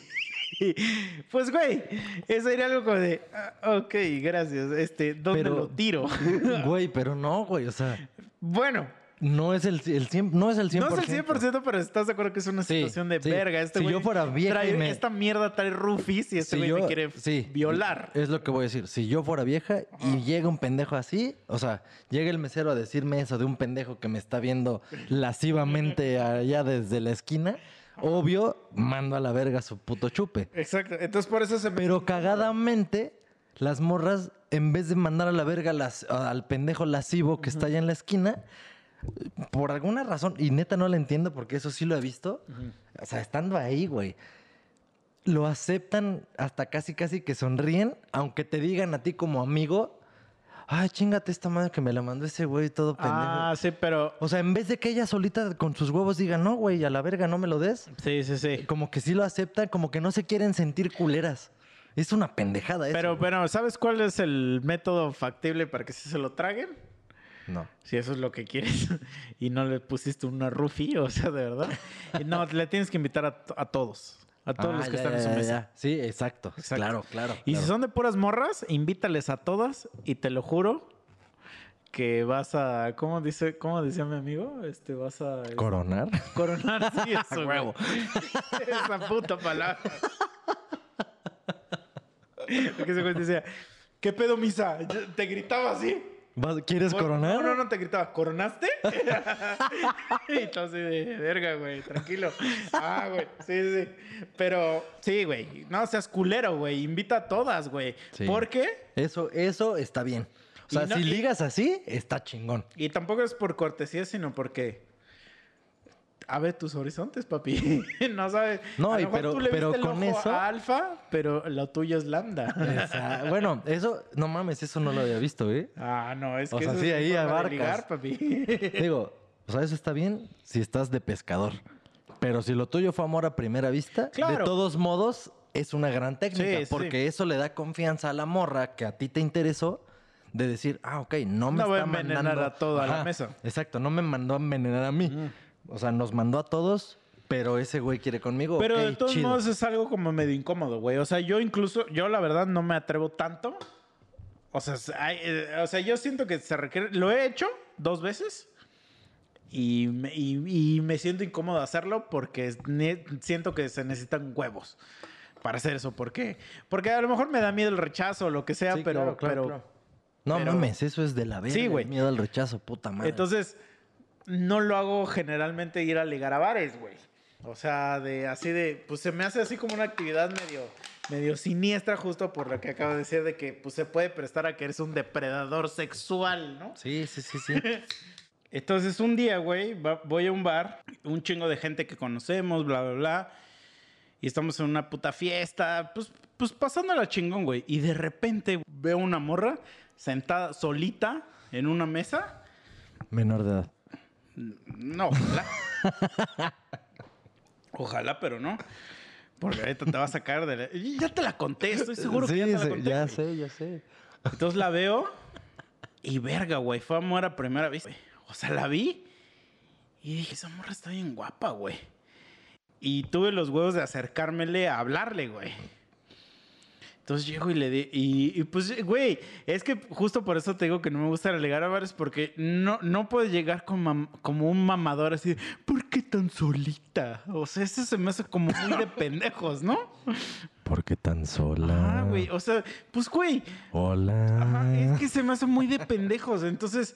Pues, güey, eso sería algo como de, "Ah, ok, gracias, este, ¿dónde Pero- lo tiro? Güey, pero no, güey, o sea, bueno, No es el, el 100, no es el 100%. No es el 100%, pero estás de acuerdo que es una Sí, situación de sí. verga. Este Si güey yo fuera vieja trae- y me- Esta mierda trae rufis y este Si güey me quiere sí, violar. Es lo que voy a decir. Si yo fuera vieja y llega un pendejo así, o sea, llega el mesero a decirme eso de un pendejo que me está viendo lascivamente allá desde la esquina, obvio, mando a la verga su puto chupe. Exacto. Entonces por eso se me... Pero cagadamente, las morras, en vez de mandar a la verga las- al pendejo lascivo que está allá en la esquina, por alguna razón, y neta no la entiendo porque eso sí lo he visto, o sea, estando ahí, güey, lo aceptan hasta casi casi que sonríen, aunque te digan a ti como amigo, ay, chingate esta madre que me la mandó ese güey todo pendejo. Ah, sí, pero... O sea, en vez de que ella solita con sus huevos diga, no, güey, a la verga no me lo des, Sí, sí, sí. como que sí lo aceptan, como que no se quieren sentir culeras. Es una pendejada eso. Pero, bueno, ¿sabes cuál es el método factible para que sí se lo traguen? No. Si eso es lo que quieres y no le pusiste una rufi, o sea, de verdad. No, le tienes que invitar a, a todos. A todos Ah, los que ya, están en su mesa. Sí, exacto. Exacto. Claro, claro. Y si son de puras morras, invítales a todas y te lo juro que vas a, ¿cómo dice, cómo decía mi amigo? Este, vas a Coronar. coronar, sí, eso. Huevo. Esa puta palabra. Porque ese güey decía, ¿qué pedo, misa? Te gritaba así. ¿Vas- ¿Quieres Cor- coronar? No, no, no te gritaba. ¿Coronaste? y entonces, de verga, güey, tranquilo. Ah, güey, sí, sí. Pero, sí, güey, no seas culero, güey. Invita a todas, güey. Sí. ¿Por qué? Eso, eso está bien. O sea, no- si ligas así, está chingón. Y tampoco es por cortesía, sino porque. Abre tus horizontes, papi. no sabes. No, a lo y mejor pero- tú le pero viste el con ojo eso- a alfa, pero lo tuyo es lambda. Esa- bueno, eso, no mames, eso no lo había visto, ¿eh? ah, no, es O que sea, eso sí, es ahí de abarcas. ligar, papi. Digo, o sea, eso está bien si estás de pescador. Pero si lo tuyo fue amor a primera vista, de Claro. todos modos, es una gran técnica. Sí, sí. porque eso le da confianza a la morra que a ti te interesó de decir, ah, ok, no me No voy a está envenenar mandando... a toda la mesa. Exacto, no me mandó a envenenar a mí. O sea, nos mandó a todos, pero ese güey quiere conmigo. Pero ok, de todos chido. modos es algo como medio incómodo, güey. O sea, yo incluso, yo la verdad no me atrevo tanto. O sea, hay, eh, o sea yo siento que se requiere. Lo he hecho dos veces. Y me, y- y me siento incómodo hacerlo porque siento que se necesitan huevos para hacer eso. ¿Por qué? Porque a lo mejor me da miedo el rechazo o lo que sea, Sí, pero, claro, claro, pero claro. No pero- mames, eso es de la verga. Sí, güey. Miedo al rechazo, puta madre. Entonces, no lo hago generalmente ir a ligar a bares, güey. O sea, de así de, pues se me hace así como una actividad medio, medio siniestra, justo por lo que acabo de decir, de que pues se puede prestar a que eres un depredador sexual, ¿no? Sí, sí, sí, sí. Entonces, un día, güey, voy a un bar, un chingo de gente que conocemos, bla, bla, bla. Y estamos en una puta fiesta, pues, pues pasándola chingón, güey. Y de repente veo una morra sentada solita en una mesa. Menor de edad. No, ojalá. ojalá, pero no. Porque ahorita te va a sacar de la... Ya te la conté, estoy seguro sí, que ya te la conté. ya sé, ya sé. Entonces la veo y verga, güey, fue amor a primera vista. O sea, la vi y dije, esa morra está bien guapa, güey. Y tuve los huevos de acercármele a hablarle, güey. Entonces llego y le di. Y, y, pues, güey, es que justo por eso te digo que no me gusta relegar a bares, porque no, no puedes llegar con mam- como un mamador así de, ¿por qué tan solita? O sea, eso se me hace como muy de pendejos, ¿no? ¿Por qué tan sola? Ah, güey, o sea, pues, güey, Hola. Ajá, es que se me hace muy de pendejos. Entonces,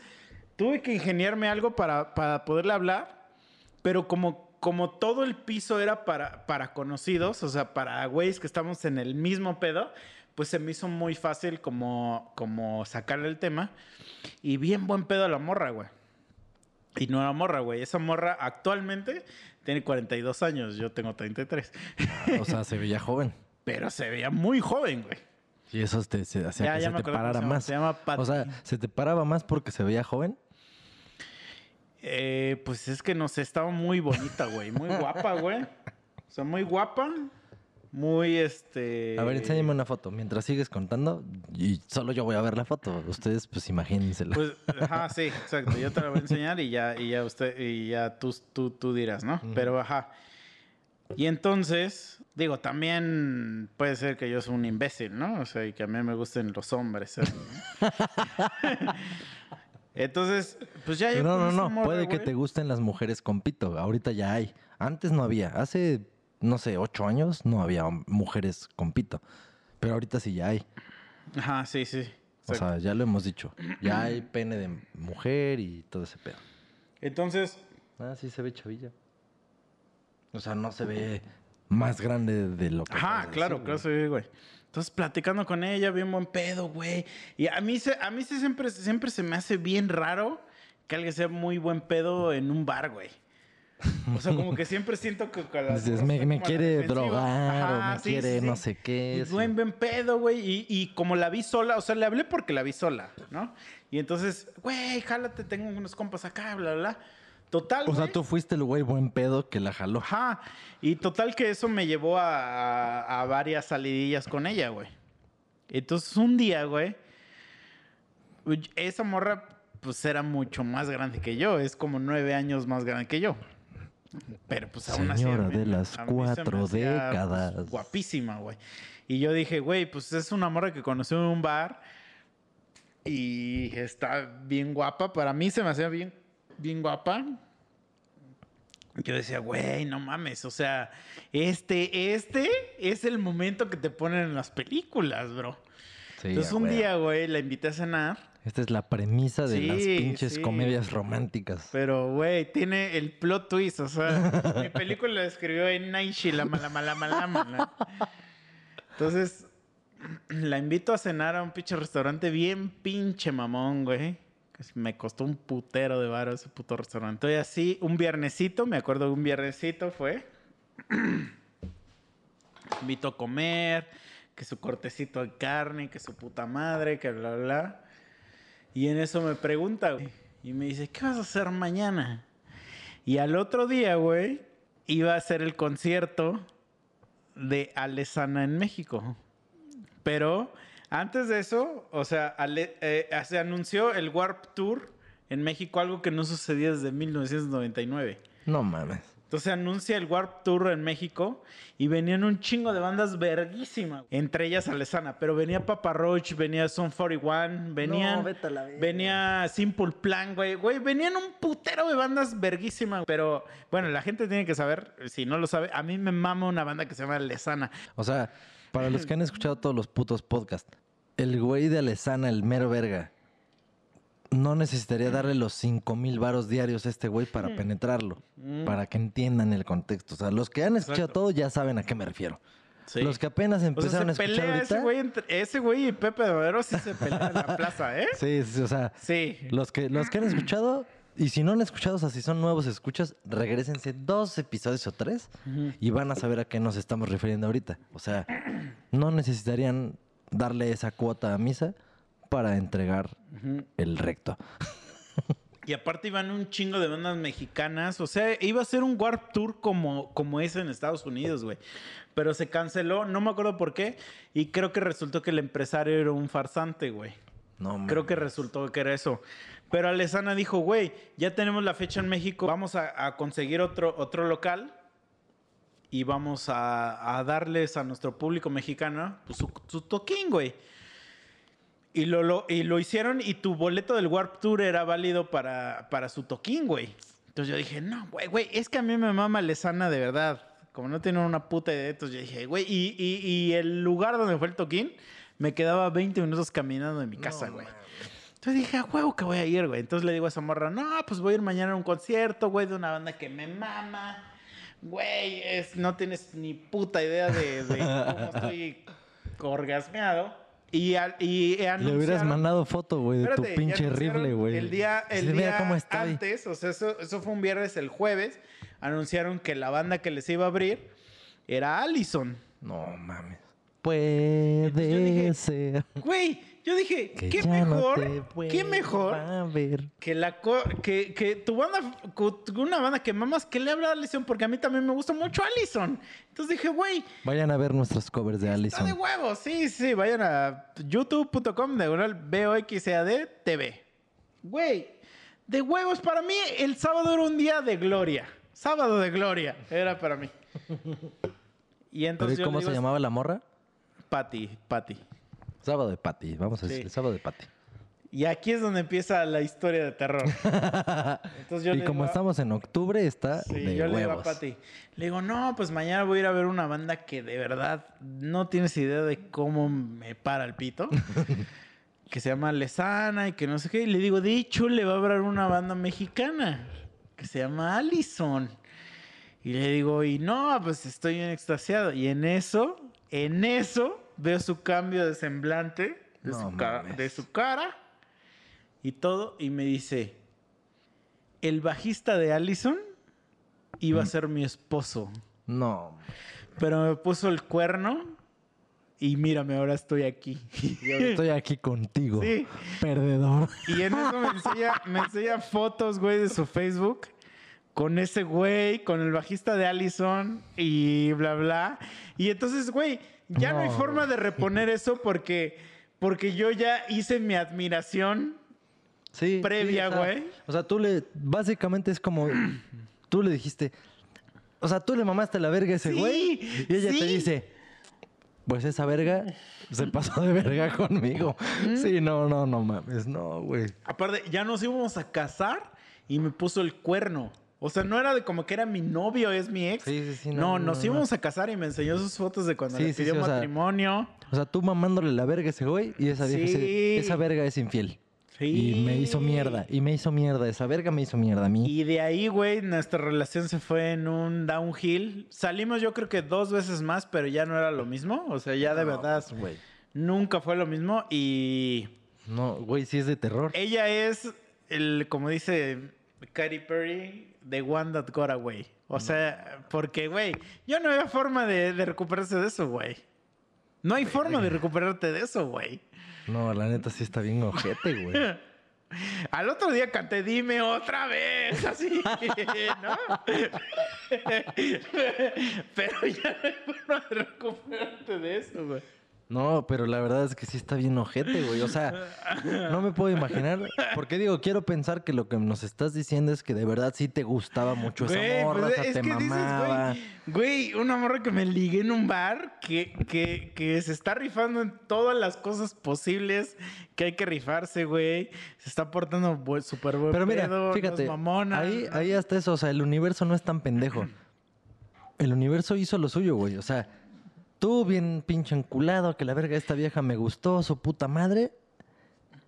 tuve que ingeniarme algo para, para poderle hablar, pero como, como todo el piso era para, para conocidos, o sea, para güeyes que estamos en el mismo pedo, pues se me hizo muy fácil como, como sacarle el tema. Y bien buen pedo a la morra, güey. Y no era morra, güey. Esa morra actualmente tiene 42 años, yo tengo 33. O sea, se veía joven. Pero se veía muy joven, güey. Y eso te, se, hacía Ya, que ya se te parara más. Se llama. O sea, ¿se te paraba más porque se veía joven? Eh, pues es que no sé, estaba muy bonita, güey. Muy guapa, güey. O sea, muy guapa. Muy este. A ver, enséñame una foto. Mientras sigues contando, y solo yo voy a ver la foto. Ustedes, pues, imagínensela. Pues, ajá, sí, exacto. Yo te la voy a enseñar y ya, y ya usted, y ya tú, tú, tú dirás, ¿no? Pero ajá. Y entonces, digo, también puede ser que yo soy un imbécil, ¿no? O sea, y que a mí me gusten los hombres. ¿eh? entonces, Pues ya yo No, no, no. morra, Puede que te gusten las mujeres con pito. Ahorita ya hay. Antes no había. Hace, no sé, ocho años no había mujeres con pito. Pero ahorita sí ya hay. Ajá, sí, sí. O Exacto. sea, ya lo hemos dicho. Ya hay pene de mujer y todo ese pedo. Entonces, Ah, sí se ve chavilla. O sea, no se ve más grande de lo que. Ajá, claro, decir, claro, güey. sí, güey. Entonces, platicando con ella, bien buen pedo, güey. Y a mí, se, a mí se siempre, siempre se me hace bien raro que alguien sea muy buen pedo en un bar, güey. O sea, como que siempre siento que... con las Dices, morras me, quiere drogar o me sí, quiere sí, no sé qué. Sí. buen, buen pedo, güey. Y, y como la vi sola, o sea, le hablé porque la vi sola, ¿no? Y entonces, güey, jálate, tengo unos compas acá, bla, bla, bla. Total, O sea, tú fuiste el güey buen pedo que la jaló. Ajá. Y total que eso me llevó a, a- a varias salidillas con ella, güey. Entonces un día, güey, esa morra pues era mucho más grande que yo. Es como nueve años más grande que yo. Pero pues aún así... Señora de las cuatro hacía, pues, décadas. guapísima, güey. Y yo dije, güey, pues es una morra que conocí en un bar y está bien guapa. Para mí se me hacía bien, bien guapa. Yo decía, güey, no mames, o sea, este, este es el momento que te ponen en las películas, bro. Sí, Entonces un día, güey, la invité a cenar, Esta es la premisa de las pinches sí. comedias románticas. pero, güey, tiene el plot twist, o sea, mi película la escribió en Naishi, la mala, mala, mala, mala. Entonces, la invito a cenar a un pinche restaurante bien pinche mamón, güey. Me costó un putero de varo ese puto restaurante. Y así, un viernesito, me acuerdo un viernesito fue. invito a comer, que su cortecito de carne, que su puta madre, que bla, bla, bla. Y en eso me pregunta, güey. Y me dice, ¿qué vas a hacer mañana? Y al otro día, güey, iba a hacer el concierto de Alesana en México. Pero antes de eso, o sea, Ale- eh, se anunció el Warp Tour en México, algo que no sucedía desde 1999. No mames. Entonces anuncia el Warp Tour en México y venían un chingo de bandas verguísimas. Entre ellas Alesana, pero venía Papa Roach, venía Son 41, venían, No, vete a la verga. venía Simple Plan, güey. Güey, venían un putero de bandas verguísimas. Pero bueno, la gente tiene que saber, si no lo sabe, a mí me mama una banda que se llama Alesana. O sea, para los que han escuchado todos los putos podcasts, el güey de Alesana, el mero verga, no necesitaría darle los 5 mil varos diarios a este güey para penetrarlo, para que entiendan el contexto. O sea, los que han escuchado Exacto. todo ya saben a qué me refiero. Sí. Los que apenas o sea, empezaron se a escuchar pelea ahorita. ese güey, entre- ese güey y Pepe de Madero sí se pelean en la plaza, ¿eh? Sí, sí, o sea, Sí. los que, los que han escuchado, y si no han escuchado, o sea, si son nuevos escuchas, regresense dos episodios o tres y van a saber a qué nos estamos refiriendo ahorita. O sea, no necesitarían darle esa cuota a misa para entregar el recto. Y aparte iban un chingo de bandas mexicanas. O sea, iba a ser un Warp Tour como, como es en Estados Unidos, güey. Pero se canceló, no me acuerdo por qué. Y creo que resultó que el empresario era un farsante, güey. No, Creo que resultó que era eso. Pero Alesana dijo, güey, ya tenemos la fecha en México. Vamos a, a conseguir otro, otro local. Y vamos a, a darles a nuestro público mexicano pues, su, su toquín, güey. Y lo, lo- y lo hicieron y tu boleto del Warp Tour era válido para, para su toquín, güey. Entonces yo dije, no, güey, güey, es que a mí me mama Lesana de verdad. Como no tienen una puta idea, entonces yo dije, güey, y, y- y el lugar donde fue el toquín me quedaba 20 minutos caminando de mi casa, güey. Entonces dije, a huevo que voy a ir, güey. Entonces le digo a esa morra, no, pues voy a ir mañana a un concierto, güey, de una banda que me mama. Güey, no tienes ni puta idea de, de cómo estoy orgasmeado. Y, al- y Le hubieras mandado foto, güey, de tu pinche rifle, güey. El día, el día cómo estoy. antes, o sea, eso, eso fue un viernes, el jueves, anunciaron que la banda que les iba a abrir era Allison. No mames. Puede dije, ser. Güey, yo dije, que ¿qué no mejor? ¿Qué mejor? ver. Que, la co- que, que tu banda, una banda que mamas, que le habla a Allison, porque a mí también me gusta mucho Allison. Entonces dije, güey, Vayan a ver nuestros covers de está de Allison. huevos. Sí, sí, vayan a youtube.com diagonal BOXAD TV. Güey, de huevos para mí, el sábado era un día de gloria. Sábado de gloria era para mí. Y ¿Pero entonces yo cómo se llamaba la morra? Patty, Patty. Sábado de Pati. Vamos a Sí. decir sábado de Pati. Y aquí es donde empieza la historia de terror. Entonces yo y le como digo estamos en octubre, está Sí, de yo le digo a huevos. Pati, le digo, no, pues mañana voy a ir a ver una banda que de verdad no tienes idea de cómo me para el pito. que se llama Lesana y que no sé qué. Y le digo, de hecho, le va a hablar una banda mexicana que se llama Allison. Y le digo, y no, pues estoy bien extasiado. Y en eso, en eso, veo su cambio de semblante, de, No su, ca- mames. de su cara y todo. Y me dice, el bajista de Allison iba a Mm. ser mi esposo. No. Pero me puso el cuerno y mírame, ahora estoy aquí. Yo estoy aquí contigo. Sí. Perdedor. Y en eso me enseña, me enseña fotos, güey, de su Facebook. Con ese güey, con el bajista de Allison y bla, bla. Y entonces, güey, ya no, hay forma de reponer eso porque, porque yo ya hice mi admiración. Sí. Previa, sí, o sea, güey. O sea, tú le. Básicamente es como. Tú le dijiste. O sea, tú le mamaste la verga a ese Sí, güey. Y ella te dice. Pues esa verga se pasó de verga conmigo. Sí, no, no, no mames. No, güey. Aparte, ya nos íbamos a casar y me puso el cuerno. O sea, no era de como que era mi novio, es mi ex. Sí, sí, sí, No, no, nos no, íbamos a casar y me enseñó sus fotos de cuando Sí, le sí, pidió sí, o sea, matrimonio. O sea, tú mamándole la verga a ese güey y esa vieja se- esa verga es infiel. Sí. Y me hizo mierda. Y me hizo mierda. Esa verga me hizo mierda a mí. Y de ahí, güey, nuestra relación se fue en un downhill. Salimos yo creo que dos veces más, pero ya no era lo mismo. O sea, ya de verdad güey. nunca fue lo mismo. Y No, güey, sí es de terror. ella es, el, como dice Katy Perry, the one that got away. O sea, porque, güey, yo no había forma de, de recuperarse de eso, güey. No hay forma de recuperarte de eso, güey. No, la neta sí está bien ojete, güey. Al otro día canté Dime otra vez, así, ¿no? Pero ya no hay forma de recuperarte de eso, güey. No, pero la verdad es que sí está bien ojete, güey. O sea, no me puedo imaginar. Porque digo, quiero pensar que lo que nos estás diciendo es que de verdad sí te gustaba mucho esa Güey, morra, pues o sea, es te que mamaba. dices, güey, güey, una morra que me ligué en un bar que, que, que se está rifando en todas las cosas posibles que hay que rifarse, güey. Se está portando súper buen Pero mira, pedo, fíjate, mamona. ahí, ahí hasta eso, o sea, el universo no es tan pendejo. El universo hizo lo suyo, güey. O sea, tú bien pinche enculado, que la verga esta vieja me gustó, su puta madre.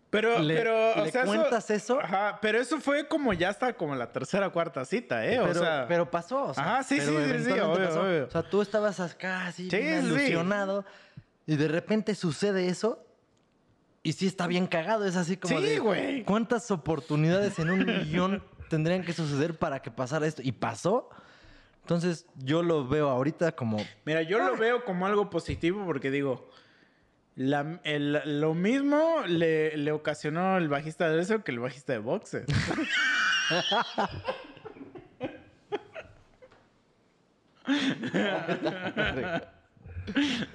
Pero, ¿Le- pero, o sea, cuentas eso? Ajá, pero eso fue como ya hasta como la tercera o cuarta cita, ¿eh? Pero, o sea, pero pasó, o sea, Ajá, sí, sí, sí, obvio, pasó. obvio. O sea, tú estabas acá así, Sí, bien sí. ilusionado, y de repente sucede eso, y sí está bien cagado, es así como Sí, de, güey. ¿cuántas oportunidades en un millón tendrían que suceder para que pasara esto? Y pasó. Entonces, yo lo veo ahorita como, Mira, yo lo veo como algo positivo porque digo, la- el- lo mismo le, le ocasionó el bajista de eso que el bajista de boxe.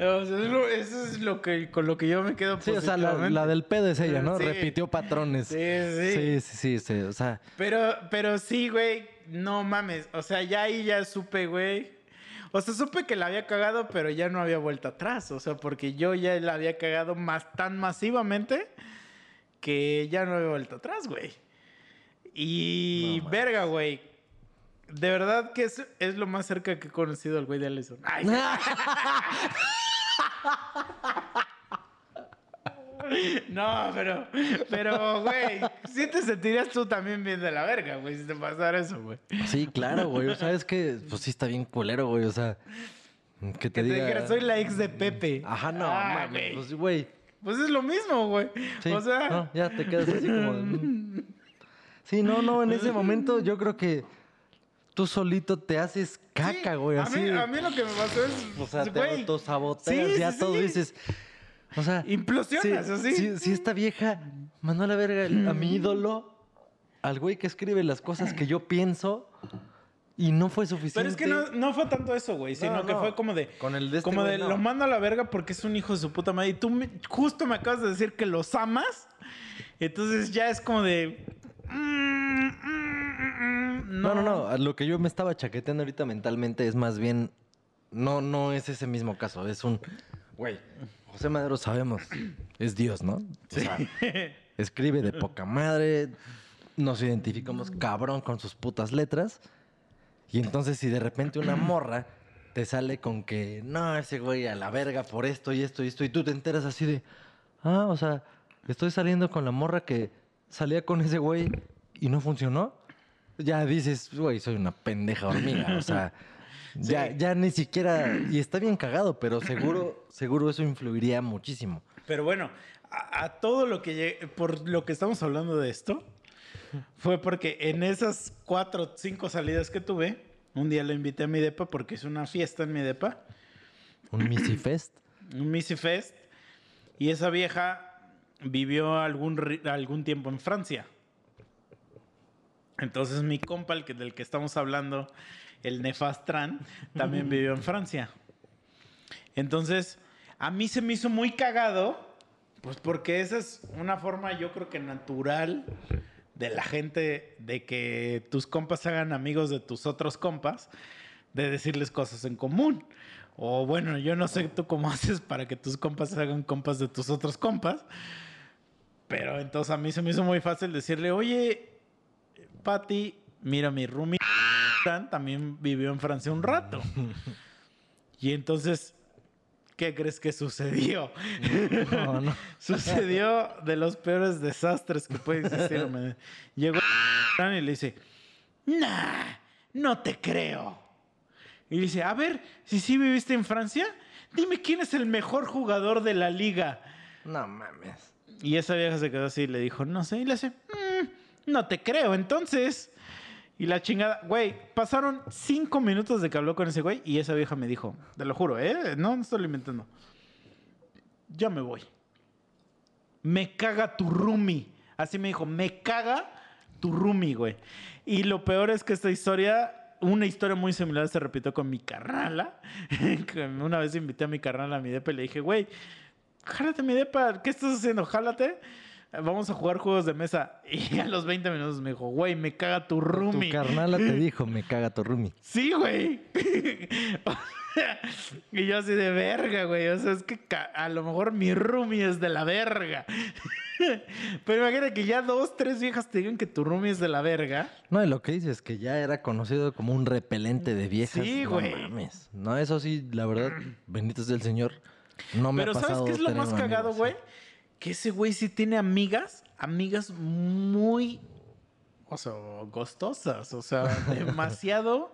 O sea, es lo- eso es lo que con lo que yo me quedo sí, o sea, la, del pedo es ella, ¿no? Sí. Repitió patrones. Sí, sí. Sí, sí, sí, sí, o sea, Pero, pero sí, güey, no mames. O sea, ya ahí ya supe, güey. O sea, supe que la había cagado, pero ya no había vuelta atrás. O sea, porque yo ya la había cagado más tan masivamente que ya no había vuelta atrás, güey. Y No verga, güey. De verdad que es, es lo más cerca que he conocido al güey de Allison. Ay, no, pero, pero, güey, sí te sentirías tú también bien de la verga, güey, si te pasara eso, güey. sí, claro, güey. O sea, es que, pues sí está bien culero, güey. O sea, que te Que te diga. dijera, soy la ex de Pepe. Ajá, no, Ah, mames, pues, güey. Pues es lo mismo, güey. Sí, o sea, no, ya te quedas así como. mm. Sí, no, no, en ese momento yo creo que tú solito te haces caca, sí, güey. a Así. mí, a mí lo que me pasó es, o sea, te autosaboteas, sí, ya sí, todo dices. O sea, Implosionas, sí, así. sí, sí, esta vieja mandó a la verga a mi ídolo, al güey que escribe las cosas que yo pienso, y no fue suficiente. Pero es que no, no fue tanto eso, güey, sino No, que fue como de... Con el de este como de, lo mando a la verga porque es un hijo de su puta madre. Y tú me- justo me acabas de decir que los amas. Entonces ya es como de... mm, mm, mm, mm, No, no, no. Lo que yo me estaba chaqueteando ahorita mentalmente es más bien. No, no es ese mismo caso. Es un. Güey. José Madero sabemos. Es Dios, ¿no? O sea, escribe de poca madre, nos identificamos cabrón con sus putas letras. Y entonces si de repente una morra te sale con que, no, ese güey a la verga por esto y esto y esto, y tú te enteras así de, ah, o sea, estoy saliendo con la morra que salía con ese güey y no funcionó. Ya dices, güey, soy una pendeja hormiga, o sea, ya, ya ni siquiera, y está bien cagado, pero seguro, seguro eso influiría muchísimo. Pero bueno, a, a todo lo que por lo que estamos hablando de esto, fue porque en esas cuatro o cinco salidas que tuve, un día le invité a mi depa porque hice una fiesta en mi depa, Un Missy Fest. un Missy Fest, y esa vieja vivió algún, algún tiempo en Francia. Entonces mi compa, el que, del que estamos hablando, el Nefastran, también vivió en Francia. Entonces, a mí se me hizo muy cagado, pues porque esa es una forma, yo creo que natural de la gente, de que tus compas se hagan amigos de tus otros compas, de decirles cosas en común. O bueno, yo no sé tú cómo haces para que tus compas se hagan compas de tus otros compas. Pero entonces a mí se me hizo muy fácil decirle, oye, Patti, mira, mi roomie también vivió en Francia un rato. Y entonces, ¿qué crees que sucedió? No, no. Sucedió de los peores desastres que puede existir. me- Llegó y le dice, nah, no te creo. Y dice, a ver, si sí viviste en Francia, dime quién es el mejor jugador de la liga. No mames. Y esa vieja se quedó así y le dijo, no sé. Y le dice, "Mm, no te creo, entonces. Y la chingada, güey, pasaron cinco minutos de que habló con ese güey y esa vieja me dijo, te lo juro, ¿eh? No, no estoy inventando. Ya me voy. Me caga tu roomie. Así me dijo, me caga tu roomie, güey. Y lo peor es que esta historia, una historia muy similar se repitió con mi carnala. Una vez invité a mi carnala a mi depa y le dije, güey, jálate mi depa, ¿qué estás haciendo? Jálate. Vamos a jugar juegos de mesa. Y a los 20 minutos me dijo, güey, me caga tu roomie. Tu carnala te dijo, me caga tu roomie. Sí, güey. Y yo así de verga, güey. O sea, es que a lo mejor mi roomie es de la verga. Pero imagínate que ya dos, tres viejas te digan que tu roomie es de la verga. No, y lo que dices es que ya era conocido como un repelente de viejas. Sí, no güey. mames. No, eso sí, la verdad, bendito sea el Señor. No me Pero ha ¿sabes pasado qué es lo más cagado, güey? Que ese güey sí tiene amigas, amigas muy, o sea, gostosas, o sea, demasiado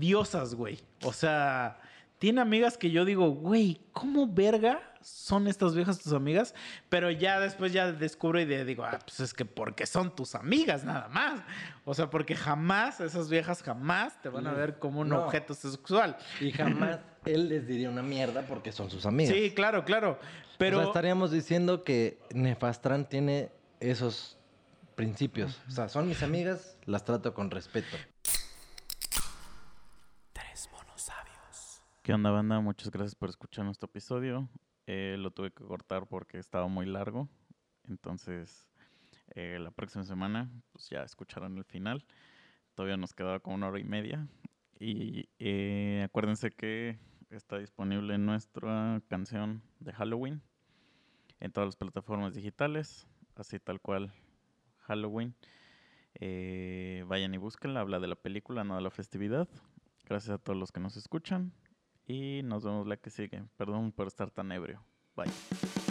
diosas, güey. O sea, tiene amigas que yo digo, güey, ¿cómo verga son estas viejas tus amigas? Pero ya después ya descubro y digo, ah, pues es que porque son tus amigas nada más. O sea, porque jamás, esas viejas jamás te van a ver como un No. objeto sexual. Y jamás él les diría una mierda porque son sus amigas. Sí, claro, claro. Pero... O sea, estaríamos diciendo que Nefastran tiene esos principios. O sea, son mis amigas, las trato con respeto. Tres monos sabios. ¿Qué onda, banda? Muchas gracias por escuchar nuestro episodio. Eh, lo tuve que cortar porque estaba muy largo. Entonces, eh, la próxima semana, pues ya escucharán el final. Todavía nos quedaba como una hora y media. Y eh, acuérdense que está disponible nuestra canción de Halloween en todas las plataformas digitales, así tal cual Halloween. Eh, vayan y búsquenla, habla de la película, no de la festividad. Gracias a todos los que nos escuchan y nos vemos la que sigue. Perdón por estar tan ebrio. Bye.